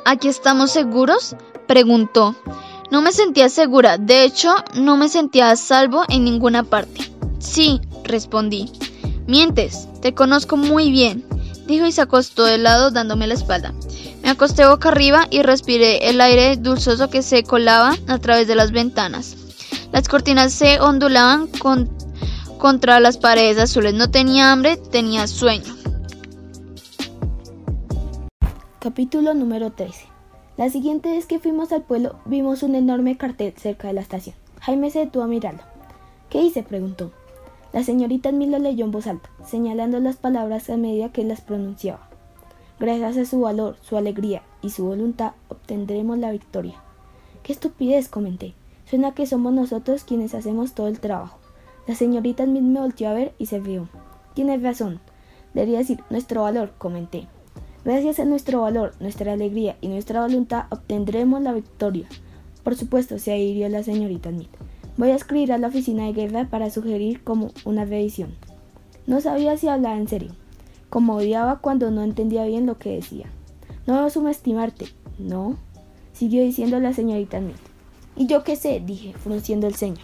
¿Aquí estamos seguros? preguntó. No me sentía segura, de hecho, no me sentía a salvo en ninguna parte. Sí, respondí. Mientes, te conozco muy bien. dijo y se acostó de lado dándome la espalda. Me acosté boca arriba y respiré el aire dulzoso que se colaba a través de las ventanas. Las cortinas se ondulaban contra las paredes azules. No tenía hambre, tenía sueño. Capítulo número 13. La siguiente vez que fuimos al pueblo vimos un enorme cartel cerca de la estación. Jaime se detuvo a mirarlo. ¿Qué hice? preguntó. La señorita Smith lo leyó en voz alta, señalando las palabras a medida que las pronunciaba. Gracias a su valor, su alegría y su voluntad obtendremos la victoria. ¡Qué estupidez! comenté. Suena que somos nosotros quienes hacemos todo el trabajo. La señorita Smith me volteó a ver y se rió. Tienes razón. Debería decir nuestro valor, comenté. Gracias a nuestro valor, nuestra alegría y nuestra voluntad obtendremos la victoria. Por supuesto, se adhirió la señorita Smith. Voy a escribir a la oficina de guerra para sugerir como una revisión. No sabía si hablaba en serio, como odiaba cuando no entendía bien lo que decía. No debo subestimarte, no, siguió diciendo la señorita Smith. ¿Y yo qué sé? dije, frunciendo el ceño.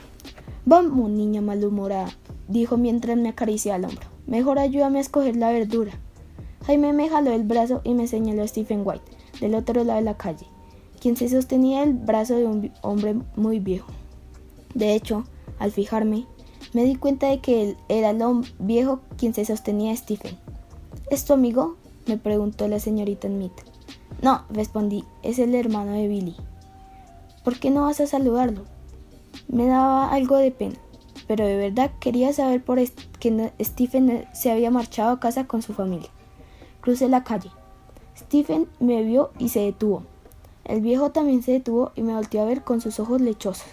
Vamos, niña malhumorada, dijo mientras me acariciaba el hombro. Mejor ayúdame a escoger la verdura. Jaime me jaló el brazo y me señaló a Stephen White, del otro lado de la calle, quien se sostenía el brazo de un hombre muy viejo. De hecho, al fijarme, me di cuenta de que él era el hombre viejo quien se sostenía a Stephen. ¿Es tu amigo? me preguntó la señorita Smith. No, respondí, es el hermano de Billy. ¿Por qué no vas a saludarlo? Me daba algo de pena, pero de verdad quería saber por qué Stephen se había marchado a casa con su familia. Crucé la calle. Stephen me vio y se detuvo. El viejo también se detuvo y me volteó a ver con sus ojos lechosos.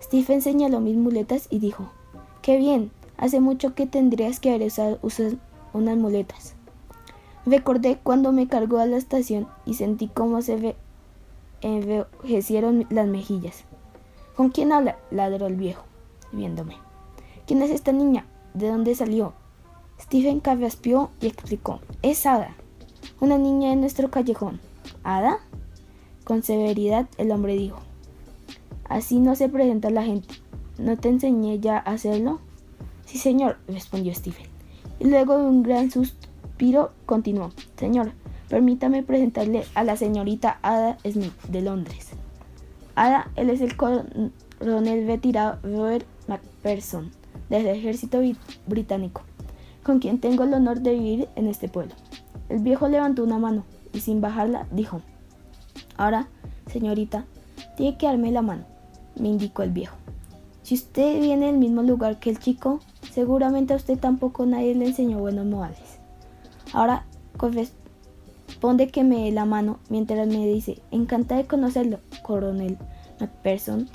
Stephen señaló mis muletas y dijo, Qué bien, hace mucho que tendrías que haber usado, unas muletas. Recordé cuando me cargó a la estación y sentí cómo se envejecieron las mejillas. ¿Con quién habla? ladró el viejo, viéndome. ¿Quién es esta niña? ¿De dónde salió? Stephen carraspeó y explicó. Es Ada, una niña de nuestro callejón. ¿Ada? Con severidad el hombre dijo. Así no se presenta la gente. ¿No te enseñé ya a hacerlo? Sí, señor, respondió Stephen. Y luego de un gran suspiro continuó. Señor, permítame presentarle a la señorita Ada Smith de Londres. Ada, él es el coronel retirado Robert MacPherson del ejército británico con quien tengo el honor de vivir en este pueblo. El viejo levantó una mano y sin bajarla dijo, Ahora, señorita, tiene que darme la mano, me indicó el viejo. Si usted viene del mismo lugar que el chico, seguramente a usted tampoco nadie le enseñó buenos modales. Ahora corresponde que me dé la mano mientras me dice, encanta de conocerlo, coronel MacPherson.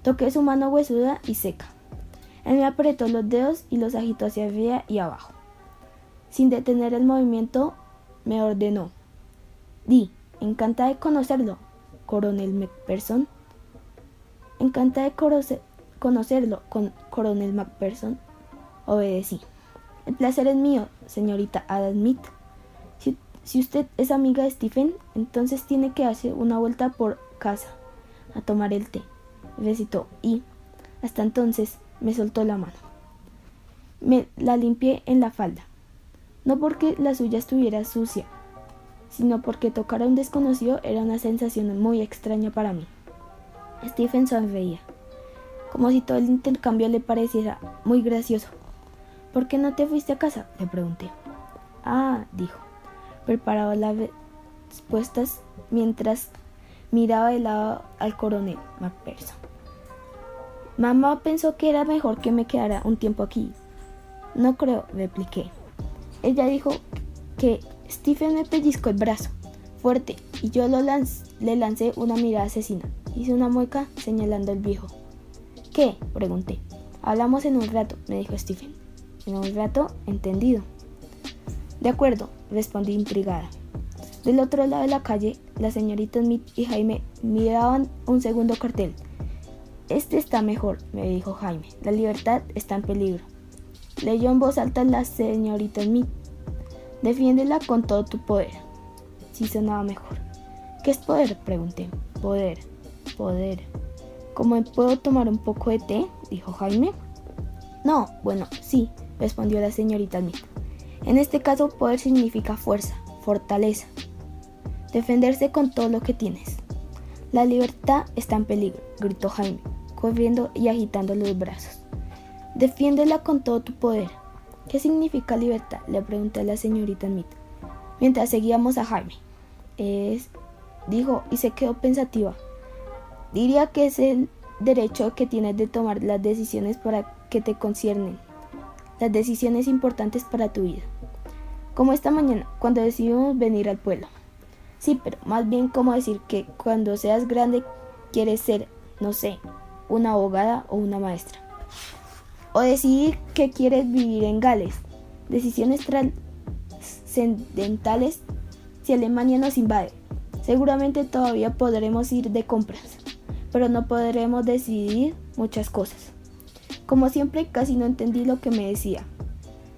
Toqué su mano huesuda y seca. Él me apretó los dedos y los agitó hacia arriba y abajo. Sin detener el movimiento, me ordenó. Di, encanta de conocerlo, coronel Macpherson. Encanta de conocerlo, con coronel Macpherson. Obedecí. El placer es mío, señorita Ada Smith. Si, si usted es amiga de Stephen, entonces tiene que hacer una vuelta por casa a tomar el té. Recitó y, hasta entonces, me soltó la mano. Me la limpié en la falda, no porque la suya estuviera sucia, sino porque tocar a un desconocido era una sensación muy extraña para mí. Stephen sonreía, como si todo el intercambio le pareciera muy gracioso. ¿Por qué no te fuiste a casa? le pregunté. Ah, dijo, preparaba las respuestas mientras miraba de lado al coronel Macpherson. Mamá pensó que era mejor que me quedara un tiempo aquí. No creo, repliqué. Ella dijo que Stephen me pellizcó el brazo, fuerte, y yo le lancé una mirada asesina. Hice una mueca señalando al viejo. ¿Qué? pregunté. Hablamos en un rato, me dijo Stephen. En un rato, entendido. De acuerdo, respondí intrigada. Del otro lado de la calle, la señorita Smith y Jaime miraban un segundo cartel. Este está mejor, me dijo Jaime. La libertad está en peligro. Leyó en voz alta la señorita Smith. Defiéndela con todo tu poder. Sí sonaba mejor. ¿Qué es poder? pregunté. Poder, poder. ¿Cómo puedo tomar un poco de té? dijo Jaime. No, bueno, sí, respondió la señorita Smith. En este caso, poder significa fuerza, fortaleza, defenderse con todo lo que tienes. La libertad está en peligro, gritó Jaime, y agitando los brazos. Defiéndela con todo tu poder. ¿Qué significa libertad? le pregunté a la señorita Smith, mientras seguíamos a Jaime. Es, dijo, y se quedó pensativa. Diría que es el derecho que tienes de tomar las decisiones para que te conciernen, las decisiones importantes para tu vida. Como esta mañana, cuando decidimos venir al pueblo. Sí, pero más bien como decir que cuando seas grande quieres ser, no sé, una abogada o una maestra. O decidir que quieres vivir en Gales. Decisiones trascendentales si Alemania nos invade. Seguramente todavía podremos ir de compras, pero no podremos decidir muchas cosas. Como siempre, casi no entendí lo que me decía,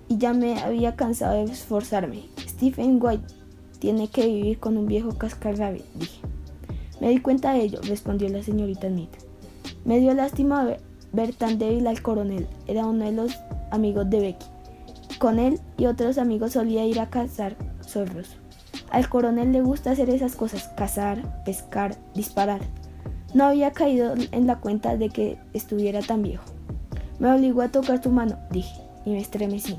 y ya me había cansado de esforzarme. Stephen White tiene que vivir con un viejo cascarrabias, dije. Me di cuenta de ello, respondió la señorita Smith. Me dio lástima ver, tan débil al coronel. Era uno de los amigos de Becky. Con él y otros amigos solía ir a cazar zorros. Al coronel le gusta hacer esas cosas, cazar, pescar, disparar. No había caído en la cuenta de que estuviera tan viejo. Me obligó a tocar su mano, dije, y me estremecí.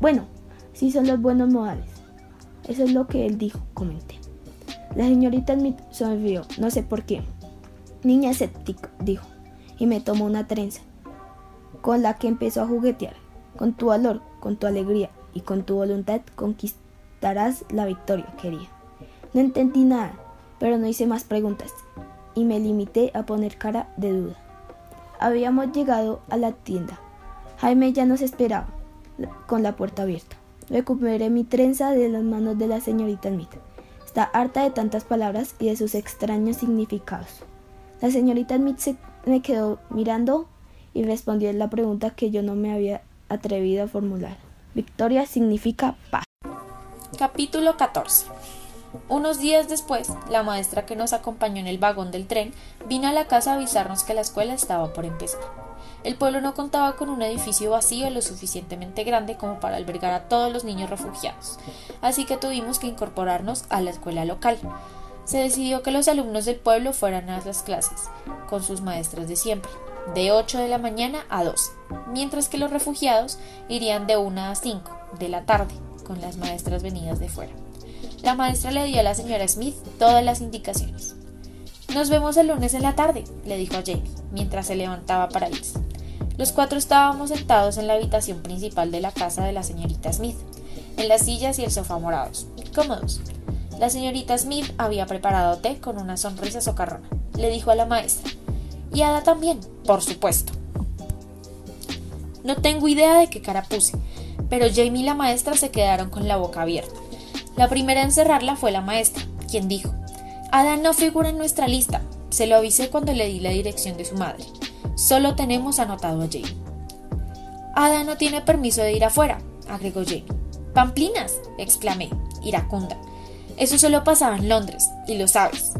Bueno, sí son los buenos modales. Eso es lo que él dijo, comenté. La señorita Smith sonrió, no sé por qué. Niña escéptica, dijo, y me tomó una trenza, con la que empezó a juguetear. Con tu valor, con tu alegría y con tu voluntad conquistarás la victoria, quería. No entendí nada, pero no hice más preguntas, y me limité a poner cara de duda. Habíamos llegado a la tienda. Jaime ya nos esperaba, con la puerta abierta. Recuperé mi trenza de las manos de la señorita Smith. Está harta de tantas palabras y de sus extraños significados. La señorita Smith me quedó mirando y respondió la pregunta que yo no me había atrevido a formular. Victoria significa paz. Capítulo 14 unos días después, la maestra que nos acompañó en el vagón del tren vino a la casa a avisarnos que la escuela estaba por empezar. El pueblo no contaba con un edificio vacío lo suficientemente grande como para albergar a todos los niños refugiados, así que tuvimos que incorporarnos a la escuela local. Se decidió que los alumnos del pueblo fueran a las clases, con sus maestras de siempre, de 8 de la mañana a 12, mientras que los refugiados irían de 1 a 5 de la tarde, con las maestras venidas de fuera. La maestra le dio a la señora Smith todas las indicaciones. Nos vemos el lunes en la tarde, le dijo a Jamie, mientras se levantaba para irse. Los cuatro estábamos sentados en la habitación principal de la casa de la señorita Smith, en las sillas y el sofá morados, cómodos. La señorita Smith había preparado té con una sonrisa socarrona. Le dijo a la maestra. Y Ada también, por supuesto. No tengo idea de qué cara puse, pero Jamie y la maestra se quedaron con la boca abierta. La primera en cerrarla fue la maestra, quien dijo, Ada no figura en nuestra lista. Se lo avisé cuando le di la dirección de su madre. Solo tenemos anotado a Jamie. Ada no tiene permiso de ir afuera, agregó Jamie. Pamplinas, exclamé, iracunda. Eso solo pasaba en Londres, y lo sabes.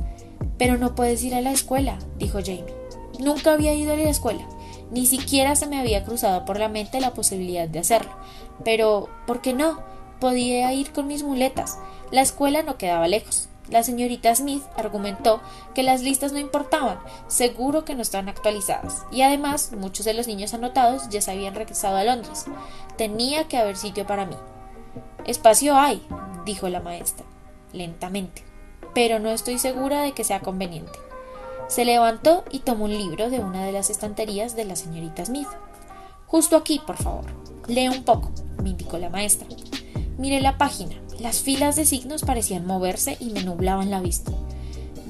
Pero no puedes ir a la escuela, dijo Jamie. Nunca había ido a la escuela. Ni siquiera se me había cruzado por la mente la posibilidad de hacerlo. Pero, ¿por qué no? Podía ir con mis muletas. La escuela no quedaba lejos. La señorita Smith argumentó que las listas no importaban, seguro que no estaban actualizadas, y además muchos de los niños anotados ya se habían regresado a Londres. Tenía que haber sitio para mí. Espacio hay, dijo la maestra, lentamente, pero no estoy segura de que sea conveniente. Se levantó y tomó un libro de una de las estanterías de la señorita Smith. Justo aquí, por favor. Lee un poco, me indicó la maestra. Miré la página. Las filas de signos parecían moverse y me nublaban la vista.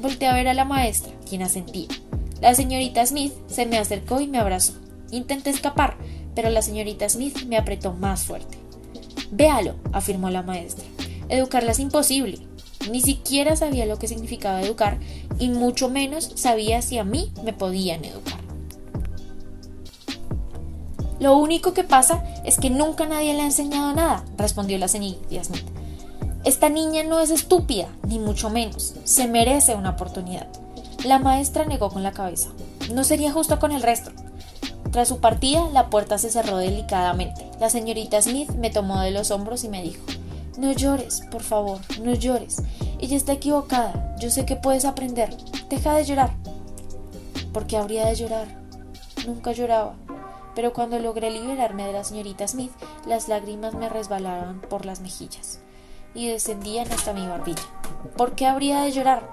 Volté a ver a la maestra, quien asentía. La señorita Smith se me acercó y me abrazó. Intenté escapar, pero la señorita Smith me apretó más fuerte. Véalo, afirmó la maestra. Educarla es imposible. Ni siquiera sabía lo que significaba educar y mucho menos sabía si a mí me podían educar. Lo único que pasa es que nunca nadie le ha enseñado nada, respondió la señorita Smith. Esta niña no es estúpida, ni mucho menos. Se merece una oportunidad. La maestra negó con la cabeza. No sería justo con el resto. Tras su partida, la puerta se cerró delicadamente. La señorita Smith me tomó de los hombros y me dijo, no llores, por favor, no llores. Ella está equivocada. Yo sé que puedes aprender. Deja de llorar. ¿Por qué habría de llorar? Nunca lloraba. Pero cuando logré liberarme de la señorita Smith, las lágrimas me resbalaban por las mejillas y descendían hasta mi barbilla. ¿Por qué habría de llorar?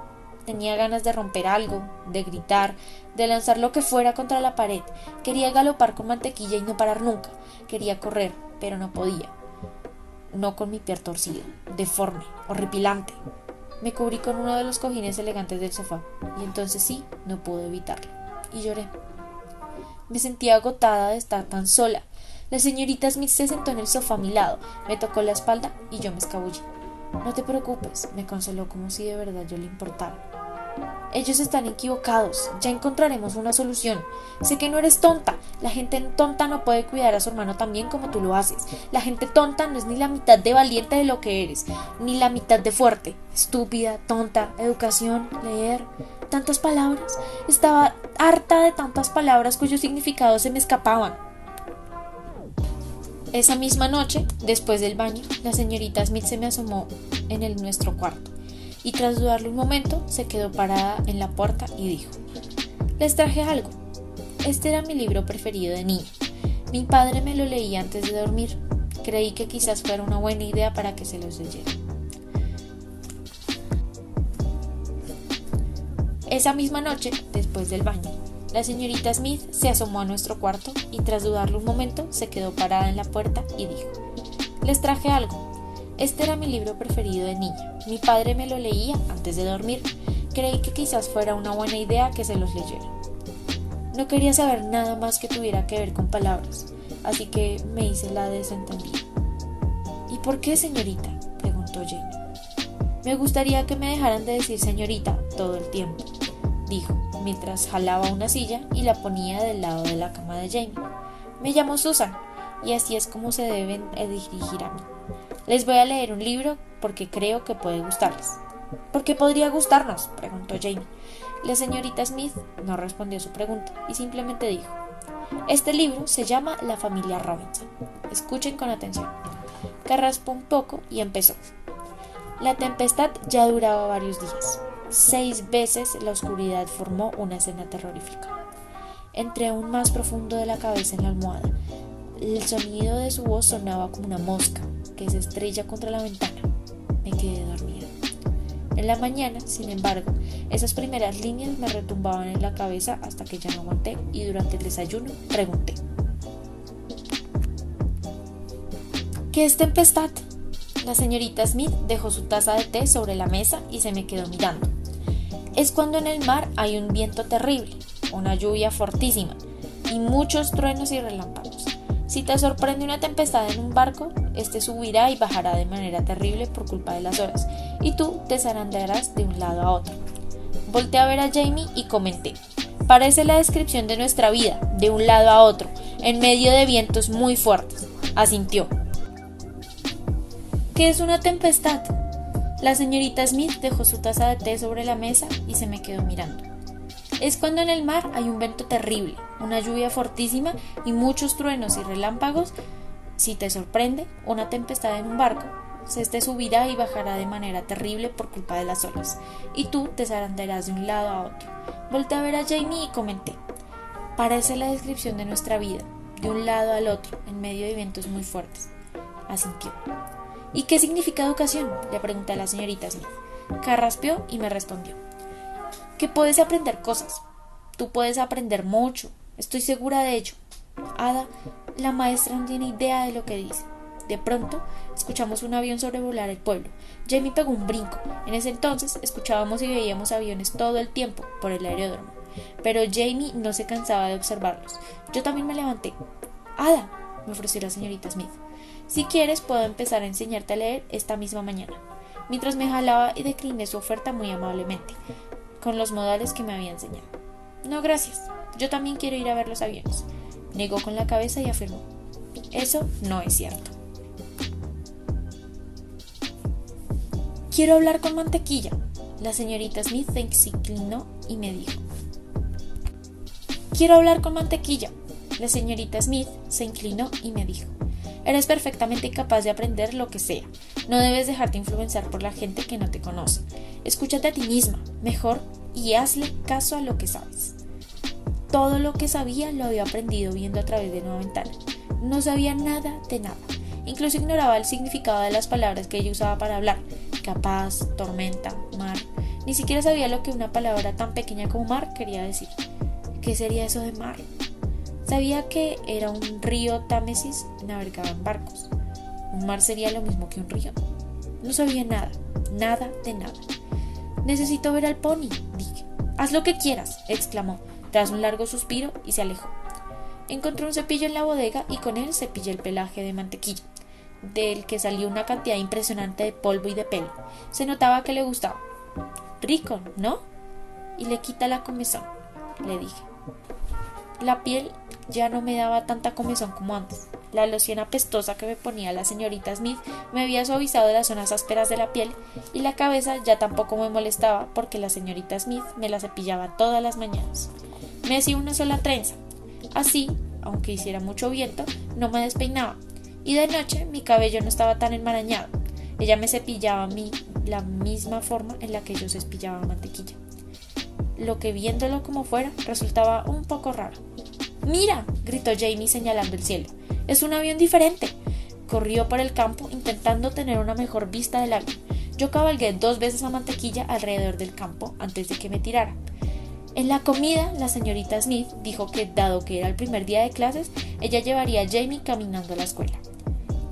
Tenía ganas de romper algo, de gritar, de lanzar lo que fuera contra la pared. Quería galopar con mantequilla y no parar nunca. Quería correr, pero no podía. No con mi pie torcido, deforme, horripilante. Me cubrí con uno de los cojines elegantes del sofá, y entonces sí, no pude evitarlo. Y lloré. Me sentía agotada de estar tan sola. La señorita Smith se sentó en el sofá a mi lado, me tocó la espalda y yo me escabullí. No te preocupes, me consoló como si de verdad yo le importara. Ellos están equivocados, ya encontraremos una solución. Sé que no eres tonta, la gente tonta no puede cuidar a su hermano tan bien como tú lo haces. La gente tonta no es ni la mitad de valiente de lo que eres, ni la mitad de fuerte. Estúpida, tonta, educación, leer, tantas palabras. Estaba harta de tantas palabras cuyos significados se me escapaban. Esa misma noche, después del baño, la señorita Smith se me asomó en el nuestro cuarto y tras dudarle un momento se quedó parada en la puerta y dijo Les traje algo. Este era mi libro preferido de niña. Mi padre me lo leía antes de dormir. Creí que quizás fuera una buena idea para que se los leyera. Esa misma noche, después del baño, la señorita Smith se asomó a nuestro cuarto y tras dudarlo un momento se quedó parada en la puerta y dijo, Les traje algo. Este era mi libro preferido de niña. Mi padre me lo leía antes de dormir. Creí que quizás fuera una buena idea que se los leyera. No quería saber nada más que tuviera que ver con palabras, así que me hice la desentendida. ¿Y por qué, señorita? preguntó Jane. Me gustaría que me dejaran de decir señorita todo el tiempo, dijo, mientras jalaba una silla y la ponía del lado de la cama de Jane. Me llamo Susan, y así es como se deben dirigir a mí. Les voy a leer un libro porque creo que puede gustarles. ¿Por qué podría gustarnos? preguntó Jamie. La señorita Smith no respondió su pregunta y simplemente dijo Este libro se llama La familia Robinson. Escuchen con atención. Carraspó un poco y empezó. La tempestad ya duraba varios días. Seis veces la oscuridad formó una escena terrorífica. Entré aún más profundo de la cabeza en la almohada. El sonido de su voz sonaba como una mosca que se estrella contra la ventana. Me quedé dormida. En la mañana, sin embargo, esas primeras líneas me retumbaban en la cabeza hasta que ya no aguanté y durante el desayuno pregunté. ¿Qué es tempestad? La señorita Smith dejó su taza de té sobre la mesa y se me quedó mirando. Es cuando en el mar hay un viento terrible, una lluvia fortísima y muchos truenos y relámpagos. Si te sorprende una tempestad en un barco, este subirá y bajará de manera terrible por culpa de las olas, y tú te zarandearás de un lado a otro. Volté a ver a Jamie y comenté. Parece la descripción de nuestra vida, de un lado a otro, en medio de vientos muy fuertes. Asintió. ¿Qué es una tempestad? La señorita Smith dejó su taza de té sobre la mesa y se me quedó mirando. Es cuando en el mar hay un viento terrible, una lluvia fortísima y muchos truenos y relámpagos. Si te sorprende, una tempestad en un barco, se te subirá y bajará de manera terrible por culpa de las olas, y tú te zarandearás de un lado a otro. Volté a ver a Jamie y comenté. Parece la descripción de nuestra vida, de un lado al otro, en medio de vientos muy fuertes. Asintió. ¿Y qué significa educación? le pregunté a la señorita Smith. Carraspeó y me respondió que puedes aprender cosas. Tú puedes aprender mucho, estoy segura de ello. Ada, la maestra no tiene idea de lo que dice. De pronto, escuchamos un avión sobrevolar el pueblo. Jamie pegó un brinco. En ese entonces, escuchábamos y veíamos aviones todo el tiempo por el aeródromo. Pero Jamie no se cansaba de observarlos. Yo también me levanté. Ada, me ofreció la señorita Smith. Si quieres, puedo empezar a enseñarte a leer esta misma mañana. Mientras me jalaba y decliné su oferta muy amablemente con los modales que me había enseñado. No, gracias. Yo también quiero ir a ver los aviones. Negó con la cabeza y afirmó. Eso no es cierto. Quiero hablar con mantequilla. La señorita Smith se inclinó y me dijo. Quiero hablar con mantequilla. La señorita Smith se inclinó y me dijo, Eres perfectamente capaz de aprender lo que sea. No debes dejarte influenciar por la gente que no te conoce. Escúchate a ti misma, mejor, y hazle caso a lo que sabes. Todo lo que sabía lo había aprendido viendo a través de una ventana. No sabía nada de nada. Incluso ignoraba el significado de las palabras que ella usaba para hablar. Capaz, tormenta, mar. Ni siquiera sabía lo que una palabra tan pequeña como mar quería decir. ¿Qué sería eso de mar? Sabía que era un río Támesis navegaba en barcos. ¿Un mar sería lo mismo que un río? No sabía nada, nada de nada. Necesito ver al pony, dije. Haz lo que quieras, exclamó, tras un largo suspiro, y se alejó. Encontró un cepillo en la bodega y con él cepillé el pelaje de mantequilla, del que salió una cantidad impresionante de polvo y de pelo. Se notaba que le gustaba. Rico, ¿no? Y le quita la comezón, le dije. La piel ya no me daba tanta comezón como antes. La loción apestosa que me ponía la señorita Smith me había suavizado las zonas ásperas de la piel y la cabeza ya tampoco me molestaba porque la señorita Smith me la cepillaba todas las mañanas. Me hacía una sola trenza. Así, aunque hiciera mucho viento, no me despeinaba. Y de noche mi cabello no estaba tan enmarañado. Ella me cepillaba a mí la misma forma en la que yo cepillaba mantequilla. Lo que viéndolo como fuera resultaba un poco raro. Mira, gritó Jamie señalando el cielo. Es un avión diferente. Corrió por el campo intentando tener una mejor vista del avión. Yo cabalgué dos veces a mantequilla alrededor del campo antes de que me tirara. En la comida, la señorita Smith dijo que, dado que era el primer día de clases, ella llevaría a Jamie caminando a la escuela.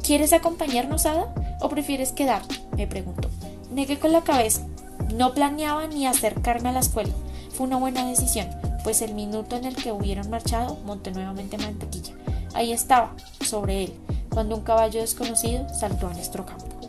¿Quieres acompañarnos, Ada? ¿O prefieres quedarte? me preguntó. Negué con la cabeza. No planeaba ni acercarme a la escuela. Fue una buena decisión, pues el minuto en el que hubieron marchado monté nuevamente mantequilla. Ahí estaba, sobre él, cuando un caballo desconocido saltó a nuestro campo.